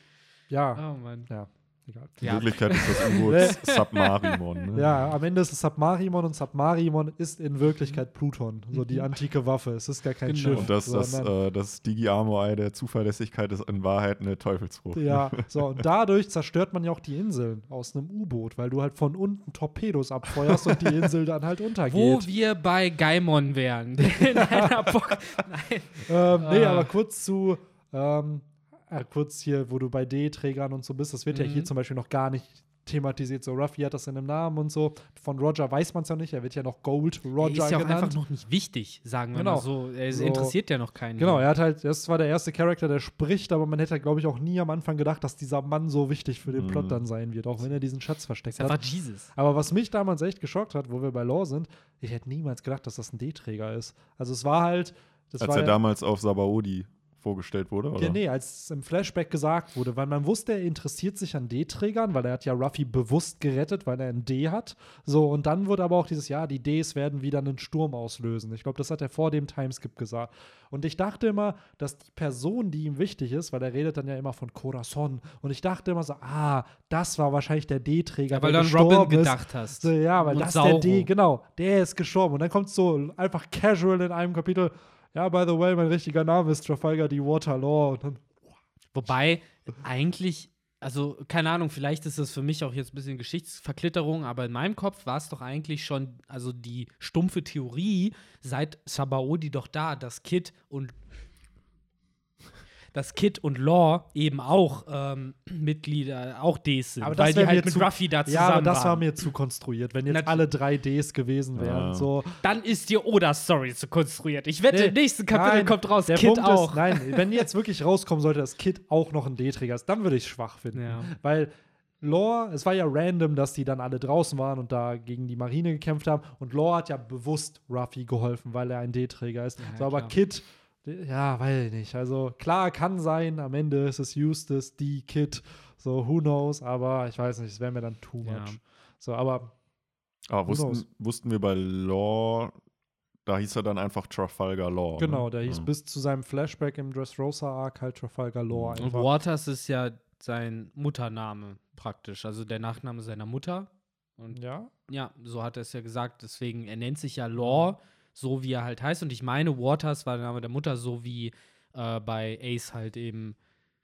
ja, Oh Mann. ja, egal. In Ja. Wirklichkeit ist das U-Boot Submarimon. Ne? Ja, am Ende ist es Submarimon und Submarimon ist in Wirklichkeit Pluton, so die antike Waffe. Es ist gar kein Genau. Schiff. Und das, das, äh, das Digi-Armor-Ei der Zuverlässigkeit ist in Wahrheit eine Teufelsfrucht. Ja, so, und dadurch zerstört man ja auch die Inseln aus einem U-Boot, weil du halt von unten Torpedos abfeuerst und die Insel dann halt Wo untergeht. wir bei Gaimon wären. In einer Box. Nein. Ähm, nee, Ah. aber kurz zu, ähm, äh, kurz hier, wo du bei D-Trägern und so bist, das wird ja Mhm. hier zum Beispiel noch gar nicht thematisiert. So, Ruffy hat das in einem Namen und so. Von Roger weiß man es ja nicht, er wird ja noch Gold Roger er ist ja auch genannt. einfach noch nicht wichtig, sagen wir Genau. mal so. Er So. interessiert ja noch keinen. Genau, er hat halt, das zwar der erste Charakter, der spricht, aber man hätte, glaube ich, auch nie am Anfang gedacht, dass dieser Mann so wichtig für den Mhm. Plot dann sein wird, auch wenn er diesen Schatz versteckt einfach hat. Jesus. Aber was mich damals echt geschockt hat, wo wir bei Law sind, ich hätte niemals gedacht, dass das ein D-Träger ist. Also es war halt, das Als war er ja, damals auf Sabaody vorgestellt wurde, oder? Ja, nee, als es im Flashback gesagt wurde, weil man wusste, er interessiert sich an D-Trägern, weil er hat ja Ruffy bewusst gerettet, weil er ein D hat. So, und dann wurde aber auch dieses, ja, die Ds werden wieder einen Sturm auslösen. Ich glaube, das hat er vor dem Timeskip gesagt. Und ich dachte immer, dass die Person, die ihm wichtig ist, weil er redet dann ja immer von Corazon, und ich dachte immer so, ah, das war wahrscheinlich der D-Träger, Ja, weil der du an Robin ist. gedacht hast. So, ja, weil Und das ist der Sauro. D, genau, der ist gestorben. Und dann kommt so einfach casual in einem Kapitel, ja, by the way, mein richtiger Name ist Trafalgar D. Waterlaw. Dann, Wobei eigentlich, also keine Ahnung, vielleicht ist das für mich auch jetzt ein bisschen Geschichtsverklitterung, aber in meinem Kopf war es doch eigentlich schon, also die stumpfe Theorie, seit Sabaody doch da, dass Kid und dass Kid und Law eben auch ähm, Mitglieder, auch Ds sind, Aber das weil die halt mit zu- Ruffy da zusammen ja, aber das war waren. mir zu konstruiert. Wenn jetzt Nat- alle drei Ds gewesen wären, Ja. so. Dann ist die Oda-Story zu konstruiert. Ich wette, Nee, im nächsten Kapitel nein, kommt raus, der Kid Punkt auch. Ist, nein, wenn jetzt wirklich rauskommen sollte, dass Kid auch noch ein D-Träger ist, dann würde ich es schwach finden. Ja. Weil Lore, es war ja random, dass die dann alle draußen waren und da gegen die Marine gekämpft haben. Und Lore hat ja bewusst Ruffy geholfen, weil er ein D-Träger ist. Ja, so, aber klar. Kid, ja, weiß ich nicht. Also klar, kann sein, am Ende ist es Eustace, die Kid, so who knows, aber ich weiß nicht, es wäre mir dann too much. Ja. So, aber Aber knows? wussten, wussten wir bei Law, da hieß er dann einfach Trafalgar Law. genau, ne? der hieß ja. bis zu seinem Flashback im Dressrosa-Arc halt Trafalgar Lore Und einfach. Waters ist ja sein Muttername praktisch, also der Nachname seiner Mutter. Und Ja, ja, so hat er es ja gesagt. Deswegen, er nennt sich ja Law, so wie er halt heißt. Und ich meine, Waters war der Name der Mutter, so wie äh, bei Ace halt eben.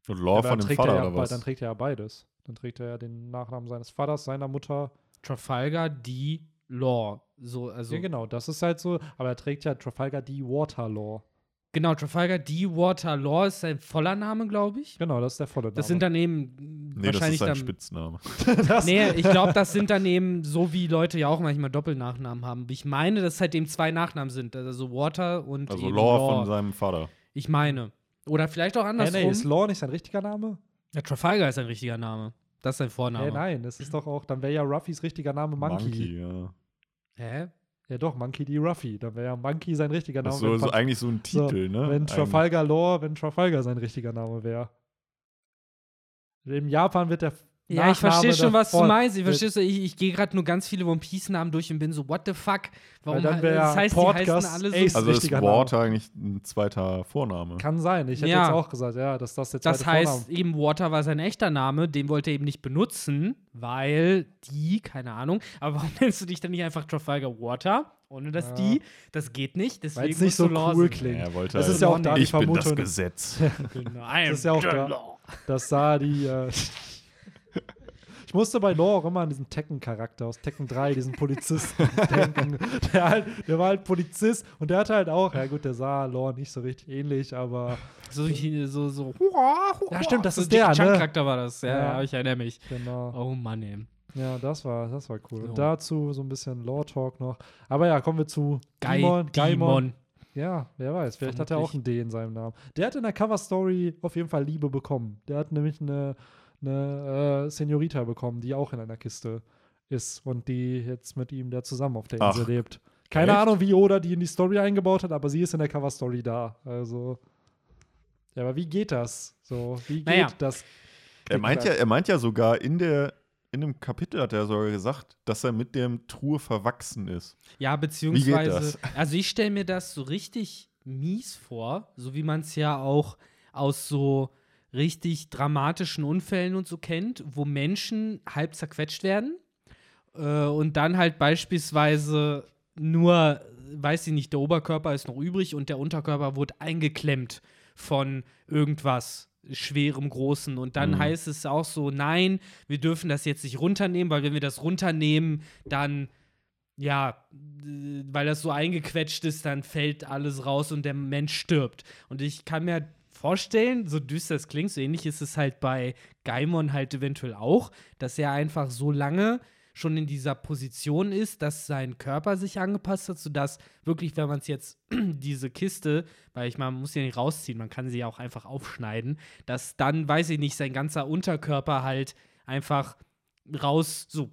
Und Law von dann dem trägt, Vater er ja, oder was? dann trägt er ja beides. Dann trägt er ja den Nachnamen seines Vaters, seiner Mutter. Trafalgar D. Law. So, also, ja, genau, das ist halt so. Aber er trägt ja Trafalgar D. Waterlaw. Genau, Trafalgar D. Water Law ist sein voller Name, glaube ich. Genau, das ist der volle Name. Das sind dann eben nee, das wahrscheinlich ist sein dann. Spitzname. das, Nee, ich glaube, das sind dann eben so, wie Leute ja auch manchmal Doppelnachnamen haben. Ich meine, dass es halt eben zwei Nachnamen sind. Also Water und Also eben Law Law. von seinem Vater. Ich meine. Oder vielleicht auch nee, andersrum. nee, ist Law nicht sein richtiger Name? ja, Trafalgar ist ein richtiger Name. Das ist sein Vorname. Nee, nein, das ist doch auch, dann wäre ja Ruffys richtiger Name Monkey. ja. Hä? Ja doch, Monkey D. Ruffy. Dann wäre ja Monkey sein richtiger Name. Das ist so, so eigentlich so ein so, Titel, ne? Wenn. Trafalgar Law, wenn Trafalgar sein richtiger Name wäre. In Japan wird der Ja, ich verstehe schon, was du meinst. Ich verstehe, ich, ich gehe gerade nur ganz viele One Piece-Namen durch und bin so, what the fuck? Warum dann he- wär das heißt, die Podcast heißen alle so. Also ist richtiger Name. Water eigentlich ein zweiter Vorname. Kann sein. Ich hätte Ja. jetzt auch gesagt, ja, dass das der zweite Das heißt, Vorname eben Water war sein echter Name, den wollte er eben nicht benutzen, weil die, keine Ahnung, aber warum nennst du dich dann nicht einfach Trafalgar Water? Ohne das Ja. die? Das geht nicht, deswegen Weil es nicht so cool klingt. er wollte Das halt, ist ja auch da die ich bin das. Gesetz. Genau, Das ist ja auch da. the law. Das sah die. Äh ich musste bei Law auch immer an diesen Tekken-Charakter aus Tekken 3, diesen Polizisten denken. Der, halt, der war halt Polizist und der hatte halt auch, ja gut, der sah Law nicht so richtig ähnlich, aber So, so, so. Ja, stimmt, das so ist der, Jackie ne? Chan-Charakter war das, ja, Ja. ich erinnere mich. genau. Oh Mann, ey. Ja, das war, das war cool. So. Und dazu so ein bisschen Law-Talk noch. Aber ja, kommen wir zu Gaimon. Demon. Ja, wer weiß, vielleicht hat er auch Vermutlich. ein D in seinem Namen. Der hat in der Cover-Story auf jeden Fall Liebe bekommen. Der hat nämlich eine, eine äh, Senorita bekommen, die auch in einer Kiste ist und die jetzt mit ihm da zusammen auf der Insel Ach, lebt. Keine echt? Ahnung, wie Oda die in die Story eingebaut hat, aber sie ist in der Cover-Story da. Also. Ja, aber wie geht das? So, wie geht Naja. das? Er meint ja, er meint ja sogar in der in dem Kapitel hat er sogar gesagt, dass er mit dem Truhe verwachsen ist. Ja, beziehungsweise, also ich stelle mir das so richtig mies vor, so wie man es ja auch aus so richtig dramatischen Unfällen und so kennt, wo Menschen halb zerquetscht werden äh, und dann halt beispielsweise nur, weiß ich nicht, der Oberkörper ist noch übrig und der Unterkörper wurde eingeklemmt von irgendwas schwerem Großen und dann Mhm. heißt es auch so, nein, wir dürfen das jetzt nicht runternehmen, weil wenn wir das runternehmen, dann ja, äh, weil das so eingequetscht ist, dann fällt alles raus und der Mensch stirbt. Und ich kann mir vorstellen, so düster es klingt, so ähnlich ist es halt bei Gaimon halt eventuell auch, dass er einfach so lange schon in dieser Position ist, dass sein Körper sich angepasst hat, sodass wirklich, wenn man es jetzt diese Kiste, weil ich meine, man muss ja nicht rausziehen, man kann sie ja auch einfach aufschneiden, dass dann, weiß ich nicht, sein ganzer Unterkörper halt einfach raus, so,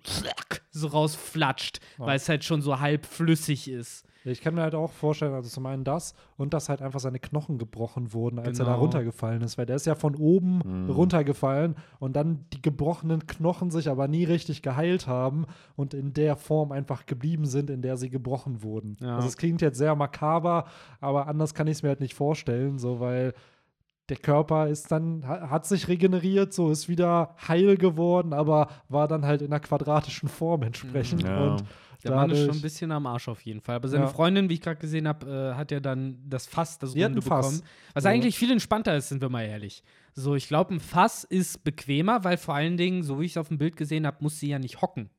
so rausflatscht, Ja. weil es halt schon so halb flüssig ist. Ich kann mir halt auch vorstellen, also zum einen das und dass halt einfach seine Knochen gebrochen wurden, als er da Genau. runtergefallen ist, weil der ist ja von oben Mhm. runtergefallen und dann die gebrochenen Knochen sich aber nie richtig geheilt haben und in der Form einfach geblieben sind, in der sie gebrochen wurden. Ja. Also es klingt jetzt sehr makaber, aber anders kann ich es mir halt nicht vorstellen, so weil der Körper ist dann, ha- hat sich regeneriert, so ist wieder heil geworden, aber war dann halt in einer quadratischen Form entsprechend. Ja. Und Der Mann ist schon ein dadurch- bisschen am Arsch auf jeden Fall. Aber seine Ja. Freundin, wie ich gerade gesehen habe, äh, hat ja dann das Fass, das Runde bekommen. Was Ja. eigentlich viel entspannter ist, sind wir mal ehrlich. So, ich glaube, ein Fass ist bequemer, weil vor allen Dingen, so wie ich es auf dem Bild gesehen habe, muss sie ja nicht hocken.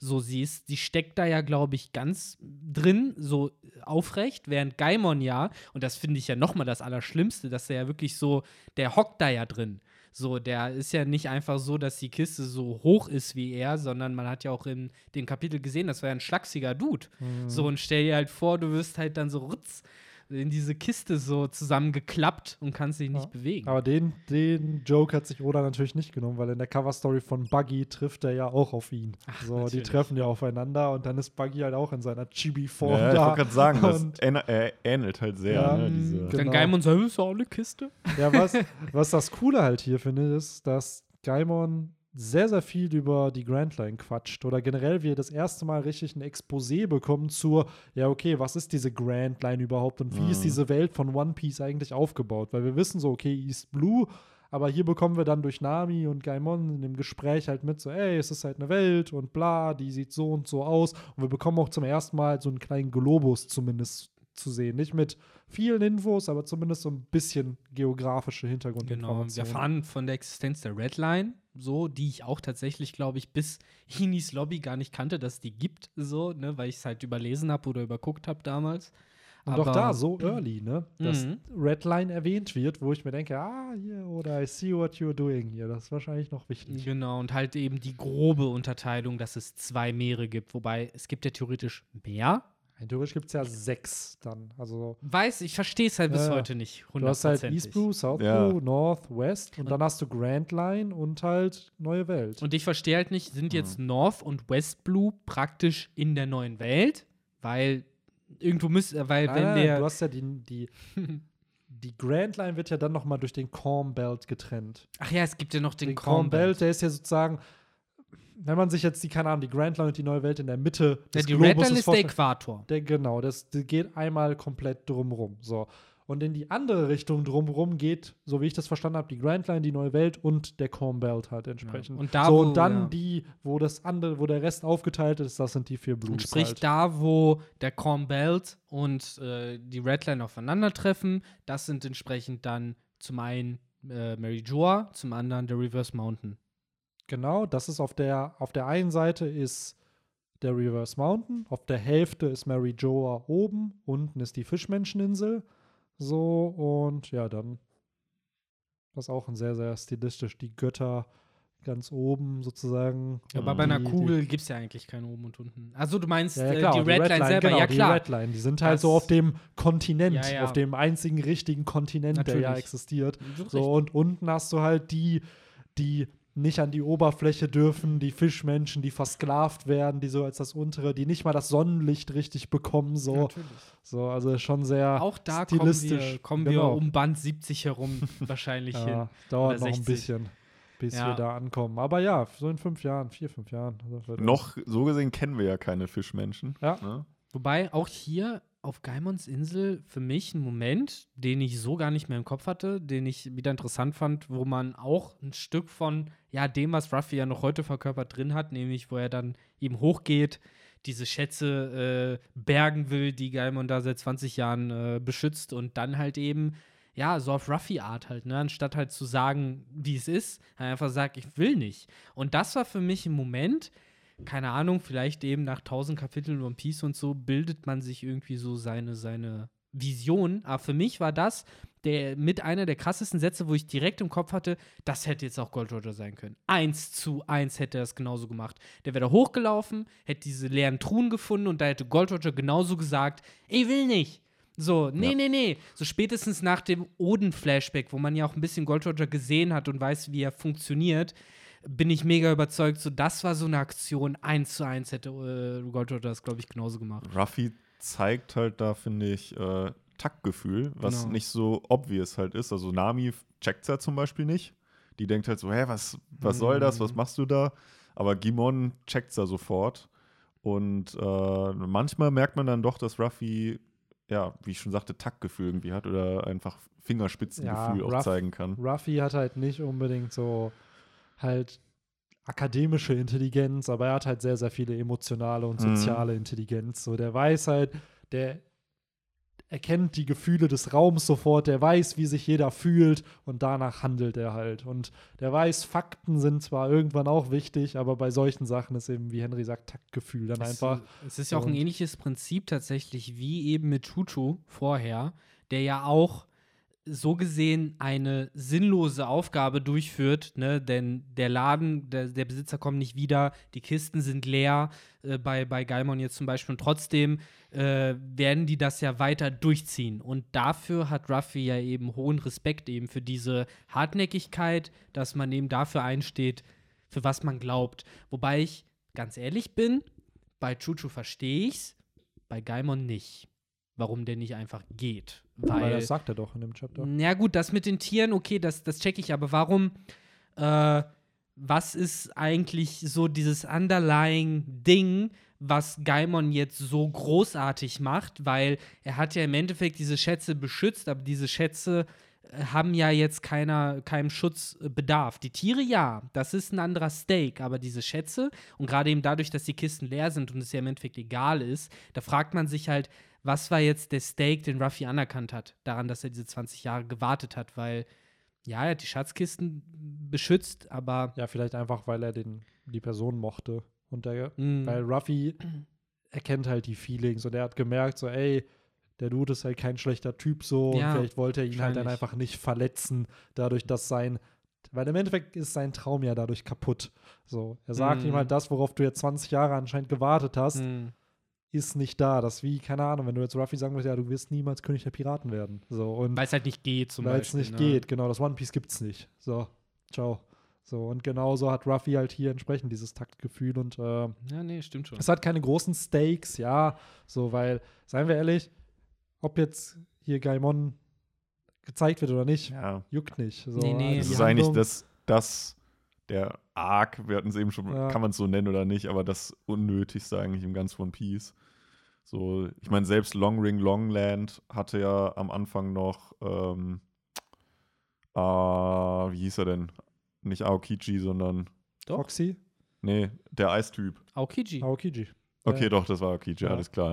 So, sie ist, die steckt da ja, glaube ich, ganz drin, so aufrecht, während Gaimon ja, und das finde ich ja nochmal das Allerschlimmste, dass er ja wirklich so, der hockt da ja drin. So, der ist ja nicht einfach so, dass die Kiste so hoch ist wie er, sondern man hat ja auch in dem Kapitel gesehen, das war ja ein schlachsiger Dude. Mhm. So, und stell dir halt vor, du wirst halt dann so rutz in diese Kiste so zusammengeklappt und kannst dich nicht Ja. bewegen. Aber den, den Joke hat sich Oda natürlich nicht genommen, weil in der Coverstory von Buggy trifft er ja auch auf ihn. so, die natürlich. treffen ja aufeinander und dann ist Buggy halt auch in seiner Chibi-Form Ja, ich da. wollte gerade sagen, das Und- ähn äh, ähnelt halt sehr, Ja, ne, diese. genau. Dann Gaimon so, ist auch eine Kiste. Ja, was, was das Coole halt hier finde, ist, dass Gaimon sehr, sehr viel über die Grand Line quatscht. Oder generell wir das erste Mal richtig ein Exposé bekommen zur, ja, okay, was ist diese Grand Line überhaupt und wie ist Mhm. diese Welt von One Piece eigentlich aufgebaut? Weil wir wissen so, okay, East Blue, aber hier bekommen wir dann durch Nami und Gaimon in dem Gespräch halt mit so, ey, es ist halt eine Welt und bla, die sieht so und so aus. Und wir bekommen auch zum ersten Mal so einen kleinen Globus zumindest zu sehen. Nicht mit vielen Infos, aber zumindest so ein bisschen geografische Genau, Hintergrundinformationen. wir erfahren von der Existenz der Red Line, so, die ich auch tatsächlich, glaube ich, bis Hinis Lobby gar nicht kannte, dass die gibt, so, ne, weil ich es halt überlesen habe oder überguckt habe damals. Und auch Aber- da so early, ne? Dass Mhm. Redline erwähnt wird, wo ich mir denke, ah, hier, oder I see what you're doing hier. Das ist wahrscheinlich noch wichtig. Genau, und halt eben die grobe Unterteilung, dass es zwei Meere gibt, wobei es gibt ja theoretisch mehr. Theoretisch gibt es ja sechs dann. Also Weiß, ich verstehe es halt bis Ja, heute nicht. du hast halt. East Blue, South Ja. Blue, North, West und, dann hast du Grand Line und halt Neue Welt. Und ich verstehe halt nicht, sind Mhm. jetzt North und West Blue praktisch in der neuen Welt? Weil irgendwo müsste, weil Nein, wenn nein, du der. hast ja die, die, die Grand Line wird ja dann nochmal durch den Corn Belt getrennt. Ach ja, es gibt ja noch den, Den Corn Corn Belt. Belt, der ist ja sozusagen, wenn man sich jetzt die, keine Ahnung, die Grand Line und die Neue Welt in der Mitte Ja, des die Red Globus Line ist der Äquator. Der, genau, das, das geht einmal komplett drumrum. So. Und in die andere Richtung drumrum geht, so wie ich das verstanden habe, die Grand Line, die Neue Welt und der Corn Belt halt entsprechend. Und da, so, wo- und dann ja. die, wo das andere, wo der Rest aufgeteilt ist, das sind die vier Blues. Und sprich, halt. da, wo der Corn Belt und äh, die Red Line aufeinandertreffen, das sind entsprechend dann zum einen äh, Mary Joa, zum anderen der Reverse Mountain. Genau, das ist auf der, auf der einen Seite ist der Reverse Mountain, auf der Hälfte ist Mary Joa oben, unten ist die Fischmenscheninsel. So, und ja, dann das ist auch ein sehr, sehr stilistisch, die Götter ganz oben sozusagen. Aber und bei einer die- Kugel gibt es ja eigentlich kein Oben und Unten. Also du meinst Die, ja, ja, äh, klar, die Red Line selber, genau, ja klar. Die Redline, die sind halt Das- so auf dem Kontinent, Ja, ja. auf dem einzigen richtigen Kontinent, der ja Natürlich. existiert. So, und unten hast du halt die, die nicht an die Oberfläche dürfen, die Fischmenschen, die versklavt werden, die so als das untere, die nicht mal das Sonnenlicht richtig bekommen, so. Natürlich. So, also schon sehr Auch da kommen stilistisch. wir, kommen Genau. wir um Band 70 herum wahrscheinlich hin. ja, dauert Oder noch ein 60. bisschen, bis Ja. wir da ankommen. Aber ja, so in fünf Jahren, vier, fünf Jahren. wird- Noch, so gesehen kennen wir ja keine Fischmenschen. Ja. Ne? Wobei auch hier auf Gaimons Insel für mich ein Moment, den ich so gar nicht mehr im Kopf hatte, den ich wieder interessant fand, wo man auch ein Stück von ja dem, was Ruffy ja noch heute verkörpert drin hat, nämlich wo er dann eben hochgeht, diese Schätze äh, bergen will, die Gaimon da seit 20 Jahren äh, beschützt und dann halt eben ja, so auf Ruffy-Art halt, ne? Anstatt halt zu sagen, wie es ist, einfach sagt, ich will nicht. Und das war für mich im Moment, keine Ahnung, vielleicht eben nach tausend Kapiteln One Piece und so, bildet man sich irgendwie so seine, seine Vision. Aber für mich war das der, mit einer der krassesten Sätze, wo ich direkt im Kopf hatte, das hätte jetzt auch Gold Roger sein können. Eins zu eins hätte er es genauso gemacht. Der wäre da hochgelaufen, hätte diese leeren Truhen gefunden und da hätte Gold Roger genauso gesagt, ich will nicht. So, nee, Ja. nee, nee. So spätestens nach dem Oden-Flashback, wo man ja auch ein bisschen Gold Roger gesehen hat und weiß, wie er funktioniert, bin ich mega überzeugt, so das war so eine Aktion, eins zu eins hätte äh, Gold Roger das, glaube ich, genauso gemacht. Ruffy zeigt halt da, finde ich, äh, Taktgefühl, was Genau. nicht so obvious halt ist. Also Nami checkt's ja zum Beispiel nicht. Die denkt halt so, hä, was, was soll das, was Mhm. machst du da? Aber Gimon checkt's ja sofort. Und äh, manchmal merkt man dann doch, dass Ruffy, ja, wie ich schon sagte, Taktgefühl irgendwie hat oder einfach Fingerspitzengefühl Ja, auch Ruff- zeigen kann. Ruffy hat halt nicht unbedingt so halt akademische Intelligenz, aber er hat halt sehr, sehr viele emotionale und Mhm. soziale Intelligenz. So, der weiß halt, der erkennt die Gefühle des Raums sofort, der weiß, wie sich jeder fühlt und danach handelt er halt. Und der weiß, Fakten sind zwar irgendwann auch wichtig, aber bei solchen Sachen ist eben, wie Henry sagt, Taktgefühl dann Es- einfach. Es ist ja auch ein ähnliches Prinzip tatsächlich wie eben mit Chuchu vorher, der ja auch so gesehen eine sinnlose Aufgabe durchführt, ne? denn der Laden, der, der Besitzer kommt nicht wieder, die Kisten sind leer, äh, bei, bei Gaimon jetzt zum Beispiel, und trotzdem äh, werden die das ja weiter durchziehen. Und dafür hat Ruffy ja eben hohen Respekt eben für diese Hartnäckigkeit, dass man eben dafür einsteht, für was man glaubt. Wobei ich ganz ehrlich bin, bei Chuchu verstehe ich's, bei Gaimon nicht. Warum der nicht einfach geht. Weil, Weil, das sagt er doch in dem Chapter. ja gut, das mit den Tieren, okay, das, das check ich, aber warum, äh, was ist eigentlich so dieses underlying Ding, was Gaimon jetzt so großartig macht, weil er hat ja im Endeffekt diese Schätze beschützt, aber diese Schätze äh, haben ja jetzt keiner, keinem Schutzbedarf. Die Tiere ja, das ist ein anderer Stake, aber diese Schätze und gerade eben dadurch, dass die Kisten leer sind und es ja im Endeffekt egal ist, da fragt man sich halt, was war jetzt der Stake, den Ruffy anerkannt hat, daran, dass er diese 20 Jahre gewartet hat, weil ja, er hat die Schatzkisten beschützt, aber Ja, vielleicht einfach, weil er den, die Person mochte. Und der, mh, Weil Ruffy erkennt halt die Feelings und er hat gemerkt, so, ey, der Dude ist halt kein schlechter Typ so und Ja, vielleicht wollte er ihn halt dann einfach nicht verletzen, dadurch, dass sein, weil im Endeffekt ist sein Traum ja dadurch kaputt. So, er sagt Mhm. ihm halt, das, worauf du jetzt 20 Jahre anscheinend gewartet hast, mh, ist nicht da. Das ist wie, keine Ahnung, wenn du jetzt Ruffy sagen würdest, ja, du wirst niemals König der Piraten werden. So, und weil es halt nicht geht zum weil es Beispiel. nicht ne? geht, genau, das One Piece gibt's nicht. So, ciao. So, und genauso hat Ruffy halt hier entsprechend dieses Taktgefühl und äh, Ja, nee, stimmt schon. es hat keine großen Stakes, ja, so, weil, seien wir ehrlich, ob jetzt hier Gaimon gezeigt wird oder nicht, Ja. juckt nicht. So, Nee, nee. die Das ist eigentlich Handlung- das, das, der Arc, wir hatten es eben schon, Ja. kann man es so nennen oder nicht, aber das Unnötigste eigentlich im ganzen One Piece. So, ich meine, selbst Long Ring Longland hatte ja am Anfang noch, ähm, äh, wie hieß er denn? Nicht Aokiji, sondern, Doch. Foxy, nee, der Eistyp. Aokiji. Aokiji. Okay, Ja. doch, das war Aokiji, Ja. alles klar,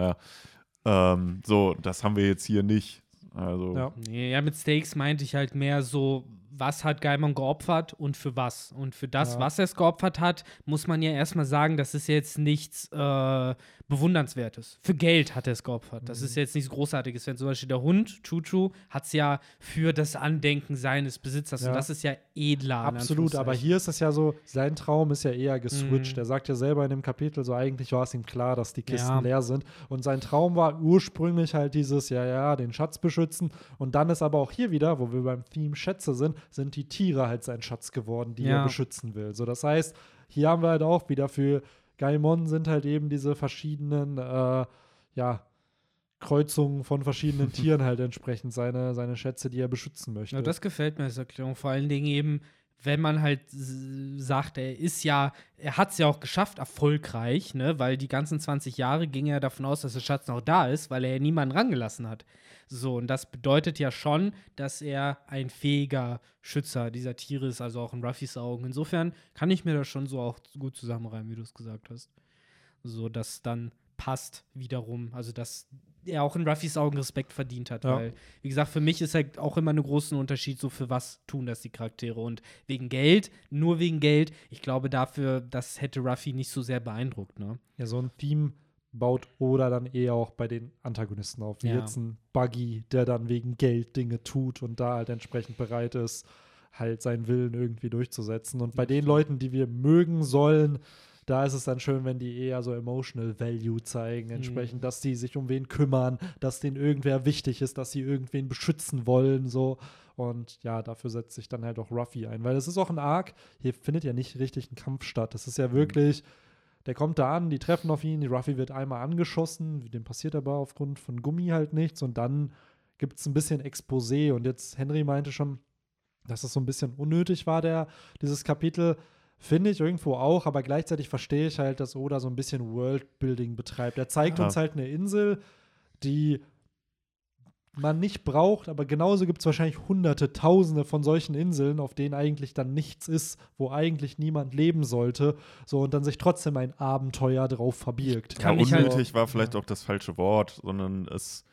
ja. Ähm, so, das haben wir jetzt hier nicht. Also, Ja. Nee, ja, mit Stakes meinte ich halt mehr so, was hat Gaimon geopfert und für was. Und für das, Ja. was er es geopfert hat, muss man ja erstmal sagen, das ist jetzt nichts äh, Bewundernswertes. Für Geld hat er es geopfert. Das Mhm. ist jetzt nichts Großartiges. Wenn zum Beispiel der Hund, Chuchu, hat es ja für das Andenken seines Besitzers. Ja. Und das ist ja edler. Absolut, aber hier ist es ja so, sein Traum ist ja eher geswitcht. Mhm. Er sagt ja selber in dem Kapitel, so eigentlich war es ihm klar, dass die Kisten Ja. leer sind. Und sein Traum war ursprünglich halt dieses, ja, ja, den Schatz beschützen. Und dann ist aber auch hier wieder, wo wir beim Theme Schätze sind, sind die Tiere halt sein Schatz geworden, die Ja. er beschützen will. So, das heißt, hier haben wir halt auch wieder für Gaimon sind halt eben diese verschiedenen, äh, ja, Kreuzungen von verschiedenen Tieren halt entsprechend seine, seine Schätze, die er beschützen möchte. Ja, das gefällt mir als Erklärung. Vor allen Dingen eben, wenn man halt sagt, er ist ja, er hat es ja auch geschafft, erfolgreich, ne? Weil die ganzen 20 Jahre ging er davon aus, dass der Schatz noch da ist, weil er niemanden rangelassen hat. So, und das bedeutet ja schon, dass er ein fähiger Schützer dieser Tiere ist, also auch in Ruffys Augen. Insofern kann ich mir das schon so auch gut zusammenreimen, wie du es gesagt hast. So, dass dann passt wiederum, also dass er auch in Ruffys Augen Respekt verdient hat, Ja. weil wie gesagt, für mich ist halt auch immer ein großen Unterschied, so für was tun das die Charaktere. Und wegen Geld, nur wegen Geld, ich glaube dafür, das hätte Ruffy nicht so sehr beeindruckt, ne? Ja, so ein Theme baut Oda dann eher auch bei den Antagonisten auf. Wie Ja. jetzt ein Buggy, der dann wegen Geld Dinge tut und da halt entsprechend bereit ist, halt seinen Willen irgendwie durchzusetzen. Und bei den Leuten, die wir mögen sollen, da ist es dann schön, wenn die eher so emotional value zeigen, entsprechend, dass die sich um wen kümmern, dass denen irgendwer wichtig ist, dass sie irgendwen beschützen wollen, so. Und ja, dafür setzt sich dann halt auch Ruffy ein, weil es ist auch ein Arc, hier findet ja nicht richtig ein Kampf statt. Es ist ja wirklich der kommt da an, die treffen auf ihn, die Ruffy wird einmal angeschossen, dem passiert aber aufgrund von Gummi halt nichts und dann gibt es ein bisschen Exposé und jetzt Henry meinte schon, dass es so ein bisschen unnötig war, der, dieses Kapitel. Finde ich irgendwo auch, aber gleichzeitig verstehe ich halt, dass Oda so ein bisschen Worldbuilding betreibt. Er zeigt Ja. uns halt eine Insel, die man nicht braucht, aber genauso gibt es wahrscheinlich hunderte, tausende von solchen Inseln, auf denen eigentlich dann nichts ist, wo eigentlich niemand leben sollte, so und dann sich trotzdem ein Abenteuer drauf verbirgt. Ja, Kann ich halt- unnötig war vielleicht auch das falsche Wort, sondern es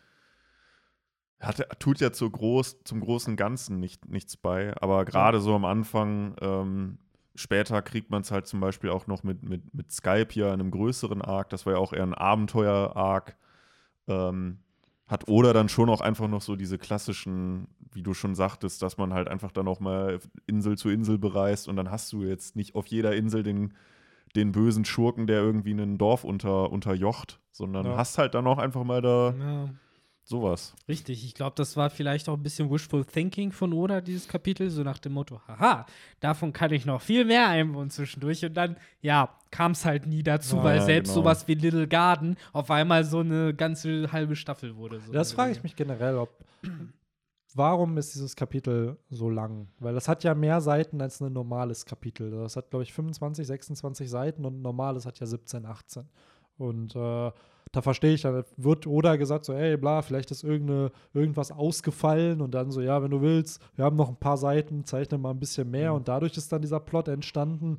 hat, tut ja zu groß, zum großen Ganzen nicht, nichts bei. Aber gerade so am Anfang, ähm, später kriegt man es halt zum Beispiel auch noch mit, mit, mit Skype hier in einem größeren Arc. Das war ja auch eher ein Abenteuer-Arc. Ähm, hat Oda dann schon auch einfach noch so diese klassischen, wie du schon sagtest, dass man halt einfach dann auch mal Insel zu Insel bereist und dann hast du jetzt nicht auf jeder Insel den, den bösen Schurken, der irgendwie ein Dorf unter, unterjocht, sondern Ja. hast halt dann auch einfach mal da Ja. Sowas. Richtig, ich glaube, das war vielleicht auch ein bisschen wishful thinking von Oda, dieses Kapitel, so nach dem Motto, haha, davon kann ich noch viel mehr einbauen zwischendurch. Und dann, ja, kam es halt nie dazu, Ja, weil ja, selbst genau. sowas wie Little Garden auf einmal so eine ganze halbe Staffel wurde. So Das frage ich mich generell, ob warum ist dieses Kapitel so lang? Weil das hat ja mehr Seiten als ein normales Kapitel. Das hat, glaube ich, 25, 26 Seiten und ein normales hat ja 17, 18. Und äh, da verstehe ich, da wird Oda gesagt, so, ey, bla, vielleicht ist irgendeine, irgendwas ausgefallen und dann so, ja, wenn du willst, wir haben noch ein paar Seiten, zeichne mal ein bisschen mehr und dadurch ist dann dieser Plot entstanden,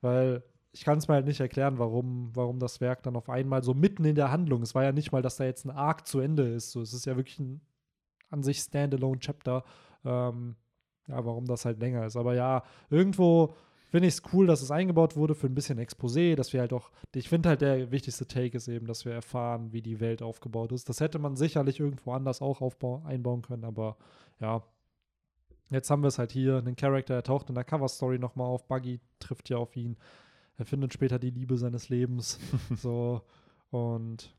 weil ich kann es mir halt nicht erklären, warum, warum das Werk dann auf einmal so mitten in der Handlung, es war ja nicht mal, dass da jetzt ein Arc zu Ende ist, so, es ist ja wirklich ein an sich Standalone-Chapter, ähm, ja, warum das halt länger ist. Aber ja, irgendwo finde ich es cool, dass es eingebaut wurde für ein bisschen Exposé, dass wir halt auch, ich finde halt der wichtigste Take ist eben, dass wir erfahren, wie die Welt aufgebaut ist. Das hätte man sicherlich irgendwo anders auch einbauen können, aber ja. Jetzt haben wir es halt hier, einen Charakter, er taucht in der Cover-Story nochmal auf, Buggy trifft ja auf ihn, er findet später die Liebe seines Lebens, so, und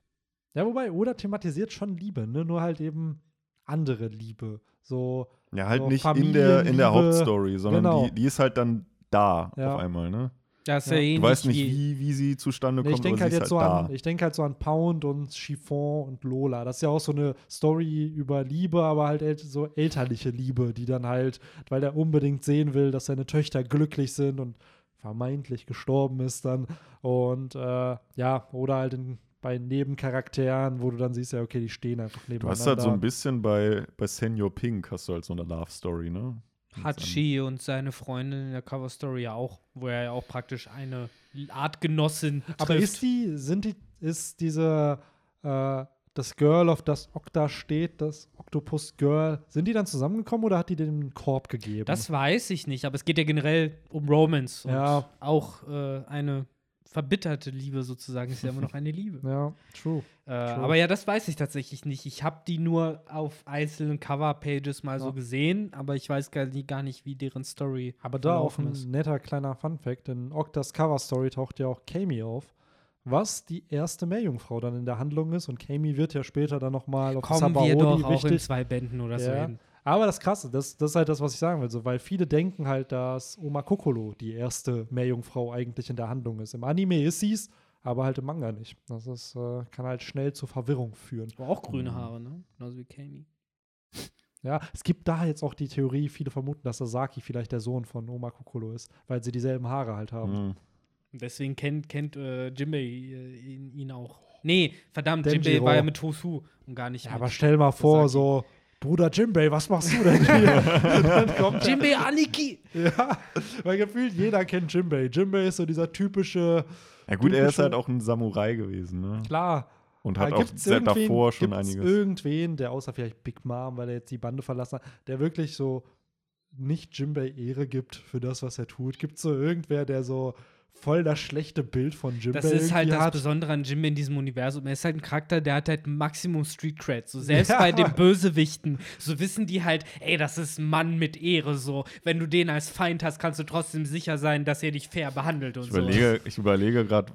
ja, wobei, Oda thematisiert schon Liebe, ne, nur halt eben andere Liebe, so, Ja, halt So nicht in der, in der Hauptstory, sondern genau. die, die ist halt dann da Ja. auf einmal, ne? Das ist Ja. ja, Du ähnlich Du weißt nicht, wie, wie, sie zustande Nee, kommt, ich denke halt jetzt ist so halt an, da. ich denke halt so an Pound und Chiffon und Lola. Das ist ja auch so eine Story über Liebe, aber halt so elterliche Liebe, die dann halt, weil er unbedingt sehen will, dass seine Töchter glücklich sind und vermeintlich gestorben ist dann. Und äh, ja, oder halt in, bei Nebencharakteren, wo du dann siehst, ja, okay, die stehen einfach Du nebeneinander. hast halt so ein bisschen bei, bei Senior Pink hast du halt so eine Love Story, ne? Hachi und seine Freundin in der Cover Story ja auch, wo er ja auch praktisch eine Artgenossin trifft. Aber ist die, sind die, ist diese, äh, das Girl, auf das Okta steht, das Octopus Girl, sind die dann zusammengekommen oder hat die dem einen Korb gegeben? Das weiß ich nicht, aber es geht ja generell um Romance und Ja. auch äh, eine verbitterte Liebe sozusagen ist ja immer noch eine Liebe. ja, true. Äh, aber ja, das weiß ich tatsächlich nicht. Ich habe die nur auf einzelnen Cover-Pages mal so Ja. gesehen, aber ich weiß gar nicht, gar nicht wie deren Story Aber da auch ein ist. netter kleiner Fun-Fact: In Oktas Cover-Story taucht ja auch Kami auf, was die erste Meerjungfrau dann in der Handlung ist. Und Kami wird ja später dann nochmal auf Kommen wir Sabaody doch auch in zwei Bänden oder so Ja. hin. Aber das Krasse, das, das ist halt das, was ich sagen will, so, weil viele denken halt, dass Oma Kokolo die erste Meerjungfrau eigentlich in der Handlung ist. Im Anime ist sie's, aber halt im Manga nicht. Das ist, äh, kann halt schnell zu Verwirrung führen. Aber auch grüne Haare, ne? Genauso wie Kami. Ja, es gibt da jetzt auch die Theorie, viele vermuten, dass Sasaki vielleicht der Sohn von Oma Kokolo ist, weil sie dieselben Haare halt haben. Mhm. Deswegen kennt, kennt äh, Jimbei äh, ihn, ihn auch. Nee, verdammt, Denjiro. Jimbei war ja mit Tosu und gar nicht Ja, mit aber stell mal vor, Sasaki. so, Bruder Jimbei, was machst du denn hier? Und dann kommt er- Jimbei Aniki! Ja, weil gefühlt jeder kennt Jimbei. Jimbei ist so dieser typische, Ja gut, er ist Typische- halt auch ein Samurai gewesen, ne? klar, Und hat Aber auch davor schon gibt's einiges. irgendwen, der außer vielleicht Big Mom, weil er jetzt die Bande verlassen hat, der wirklich so nicht Jimbei Ehre gibt für das, was er tut? Gibt es so irgendwer, der so voll das schlechte Bild von Jimbei Das ist halt das hat? Besondere an Jimbei in diesem Universum. Er ist halt ein Charakter, der hat halt Maximum Street Cred. So selbst Ja. bei den Bösewichten, so wissen die halt, ey, das ist ein Mann mit Ehre. So, wenn du den als Feind hast, kannst du trotzdem sicher sein, dass er dich fair behandelt und Ich so. überlege, ich überlege gerade,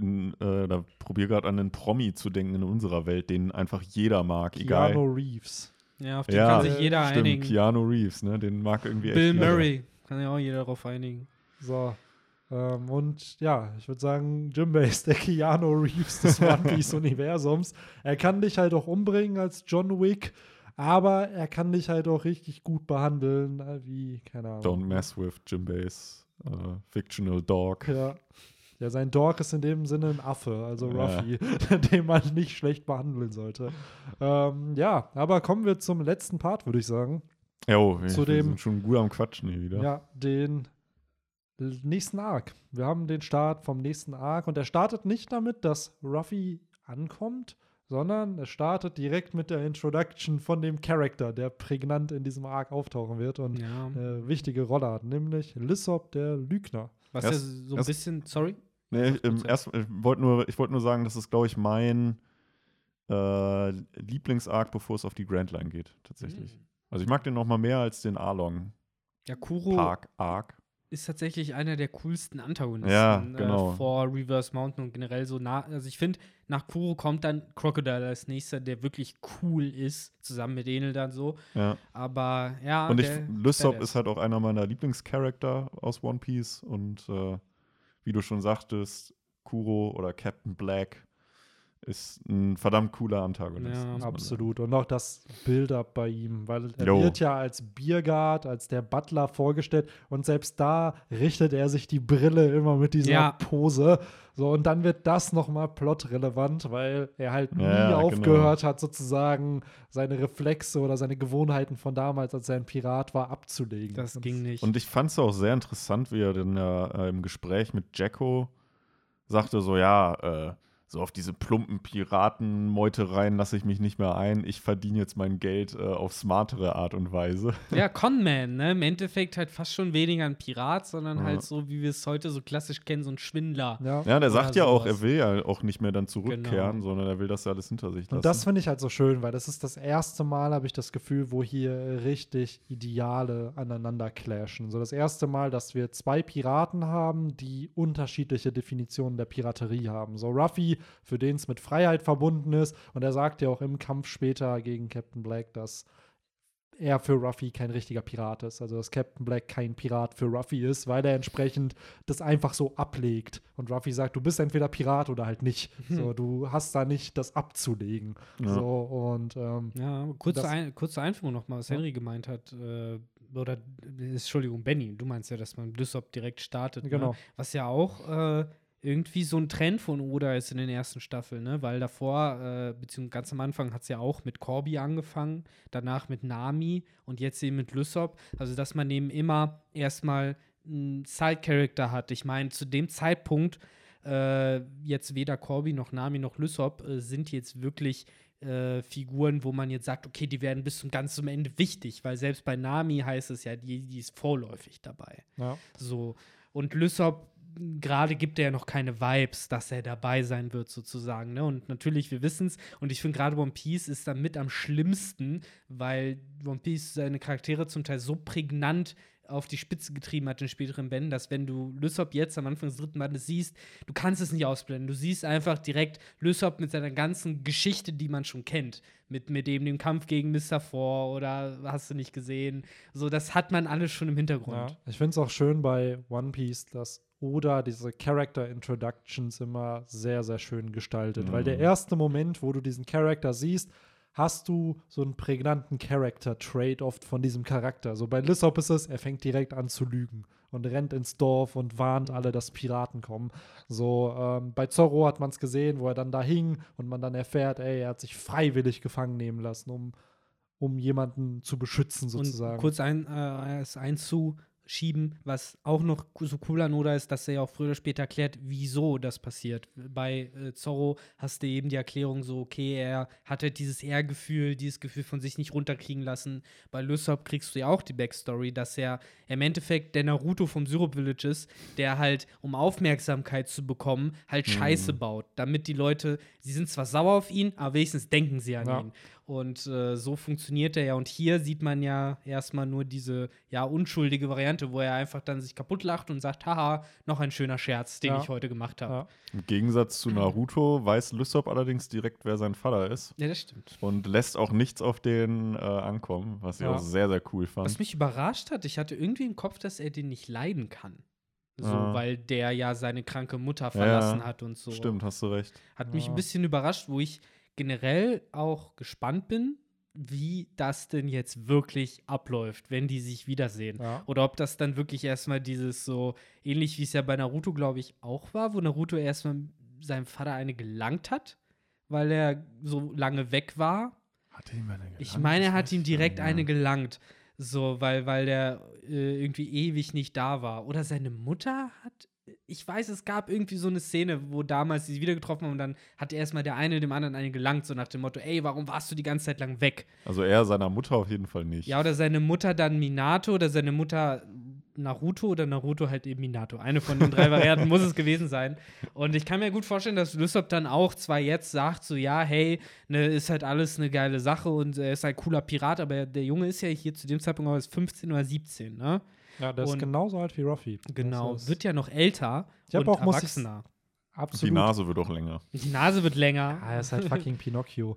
äh, da probiere gerade an einen Promi zu denken in unserer Welt, den einfach jeder mag, egal. Keanu Reeves. Ja, auf den Ja, kann sich jeder Stimmt, einigen. Keanu Reeves, ne? Den mag irgendwie echt Bill jeder. Murray, kann ja auch jeder darauf einigen. So. Ähm, und ja, ich würde sagen, Jimbei ist der Keanu Reeves des One Piece-Universums. Er kann dich halt auch umbringen als John Wick, aber er kann dich halt auch richtig gut behandeln, äh, wie, keine Ahnung. Don't mess with Jimbei's uh, fictional dog. Ja. Ja, sein Dog ist in dem Sinne ein Affe, also Ja. Ruffy, den man nicht schlecht behandeln sollte. Ähm, ja, aber kommen wir zum letzten Part, würde ich sagen. Jo, wir, Zu wir dem- sind schon gut am Quatschen hier wieder. Ja, den nächsten Arc. Wir haben den Start vom nächsten Arc und er startet nicht damit, dass Ruffy ankommt, sondern er startet direkt mit der Introduction von dem Charakter, der prägnant in diesem Arc auftauchen wird und Ja. eine wichtige Rolle hat, nämlich Lissop, der Lügner. Was Erst- ja so ein erst- bisschen, sorry? Nee, ja. erst, ich wollte nur, ich wollt nur sagen, das ist, glaube ich, mein äh, Lieblingsarc, bevor es auf die Grand Line geht, tatsächlich. Mhm. Also ich mag den noch mal mehr als den Arlong Ja, Kuro Park Arc. Ist tatsächlich einer der coolsten Antagonisten Ja, genau. äh, vor Reverse Mountain und generell so nah. Also ich finde, nach Kuro kommt dann Crocodile als nächster, der wirklich cool ist, zusammen mit Enel dann so. Ja. Aber ja, und ich, Lysop ist halt auch einer meiner Lieblingscharakter aus One Piece und äh, wie du schon sagtest, Kuro oder Captain Black ist ein verdammt cooler Antagonist. Ja, Absolut. Und auch das Build-up bei ihm, weil er Jo. wird ja als Biergard, als der Butler vorgestellt und selbst da richtet er sich die Brille immer mit dieser Ja. Pose. So, und dann wird das nochmal plotrelevant, weil er halt nie Ja, genau. aufgehört hat, sozusagen seine Reflexe oder seine Gewohnheiten von damals, als er ein Pirat war, abzulegen. Das Und- ging nicht. Und ich fand es auch sehr interessant, wie er dann ja äh, im Gespräch mit Jacko sagte, so ja, äh, so auf diese plumpen Piratenmeutereien lasse ich mich nicht mehr ein. Ich verdiene jetzt mein Geld äh, auf smartere Art und Weise. ja, Conman, ne? Im Endeffekt halt fast schon weniger ein Pirat, sondern Ja. halt so, wie wir es heute so klassisch kennen, so ein Schwindler. Ja. Ja, der sagt ja auch, sowas. er will ja auch nicht mehr dann zurückkehren, Genau. sondern er will das ja alles hinter sich lassen. Und das finde ich halt so schön, weil das ist das erste Mal, habe ich das Gefühl, wo hier richtig Ideale aneinander clashen. So das erste Mal, dass wir zwei Piraten haben, die unterschiedliche Definitionen der Piraterie haben. So Ruffy, für den es mit Freiheit verbunden ist, und er sagt ja auch im Kampf später gegen Captain Black, dass er für Ruffy kein richtiger Pirat ist. Also dass Captain Black kein Pirat für Ruffy ist, weil er entsprechend das einfach so ablegt. Und Ruffy sagt, du bist entweder Pirat oder halt nicht. So, du hast da nicht das abzulegen. Ja. So, und ähm, Ja, kurze, ein, kurze Einführung nochmal, was Ja. Henry gemeint hat. Äh, oder, Entschuldigung, Benny, du meinst ja, dass man Lysop direkt startet. Genau. Ne? Was ja auch äh, irgendwie so ein Trend von Oda ist in den ersten Staffeln, ne? Weil davor, äh, beziehungsweise ganz am Anfang hat es ja auch mit Corby angefangen, danach mit Nami und jetzt eben mit Lysop. Also, dass man eben immer erstmal einen Side-Character hat. Ich meine, zu dem Zeitpunkt äh, jetzt weder Corby noch Nami noch Lysop äh, sind jetzt wirklich äh, Figuren, wo man jetzt sagt, okay, die werden bis zum ganz zum Ende wichtig, weil selbst bei Nami heißt es ja, die, die ist vorläufig dabei. ja. So. Und Lysop, gerade gibt er ja noch keine Vibes, dass er dabei sein wird, sozusagen. Ne? Und natürlich, wir wissen es. Und ich finde gerade One Piece ist dann mit am schlimmsten, weil One Piece seine Charaktere zum Teil so prägnant auf die Spitze getrieben hat in späteren Bänden, dass wenn du Lysop jetzt am Anfang des dritten Bandes siehst, du kannst es nicht ausblenden. Du siehst einfach direkt Lysop mit seiner ganzen Geschichte, die man schon kennt. Mit, mit dem, dem Kampf gegen Mr. Four oder hast du nicht gesehen. So, das hat man alles schon im Hintergrund. Ja. Ich finde es auch schön bei One Piece, dass Oda diese Character Introductions immer sehr, sehr schön gestaltet. Weil der Mhm. erste Moment, wo du diesen Charakter siehst, hast du so einen prägnanten Character-Trait oft von diesem Charakter. So bei Lysop ist es, er fängt direkt an zu lügen und rennt ins Dorf und warnt alle, dass Piraten kommen. So ähm, bei Zorro hat man es gesehen, wo er dann da hing und man dann erfährt, ey, er hat sich freiwillig gefangen nehmen lassen, um, um jemanden zu beschützen sozusagen. Und kurz ein, äh, es einzuschieben, was auch noch so cool an Oda ist, dass er ja auch früher oder später erklärt, wieso das passiert. Bei äh, Zorro hast du eben die Erklärung so, okay, er hat halt dieses Ehrgefühl, dieses Gefühl von sich nicht runterkriegen lassen. Bei Lysop kriegst du ja auch die Backstory, dass er im Endeffekt der Naruto vom Syrup Village ist, der halt, um Aufmerksamkeit zu bekommen, halt Scheiße baut, damit die Leute, sie sind zwar sauer auf ihn, aber wenigstens denken sie an Ja. ihn. Und äh, so funktioniert er ja. Und hier sieht man ja erstmal nur diese ja unschuldige Variante, wo er einfach dann sich kaputt lacht und sagt, haha, noch ein schöner Scherz, den Ja. ich heute gemacht habe. ja. Im Gegensatz zu Naruto weiß Lysop allerdings direkt, wer sein Vater ist Ja. das stimmt. und lässt auch nichts auf den äh, ankommen, was ich Ja. auch sehr, sehr cool Was fand. mich überrascht hat, ich hatte irgendwie im Kopf, dass er den nicht leiden kann. So, Ah. weil der ja seine kranke Mutter verlassen ja. hat und so. Stimmt, hast du recht. Hat mich ein bisschen überrascht, wo ich generell auch gespannt bin, wie das denn jetzt wirklich abläuft, wenn die sich wiedersehen. Ja. Oder ob das dann wirklich erstmal dieses so, ähnlich wie es ja bei Naruto, glaube ich, auch war, wo Naruto erstmal seinem Vater eine gelangt hat, weil er so lange weg war. Hat ihm eine Ich gelangt? meine, er hat ihm ich direkt nicht eine gelangt. So, weil, weil der äh, irgendwie ewig nicht da war. Oder seine Mutter hat. Ich weiß, es gab irgendwie so eine Szene, wo damals sie sich wieder getroffen haben und dann hat erstmal der eine dem anderen eine gelangt, so nach dem Motto, ey, warum warst du die ganze Zeit lang weg? Also er seiner Mutter auf jeden Fall nicht. Ja, oder seine Mutter dann Minato oder seine Mutter Naruto oder Naruto halt eben Minato. Eine von den drei Varianten muss es gewesen sein. Und ich kann mir gut vorstellen, dass Lysop dann auch zwar jetzt sagt, so ja, hey, ne, ist halt alles eine geile Sache und er ist halt cooler Pirat, aber der Junge ist ja hier zu dem Zeitpunkt auch erst 15 oder 17, ne? Ja, der ist Und- genauso alt wie Ruffy. Genau, ist wird ja noch älter Ich hab und auch, muss ich- erwachsener. Die absolut. Nase wird auch länger. Die Nase wird länger. Ja, er ist halt fucking Pinocchio.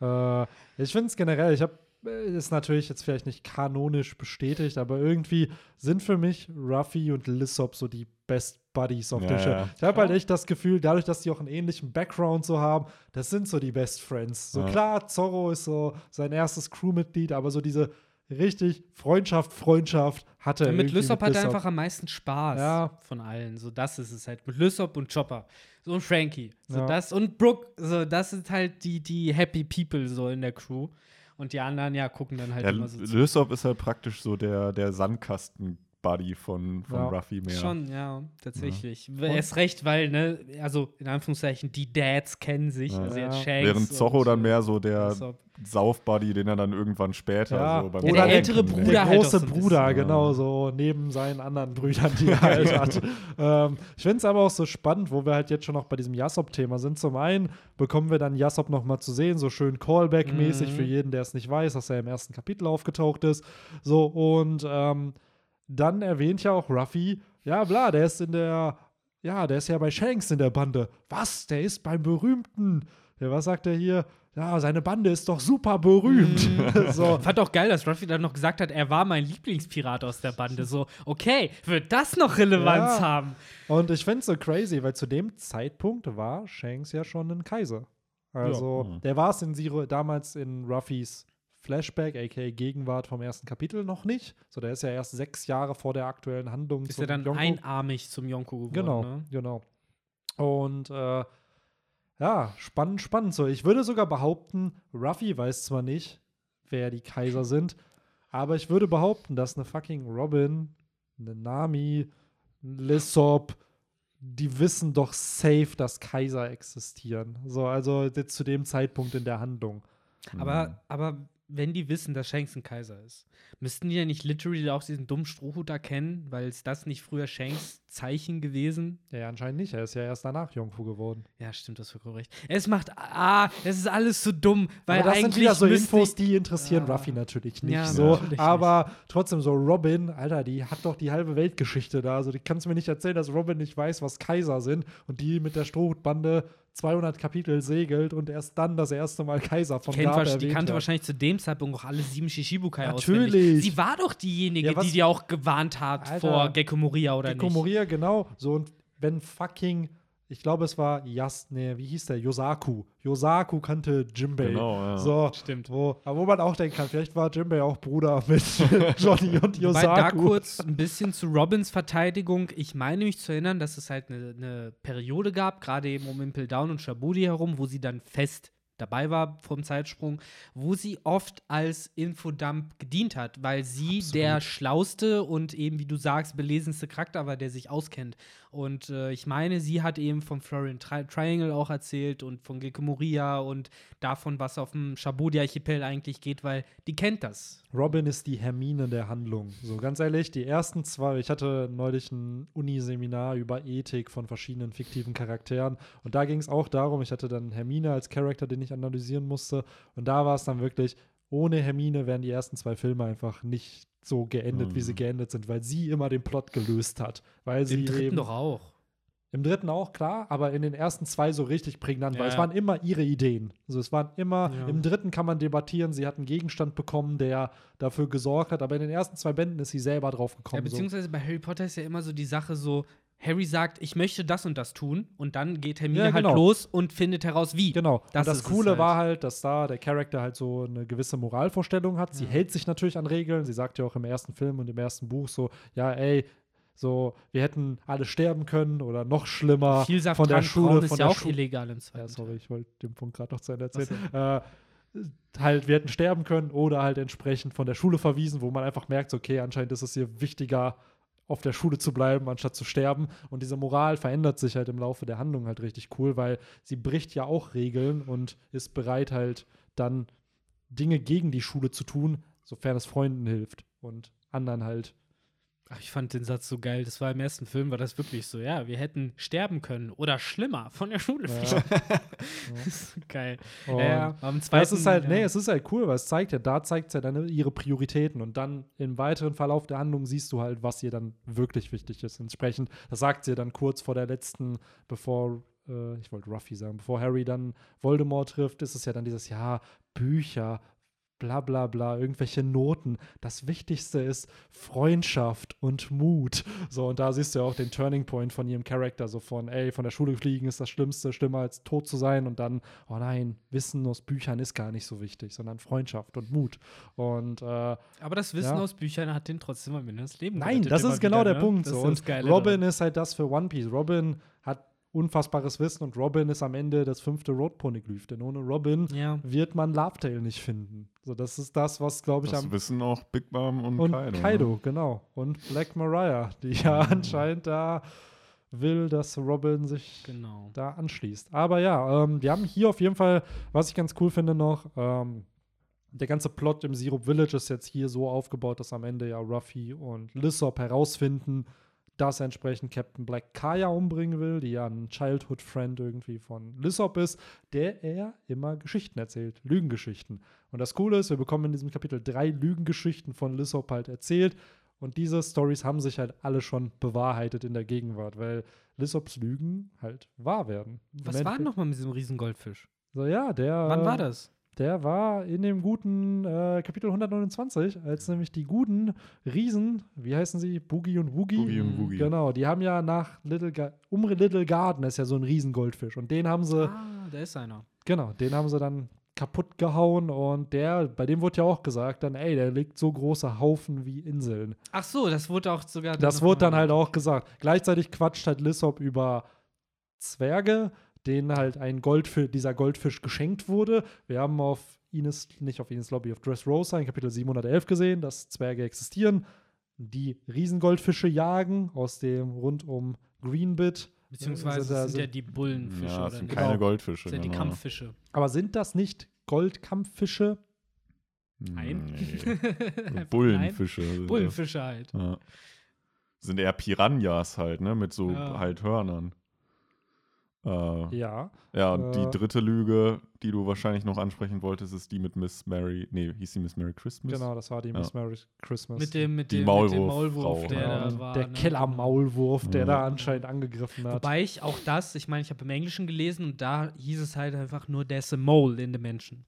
äh, ich finde es generell, ich habe ist natürlich jetzt vielleicht nicht kanonisch bestätigt, aber irgendwie sind für mich Ruffy und Lissop so die Best Buddies auf Ja, der Show. ja. Ich habe halt echt das Gefühl, dadurch, dass die auch einen ähnlichen Background so haben, das sind so die Best Friends. So Ja. klar, Zorro ist so sein erstes Crewmitglied, aber so diese richtig Freundschaft, Freundschaft hatte er mit Lysop hat er einfach am meisten Spaß Ja. von allen. So, das ist es halt. Mit Lysop und Chopper. So und Frankie. So Ja. das und Brooke. So, das sind halt die, die Happy People so in der Crew. Und die anderen, ja, gucken dann halt Ja, immer so zu. Lysop ist halt praktisch so der, der Sandkasten-Buddy von, von Ja. Ruffy mehr. Schon, ja, tatsächlich. Erst recht, weil, ne, also in Anführungszeichen, die Dads kennen sich. Ja. Also jetzt Ja. Shanks Während Zorro dann mehr so der. Sauf-Buddy, den er dann irgendwann später Ja, so beim oder der ältere. Bruder der halt große so Bruder, bisschen. genau, so neben seinen anderen Brüdern, die er halt hat. Ähm, ich finde es aber auch so spannend, wo wir halt jetzt schon noch bei diesem Jassop-Thema sind. Zum einen bekommen wir dann Jassop noch mal zu sehen, so schön Callback-mäßig Mhm. für jeden, der es nicht weiß, dass er im ersten Kapitel aufgetaucht ist. So, und ähm, dann erwähnt ja auch Ruffy, ja, bla, der ist in der, ja, der ist ja bei Shanks in der Bande. Was? Der ist beim berühmten, ja, was sagt er hier? Ja, seine Bande ist doch super berühmt. so, Fand auch geil, dass Ruffy dann noch gesagt hat, er war mein Lieblingspirat aus der Bande. So, okay, wird das noch Relevanz Ja. haben? Und ich finde es so crazy, weil zu dem Zeitpunkt war Shanks ja schon ein Kaiser. Also, Ja. der war es in Zero, damals in Ruffys Flashback, aka Gegenwart vom ersten Kapitel, noch nicht. So, der ist ja erst sechs Jahre vor der aktuellen Handlung. Ist zum er dann Yonko. einarmig zum Yonko geworden, Genau, ne? genau. Und äh, ja, spannend, spannend. So, ich würde sogar behaupten, Ruffy weiß zwar nicht, wer die Kaiser sind, aber ich würde behaupten, dass eine fucking Robin, eine Nami, ein Lissop, die wissen doch safe, dass Kaiser existieren. So, also zu dem Zeitpunkt in der Handlung. Mhm. Aber, aber wenn die wissen, dass Shanks ein Kaiser ist, müssten die ja nicht literally auch diesen dummen Strohhut erkennen, weil ist das nicht früher Shanks Zeichen gewesen? Ja, ja, anscheinend nicht. Er ist ja erst danach Jungfu geworden. Ja, stimmt, das ist recht. Es macht, ah, es ist alles so dumm, weil aber das eigentlich sind wieder so Infos, die interessieren Ja. Ruffy natürlich nicht Ja, so. natürlich aber trotzdem so Robin, Alter, die hat doch die halbe Weltgeschichte da. Also, du kannst mir nicht erzählen, dass Robin nicht weiß, was Kaiser sind und die mit der Strohhutbande 200 Kapitel segelt und erst dann das erste Mal Kaiser vom kennt erwähnt die kannte wird. wahrscheinlich zu dem Zeitpunkt auch alle sieben Shishibukai Natürlich. auswendig. Sie war doch diejenige, Ja, die dir auch gewarnt hat Alter. vor Gecko Moria oder Gekko nicht. Genau. So, und wenn fucking, ich glaube, es war Yas, nee, wie hieß der? Yosaku. Yosaku kannte Jimbei. Genau, ja. So, Stimmt. Wo, aber wo man auch denken kann, vielleicht war Jimbei auch Bruder mit Johnny und Wobei da Yosaku. kurz ein bisschen zu Robins Verteidigung. Ich meine mich zu erinnern, dass es halt eine, eine Periode gab, gerade eben um Impel Down und Shabudi herum, wo sie dann fest dabei war vom Zeitsprung, wo sie oft als Infodump gedient hat, weil sie Absolut. der schlauste und eben, wie du sagst, belesenste Charakter war, der sich auskennt. Und äh, ich meine, sie hat eben vom Florian Tri Triangle auch erzählt und von Gecko Moria und davon, was auf dem Shabudi-Archipel eigentlich geht, weil die kennt das. Robin ist die Hermine der Handlung. So ganz ehrlich, die ersten zwei, ich hatte neulich ein Uniseminar über Ethik von verschiedenen fiktiven Charakteren und da ging es auch darum, ich hatte dann Hermine als Charakter, den ich analysieren musste und da war es dann wirklich, ohne Hermine wären die ersten zwei Filme einfach nicht so geendet, wie sie Mhm. geendet sind, weil sie immer den Plot gelöst hat. Weil sie Den dritten eben, doch auch. Im dritten auch, klar, aber in den ersten zwei so richtig prägnant, weil Ja. es waren immer ihre Ideen. Also es waren immer, Ja. im dritten kann man debattieren, sie hat einen Gegenstand bekommen, der dafür gesorgt hat, aber in den ersten zwei Bänden ist sie selber drauf Ja, gekommen. so. beziehungsweise bei Harry Potter ist ja immer so die Sache so, Harry sagt, ich möchte das und das tun und dann geht Hermine Ja, halt genau. los und findet heraus, wie. Genau. Das das ist Coole halt. war halt, dass da der Charakter halt so eine gewisse Moralvorstellung hat. Sie Ja. hält sich natürlich an Regeln. Sie sagt ja auch im ersten Film und im ersten Buch so, ja, ey, so, wir hätten alle sterben können oder noch schlimmer Viel von der Schule, ist von ja der auch Schule. illegal im zweiten Ja, sorry, ich wollte den Punkt gerade noch zu Ende erzählen. Äh, halt, wir hätten sterben können oder halt entsprechend von der Schule verwiesen, wo man einfach merkt, okay, anscheinend ist es hier wichtiger, auf der Schule zu bleiben, anstatt zu sterben. Und diese Moral verändert sich halt im Laufe der Handlung halt richtig cool, weil sie bricht ja auch Regeln und ist bereit halt dann Dinge gegen die Schule zu tun, sofern es Freunden hilft und anderen halt. Ach, ich fand den Satz so geil. Das war im ersten Film, war das wirklich so, ja, wir hätten sterben können oder schlimmer von der Schule Ja. fliegen. das ist so geil. Ja, ja, aber im Das zweiten, ist halt, ja. nee, es ist halt cool, weil es zeigt ja, da zeigt es ja dann ihre Prioritäten und dann im weiteren Verlauf der Handlung siehst du halt, was ihr dann wirklich wichtig ist. Entsprechend, das sagt sie dann kurz vor der letzten, bevor, äh, ich wollte Ruffy sagen, bevor Harry dann Voldemort trifft, ist es ja dann dieses, ja, Bücher, bla bla bla, irgendwelche Noten. Das Wichtigste ist Freundschaft und Mut. So, und da siehst du ja auch den Turning Point von ihrem Charakter, so von, ey, von der Schule fliegen ist das Schlimmste, schlimmer als tot zu sein und dann, oh nein, Wissen aus Büchern ist gar nicht so wichtig, sondern Freundschaft und Mut. Und äh, aber das Wissen Ja. aus Büchern hat den trotzdem am Ende das Leben Nein, das ist genau wieder, der ne? Punkt. So. Und Robin ist halt das für One Piece. Robin hat unfassbares Wissen und Robin ist am Ende das fünfte Rot-Poneglyph. Denn ohne Robin Ja. wird man Lovetail nicht finden. So, das ist das, was, glaube ich, Das am wissen auch Big Mom und, und Kaido. Kaido, Ne? genau. Und Black Mariah, die ja anscheinend da will, dass Robin sich Genau. da anschließt. Aber ja, ähm, wir haben hier auf jeden Fall, was ich ganz cool finde noch, ähm, der ganze Plot im Syrup Village ist jetzt hier so aufgebaut, dass am Ende ja Ruffy und Lissop herausfinden, dass entsprechend Captain Black Kaya umbringen will, die ja ein Childhood Friend irgendwie von Lissop ist, der er immer Geschichten erzählt, Lügengeschichten. Und das Coole ist, wir bekommen in diesem Kapitel drei Lügengeschichten von Lissop halt erzählt. Und diese Stories haben sich halt alle schon bewahrheitet in der Gegenwart, weil Lissops Lügen halt wahr werden. Was war Endeffekt- noch mal mit diesem riesen Goldfisch? So, ja, der. Wann war das? Der war in dem guten äh, Kapitel 129, als nämlich die guten Riesen, wie heißen sie? Boogie und Woogie? Boogie und Woogie. Genau, die haben ja nach Little, Ga um Little Garden ist ja so ein Riesengoldfisch. Und den haben sie, Ah, da ist einer. genau, den haben sie dann kaputt gehauen und der, bei dem wurde ja auch gesagt, dann, ey, der legt so große Haufen wie Inseln. Ach so, das wurde auch sogar. Das wurde dann halt auch gesagt. Gleichzeitig quatscht halt Lissop über Zwerge, denen halt ein Goldfisch, dieser Goldfisch geschenkt wurde. Wir haben auf Ines, nicht auf Ines Lobby, auf Dressrosa in Kapitel 711 gesehen, dass Zwerge existieren, die Riesengoldfische jagen aus dem rund um Greenbit. Beziehungsweise Sind da- das sind ja die Bullenfische. Ja, oder es sind nicht? keine Genau. Goldfische. Das sind ja die genau. Kampffische. Aber sind das nicht Goldkampffische? Nein. Nee. Einfach Bullenfische. Nein. das. Bullenfische halt. Ja. Sind eher Piranhas halt, ne? Mit so Ja. halt Hörnern. Äh, Ja. ja, und Äh. die dritte Lüge, die du wahrscheinlich noch ansprechen wolltest, ist die mit Miss Mary. Nee, hieß sie Miss Mary Christmas? Genau, das war die Ja. Miss Merry Christmas. Mit dem, mit Die dem, mit dem Maulwurf, der ja. da Genau, war. der ne? Kellermaulwurf, der Ja. da anscheinend angegriffen hat. Wobei ich auch das, ich meine, ich habe im Englischen gelesen und da hieß es halt einfach nur, there's a mole in the Menschen.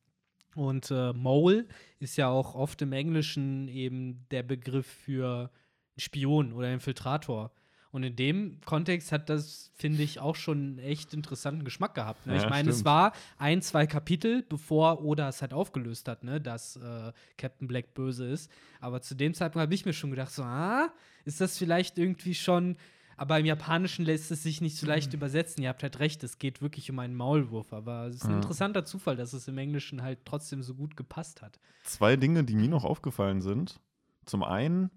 Und äh, Mole ist ja auch oft im Englischen eben der Begriff für Spion oder Infiltrator. Und in dem Kontext hat das, finde ich, auch schon einen echt interessanten Geschmack gehabt. Ne? Ja, ich meine, es war ein, zwei Kapitel, bevor Oda es halt aufgelöst hat, ne? dass äh, Captain Black böse ist. Aber zu dem Zeitpunkt habe ich mir schon gedacht, so, ah, ist das vielleicht irgendwie schon. Aber im Japanischen lässt es sich nicht so leicht übersetzen. Ihr habt halt recht, es geht wirklich um einen Maulwurf. Aber es ist ein Ja. interessanter Zufall, dass es im Englischen halt trotzdem so gut gepasst hat. Zwei Dinge, die mir noch aufgefallen sind. Zum einen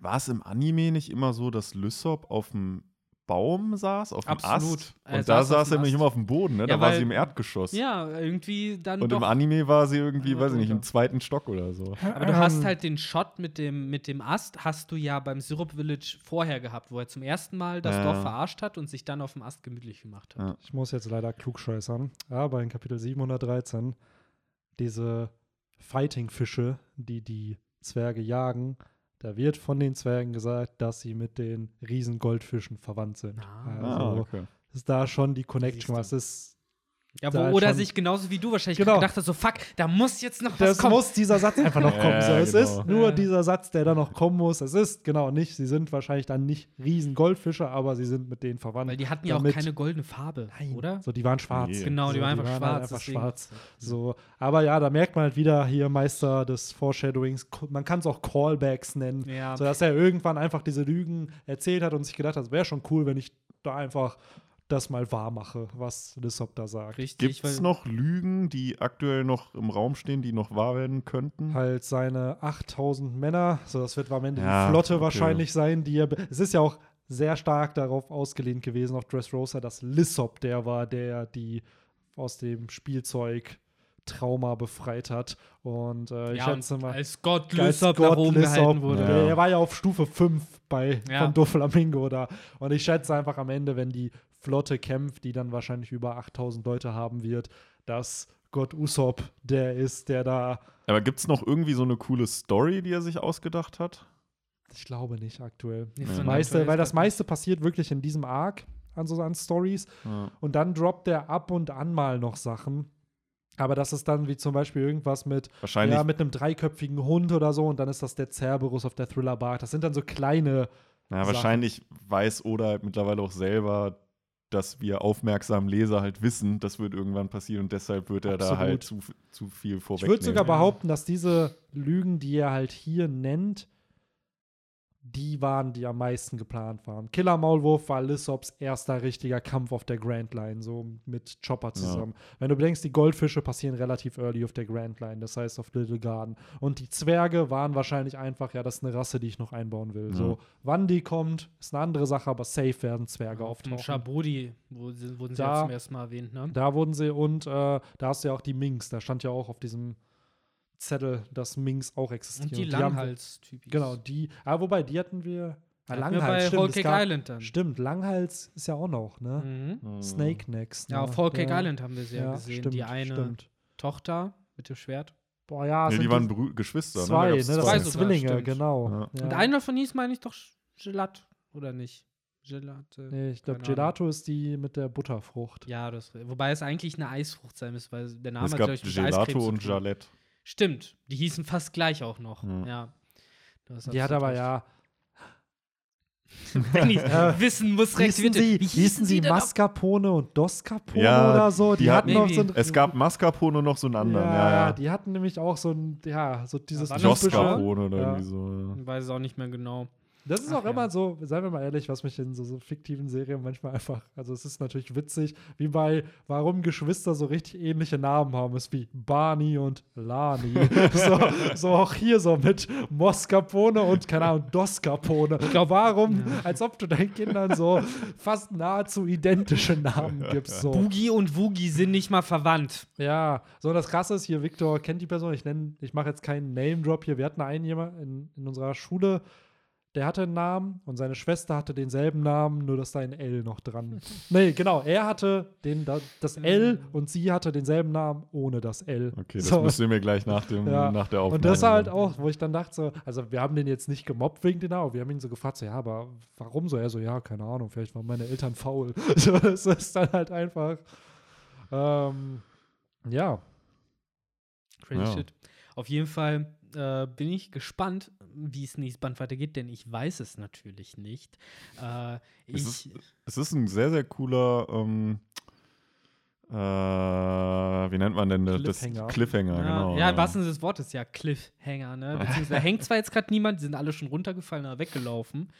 war es im Anime nicht immer so, dass Lysop auf dem Baum saß, auf dem Absolut. Ast. Er Und da saß er nämlich immer auf dem Boden, ne? Ja, Da war weil- sie im Erdgeschoss. Ja, irgendwie dann Und doch. im Anime war sie irgendwie, Ja, weiß ich nicht, im zweiten Stock oder so. Aber du hast halt den Shot mit dem, mit dem Ast, hast du ja beim Syrup Village vorher gehabt, wo er zum ersten Mal das Ja. Dorf verarscht hat und sich dann auf dem Ast gemütlich gemacht hat. Ja. Ich muss jetzt leider klugscheißern, aber in Kapitel 713 diese Fighting-Fische, die die Zwerge jagen, da wird von den Zwergen gesagt, dass sie mit den Riesengoldfischen verwandt sind. Ah. Also Ah, okay. ist da schon die Connection. Was ist Ja, wo, oder schon- sich genauso wie du wahrscheinlich Genau. gedacht hast, so fuck, da muss jetzt noch was Das kommen. muss dieser Satz einfach noch kommen. So, es genau. ist nur dieser Satz, der da noch kommen muss. Es ist genau nicht. Sie sind wahrscheinlich dann nicht riesen Goldfische, aber sie sind mit denen verwandt. Weil die hatten ja auch keine goldene Farbe, Nein, oder? So, die waren schwarz. Nee. Genau, die so, waren einfach halt schwarz, einfach deswegen- schwarz. So, aber ja, da merkt man halt wieder hier Meister des Foreshadowings. Man kann es auch Callbacks nennen. Ja. So dass er irgendwann einfach diese Lügen erzählt hat und sich gedacht hat, es wäre schon cool, wenn ich da einfach das mal wahr mache, was Lissop da sagt. Richtig. Gibt es noch Lügen, die aktuell noch im Raum stehen, die noch wahr werden könnten? halt seine 8000 Männer. So, das wird am Ende Ja, die Flotte okay. wahrscheinlich sein, die er. Es ist ja auch sehr stark darauf ausgelehnt gewesen, auf Dressrosa, dass Lissop der war, der die aus dem Spielzeug Trauma befreit hat. Und äh, ich ja, schätze mal. als Gott als Lysop nach Gott oben Lissop, gehalten wurde. Ja. Der, er war ja auf Stufe 5 bei Ja. von Doflamingo da. Und ich schätze einfach am Ende, wenn die Flotte kämpft, die dann wahrscheinlich über 8000 Leute haben wird, dass Gott Usopp der ist, der da Aber gibt es noch irgendwie so eine coole Story, die er sich ausgedacht hat? Ich glaube nicht aktuell. Das von meiste, weil das meiste passiert wirklich in diesem Arc an so an Stories Ja. und dann droppt er ab und an mal noch Sachen. Aber das ist dann wie zum Beispiel irgendwas mit, Wahrscheinlich. ja, mit einem dreiköpfigen Hund oder so und dann ist das der Cerberus auf der Thriller Bar. Das sind dann so kleine. Ja, Sachen. wahrscheinlich weiß Oda halt mittlerweile auch selber, dass wir aufmerksamen Leser halt wissen, das wird irgendwann passieren und deshalb wird er da Absolut. halt zu, zu viel Ich vorwegnehmen. würde sogar behaupten, dass diese Lügen, die er halt hier nennt, die waren, die am meisten geplant waren. Killer Maulwurf war Lissops erster richtiger Kampf auf der Grand Line, so mit Chopper zusammen. Wenn du bedenkst, die Goldfische passieren relativ early auf der Grand Line, das heißt auf Little Garden. Und die Zwerge waren wahrscheinlich einfach, ja, das ist eine Rasse, die ich noch einbauen will. Ja. So, wann die kommt, ist eine andere Sache, aber safe werden Zwerge Auf dem auftauchen. Sie, wurden sie Da- ja zum ersten Mal erwähnt, ne? Da wurden sie und äh, da hast du ja auch die Minks, da stand ja auch auf diesem Zettel, dass Minks auch existieren. Und die haben wir- Langhals-Typen. Genau, die. Aber wobei, die hatten wir. Ah, Hatten wir bei stimmt, gab- Island dann. Stimmt, Langhals ist ja auch noch, ne? Mhm. Mhm. Snake Necks. Ja, ne? auf Whole Cake Ja, Island haben wir sie ja, ja, gesehen. Stimmt, die eine stimmt. Tochter mit dem Schwert. Boah, ja, Nee, sind die waren Brü Geschwister. zwei, ne? ne? Da gab's Das zwei sind Zwillinge, stimmt. genau. Ja. Ja. Und einer von hieß, meine ich, doch Gelat, oder nicht? Gelate. Nee, ich glaube. Gelato ist die mit der Butterfrucht. Ja, das, wobei es eigentlich eine Eisfrucht sein müsste, weil der Name Es hat, gab Gelato und. Jalette. Stimmt, die hießen fast gleich auch noch. Ja. Ja. Die hat aber recht. ja. Wenn ich wissen muss, Hießen reaktiviert. sie, Wie hießen sie? Mascarpone und Doscarpone Ja, oder so? Die, die hatten noch so ein. Es gab Mascarpone und noch so einen anderen. ja, Ja, ja. die hatten nämlich auch so ein, ja, so dieses typische- Joscarpone oder Ja. irgendwie so. ja. Ich weiß es auch nicht mehr genau. Das ist Ach auch ja. immer so, seien wir mal ehrlich, was mich in so, so fiktiven Serien manchmal einfach, also es ist natürlich witzig, wie bei, warum Geschwister so richtig ähnliche Namen haben, ist wie Barney und Lani. so, so auch hier so mit Moscarpone und, keine Ahnung, glaube, warum, als ob du deinen Kindern so fast nahezu identische Namen gibst. So. Boogie und Woogie sind nicht mal verwandt. Ja, so und das Krasse ist hier, Victor kennt die Person, ich nenne, ich mache jetzt keinen Name-Drop hier, wir hatten einen jemand in, in unserer Schule, der hatte einen Namen und seine Schwester hatte denselben Namen, nur dass da ein L noch dran. nee, genau, er hatte den, da, das L und sie hatte denselben Namen ohne das L. Okay, das So. müsst ihr mir gleich nach, dem, Ja. nach der Aufnahme. Und das halt auch, wo ich dann dachte, so, also wir haben den jetzt nicht gemobbt wegen den Namen, wir haben ihn so gefragt, so, ja, aber warum so? Er so, ja, keine Ahnung, vielleicht waren meine Eltern faul. so, das ist dann halt einfach, ähm, ja. Crazy Ja. shit. Auf jeden Fall äh, bin ich gespannt, wie es nächstes Band weitergeht, denn ich weiß es natürlich nicht. Äh, Es ich, Es ist ein sehr, sehr cooler, ähm, äh, wie nennt man denn das? Cliffhanger. Cliffhanger, ja, genau. ja, im wahrsten Sinne des Wortes, ja, Cliffhanger, ne? Beziehungsweise da hängt zwar jetzt gerade niemand, die sind alle schon runtergefallen oder weggelaufen.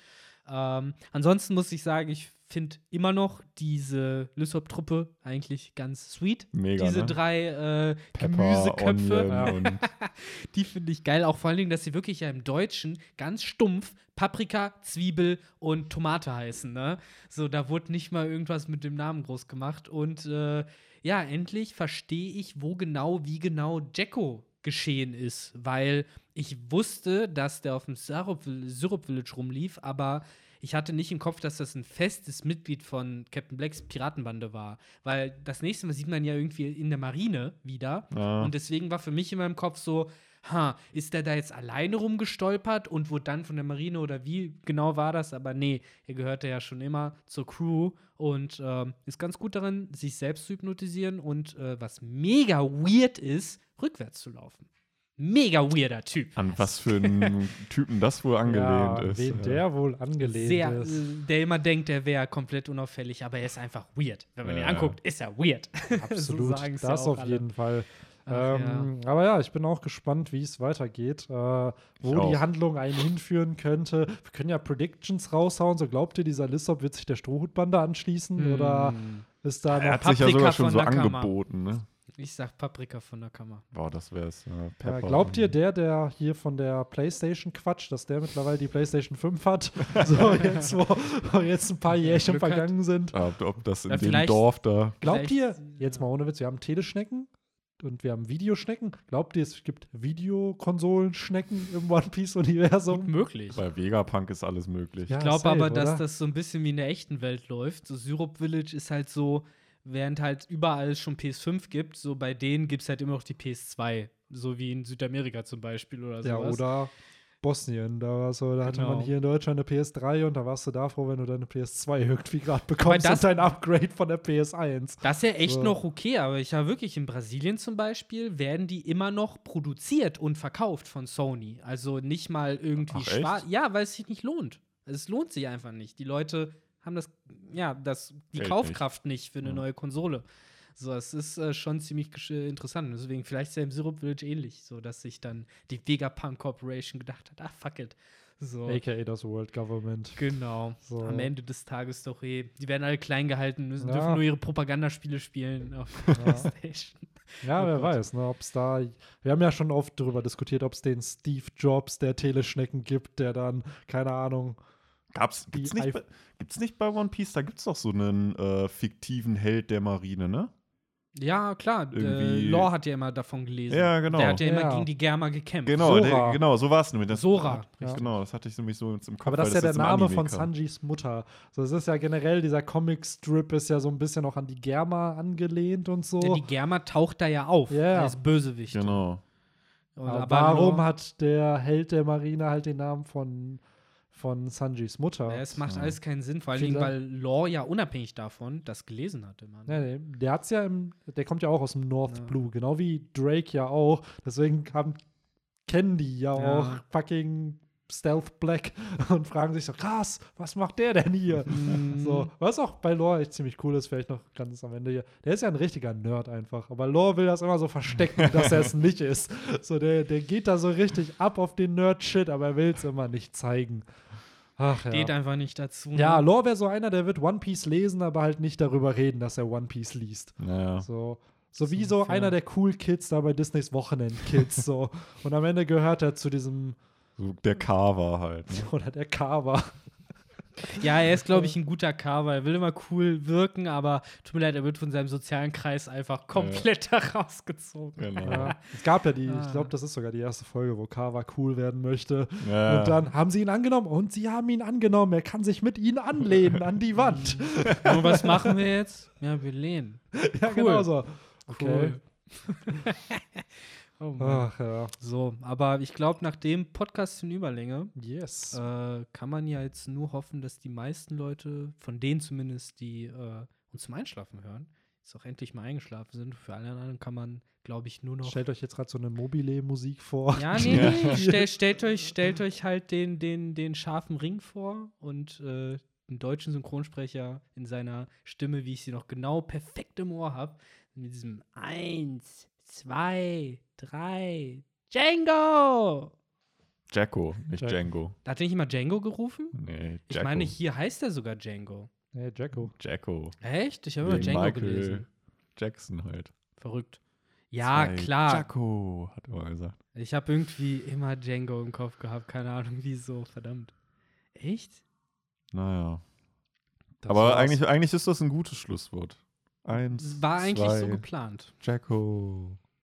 Ähm, ansonsten muss ich sagen, ich finde immer noch diese Lysop-Truppe eigentlich ganz sweet. Mega, diese ne? drei äh, Pepper, Gemüseköpfe. Ja. Die finde ich geil. Auch vor allen Dingen, dass sie wirklich ja im Deutschen ganz stumpf Paprika, Zwiebel und Tomate heißen. Ne? So, da wurde nicht mal irgendwas mit dem Namen groß gemacht. Und äh, ja, endlich verstehe ich, wo genau, wie genau Jacko geschehen ist. Weil ich wusste, dass der auf dem Syrup, Syrup Village rumlief, aber ich hatte nicht im Kopf, dass das ein festes Mitglied von Captain Blacks Piratenbande war. Weil das nächste Mal sieht man ja irgendwie in der Marine wieder. Ja. Und deswegen war für mich in meinem Kopf so, ha, ist der da jetzt alleine rumgestolpert und wurde dann von der Marine oder wie genau war das? Aber nee, er gehörte ja schon immer zur Crew und ähm, ist ganz gut darin, sich selbst zu hypnotisieren und äh, was mega weird ist, rückwärts zu laufen. Mega weirder Typ. An was für einen Typen das wohl angelehnt ja, ist. Wen ja. der wohl angelehnt Sehr, ist. der immer denkt, er wäre komplett unauffällig, aber er ist einfach weird. Wenn man ihn Ja. anguckt, ist er weird. Absolut, sagen's das ja auch auf alle. jeden Fall. Ach, ähm, Aber ja, ich bin auch gespannt, wie es weitergeht, äh, wo die. Handlung einen hinführen könnte. Wir können ja Predictions raushauen. So glaubt ihr, dieser Lissop wird sich der Strohhutbande anschließen oder Hm. ist da Er noch hat sich ja Paprika sogar schon von so Nakama. angeboten, ne? Ich sag Paprika von der Kammer. Boah, das wär's. Ja, Äh, Pepper. glaubt ihr, der, der hier von der PlayStation quatscht, dass der mittlerweile die PlayStation 5 hat? so, jetzt, wo, wo jetzt ein paar Jährchen Glück hat. vergangen sind. Ob, ob das in Ja, dem Dorf da. Glaubt ihr, jetzt mal ohne Witz, wir haben Teleschnecken und wir haben Videoschnecken. Glaubt ihr, es gibt Videokonsolenschnecken im One Piece-Universum? möglich. Bei Vegapunk ist alles möglich. Ja. Ich glaube aber, dass oder? das so ein bisschen wie in der echten Welt läuft. So Syrup Village ist halt so, während halt überall schon PS5 gibt, so bei denen gibt es halt immer noch die PS2. So wie in Südamerika zum Beispiel oder Ja, sowas. oder Bosnien. Da, war so, da hatte Genau. man hier in Deutschland eine PS3 und da warst du da froh, wenn du deine PS2 irgendwie gerade bekommst das- und dein Upgrade von der PS1. Das ist ja echt So. noch okay, aber ich habe wirklich in Brasilien zum Beispiel, werden die immer noch produziert und verkauft von Sony. Also nicht mal irgendwie schwarz. Ja, weil es sich nicht lohnt. Es lohnt sich einfach nicht. Die Leute haben das, ja, das, die Geld Kaufkraft nicht. für eine Ja. neue Konsole. So, es ist äh, schon ziemlich äh, interessant. Deswegen vielleicht ist ja im Syrup Village ähnlich, so dass sich dann die Vegapunk Corporation gedacht hat, ah, fuck it. So. AKA das World Government. Genau. So. Am Ende des Tages doch eh. Die werden alle klein gehalten, müssen, Ja. dürfen nur ihre Propagandaspiele spielen auf Ja. PlayStation. Ja, Oh wer Gott. weiß, ne, ob es da. Wir haben ja schon oft darüber diskutiert, ob es den Steve Jobs der Teleschnecken gibt, der dann, keine Ahnung, Gab's, gibt's, nicht bei, gibt's nicht bei One Piece, da gibt's doch so einen äh, fiktiven Held der Marine, ne? Ja, klar. Äh, Lore hat ja immer davon gelesen. Ja, genau. Der hat ja immer Ja. gegen die Germa gekämpft. Genau, Sora. der, genau, so war es nämlich. Das, Sora. Ja. Genau, das hatte ich nämlich so im Kopf. Aber das ist ja der jetzt im Name von kam. Sanjis Mutter. So, es ist ja generell, dieser Comic-Strip ist ja so ein bisschen auch an die Germa angelehnt und so. Ja, die Germa taucht da ja auf Ja. als Bösewicht. Genau. Aber warum hat der Held der Marine halt den Namen von, von Sanjis Mutter? Ja, es macht Ja. alles keinen Sinn, vor allen Dingen, weil Lore ja unabhängig davon das gelesen hat immer. Nee, nee, der hat's ja im, der kommt ja auch aus dem North Ja. Blue, genau wie Drake ja auch. Deswegen haben, kennen die ja, Ja. auch fucking Stealth Black und fragen sich so, krass, was macht der denn hier? Mhm. So, was auch bei Lore echt ziemlich cool ist, vielleicht noch ganz am Ende hier. Der ist ja ein richtiger Nerd einfach, aber Lore will das immer so verstecken, dass er es nicht ist. So, der, der geht da so richtig ab auf den Nerd-Shit, aber er will es immer nicht zeigen. Ach ja. Steht einfach nicht dazu. ne? Ja, Lore wäre so einer, der wird One Piece lesen, aber halt nicht darüber reden, dass er One Piece liest. Naja. So, so wie So einer der Cool Kids da bei Disneys Wochenend-Kids. so. Und am Ende gehört er zu diesem, der Carver halt. Ne? oder der Carver. Ja, er ist, glaube ich, ein guter Carver. Er will immer cool wirken, aber tut mir leid, er wird von seinem sozialen Kreis einfach komplett da rausgezogen. Genau. Ja. Es gab ja die, ich Ah. glaube, das ist sogar die erste Folge, wo Carver cool werden möchte. Ja. Und dann haben sie ihn angenommen und sie haben ihn angenommen. Er kann sich mit ihnen anlehnen an die Wand. Und was machen wir jetzt? Ja, wir lehnen. ja, Cool. genau so. Okay. Cool. oh Mann. Ach ja. So, aber ich glaube, nach dem Podcast in Überlänge Yes. äh, kann man ja jetzt nur hoffen, dass die meisten Leute, von denen zumindest, die äh, uns zum Einschlafen hören, jetzt auch endlich mal eingeschlafen sind. Für alle anderen kann man, glaube ich, nur noch. Stellt euch jetzt gerade so eine Mobile-Musik vor. ja, nee, Ja. nee. Stell, stellt, euch, stellt euch halt den, den, den scharfen Ring vor und äh, den deutschen Synchronsprecher in seiner Stimme, wie ich sie noch genau perfekt im Ohr habe, mit diesem Eins, zwei, drei, Django! Jacko, nicht Jack- Django. Hat er nicht immer Django gerufen? Nee, Ich Jacko. meine, hier heißt er sogar Django. Hey, Jacko. Jacko. Echt? Ich habe immer Django Michael gelesen. Jackson halt. Verrückt. Ja, Zwei klar. Jacko, hat er mal gesagt. Ich habe irgendwie immer Django im Kopf gehabt. Keine Ahnung, wieso. Verdammt. Echt? Naja. Das Aber war's. eigentlich, eigentlich ist das ein gutes Schlusswort. Eins, Das war eigentlich zwei, so geplant. Jacko.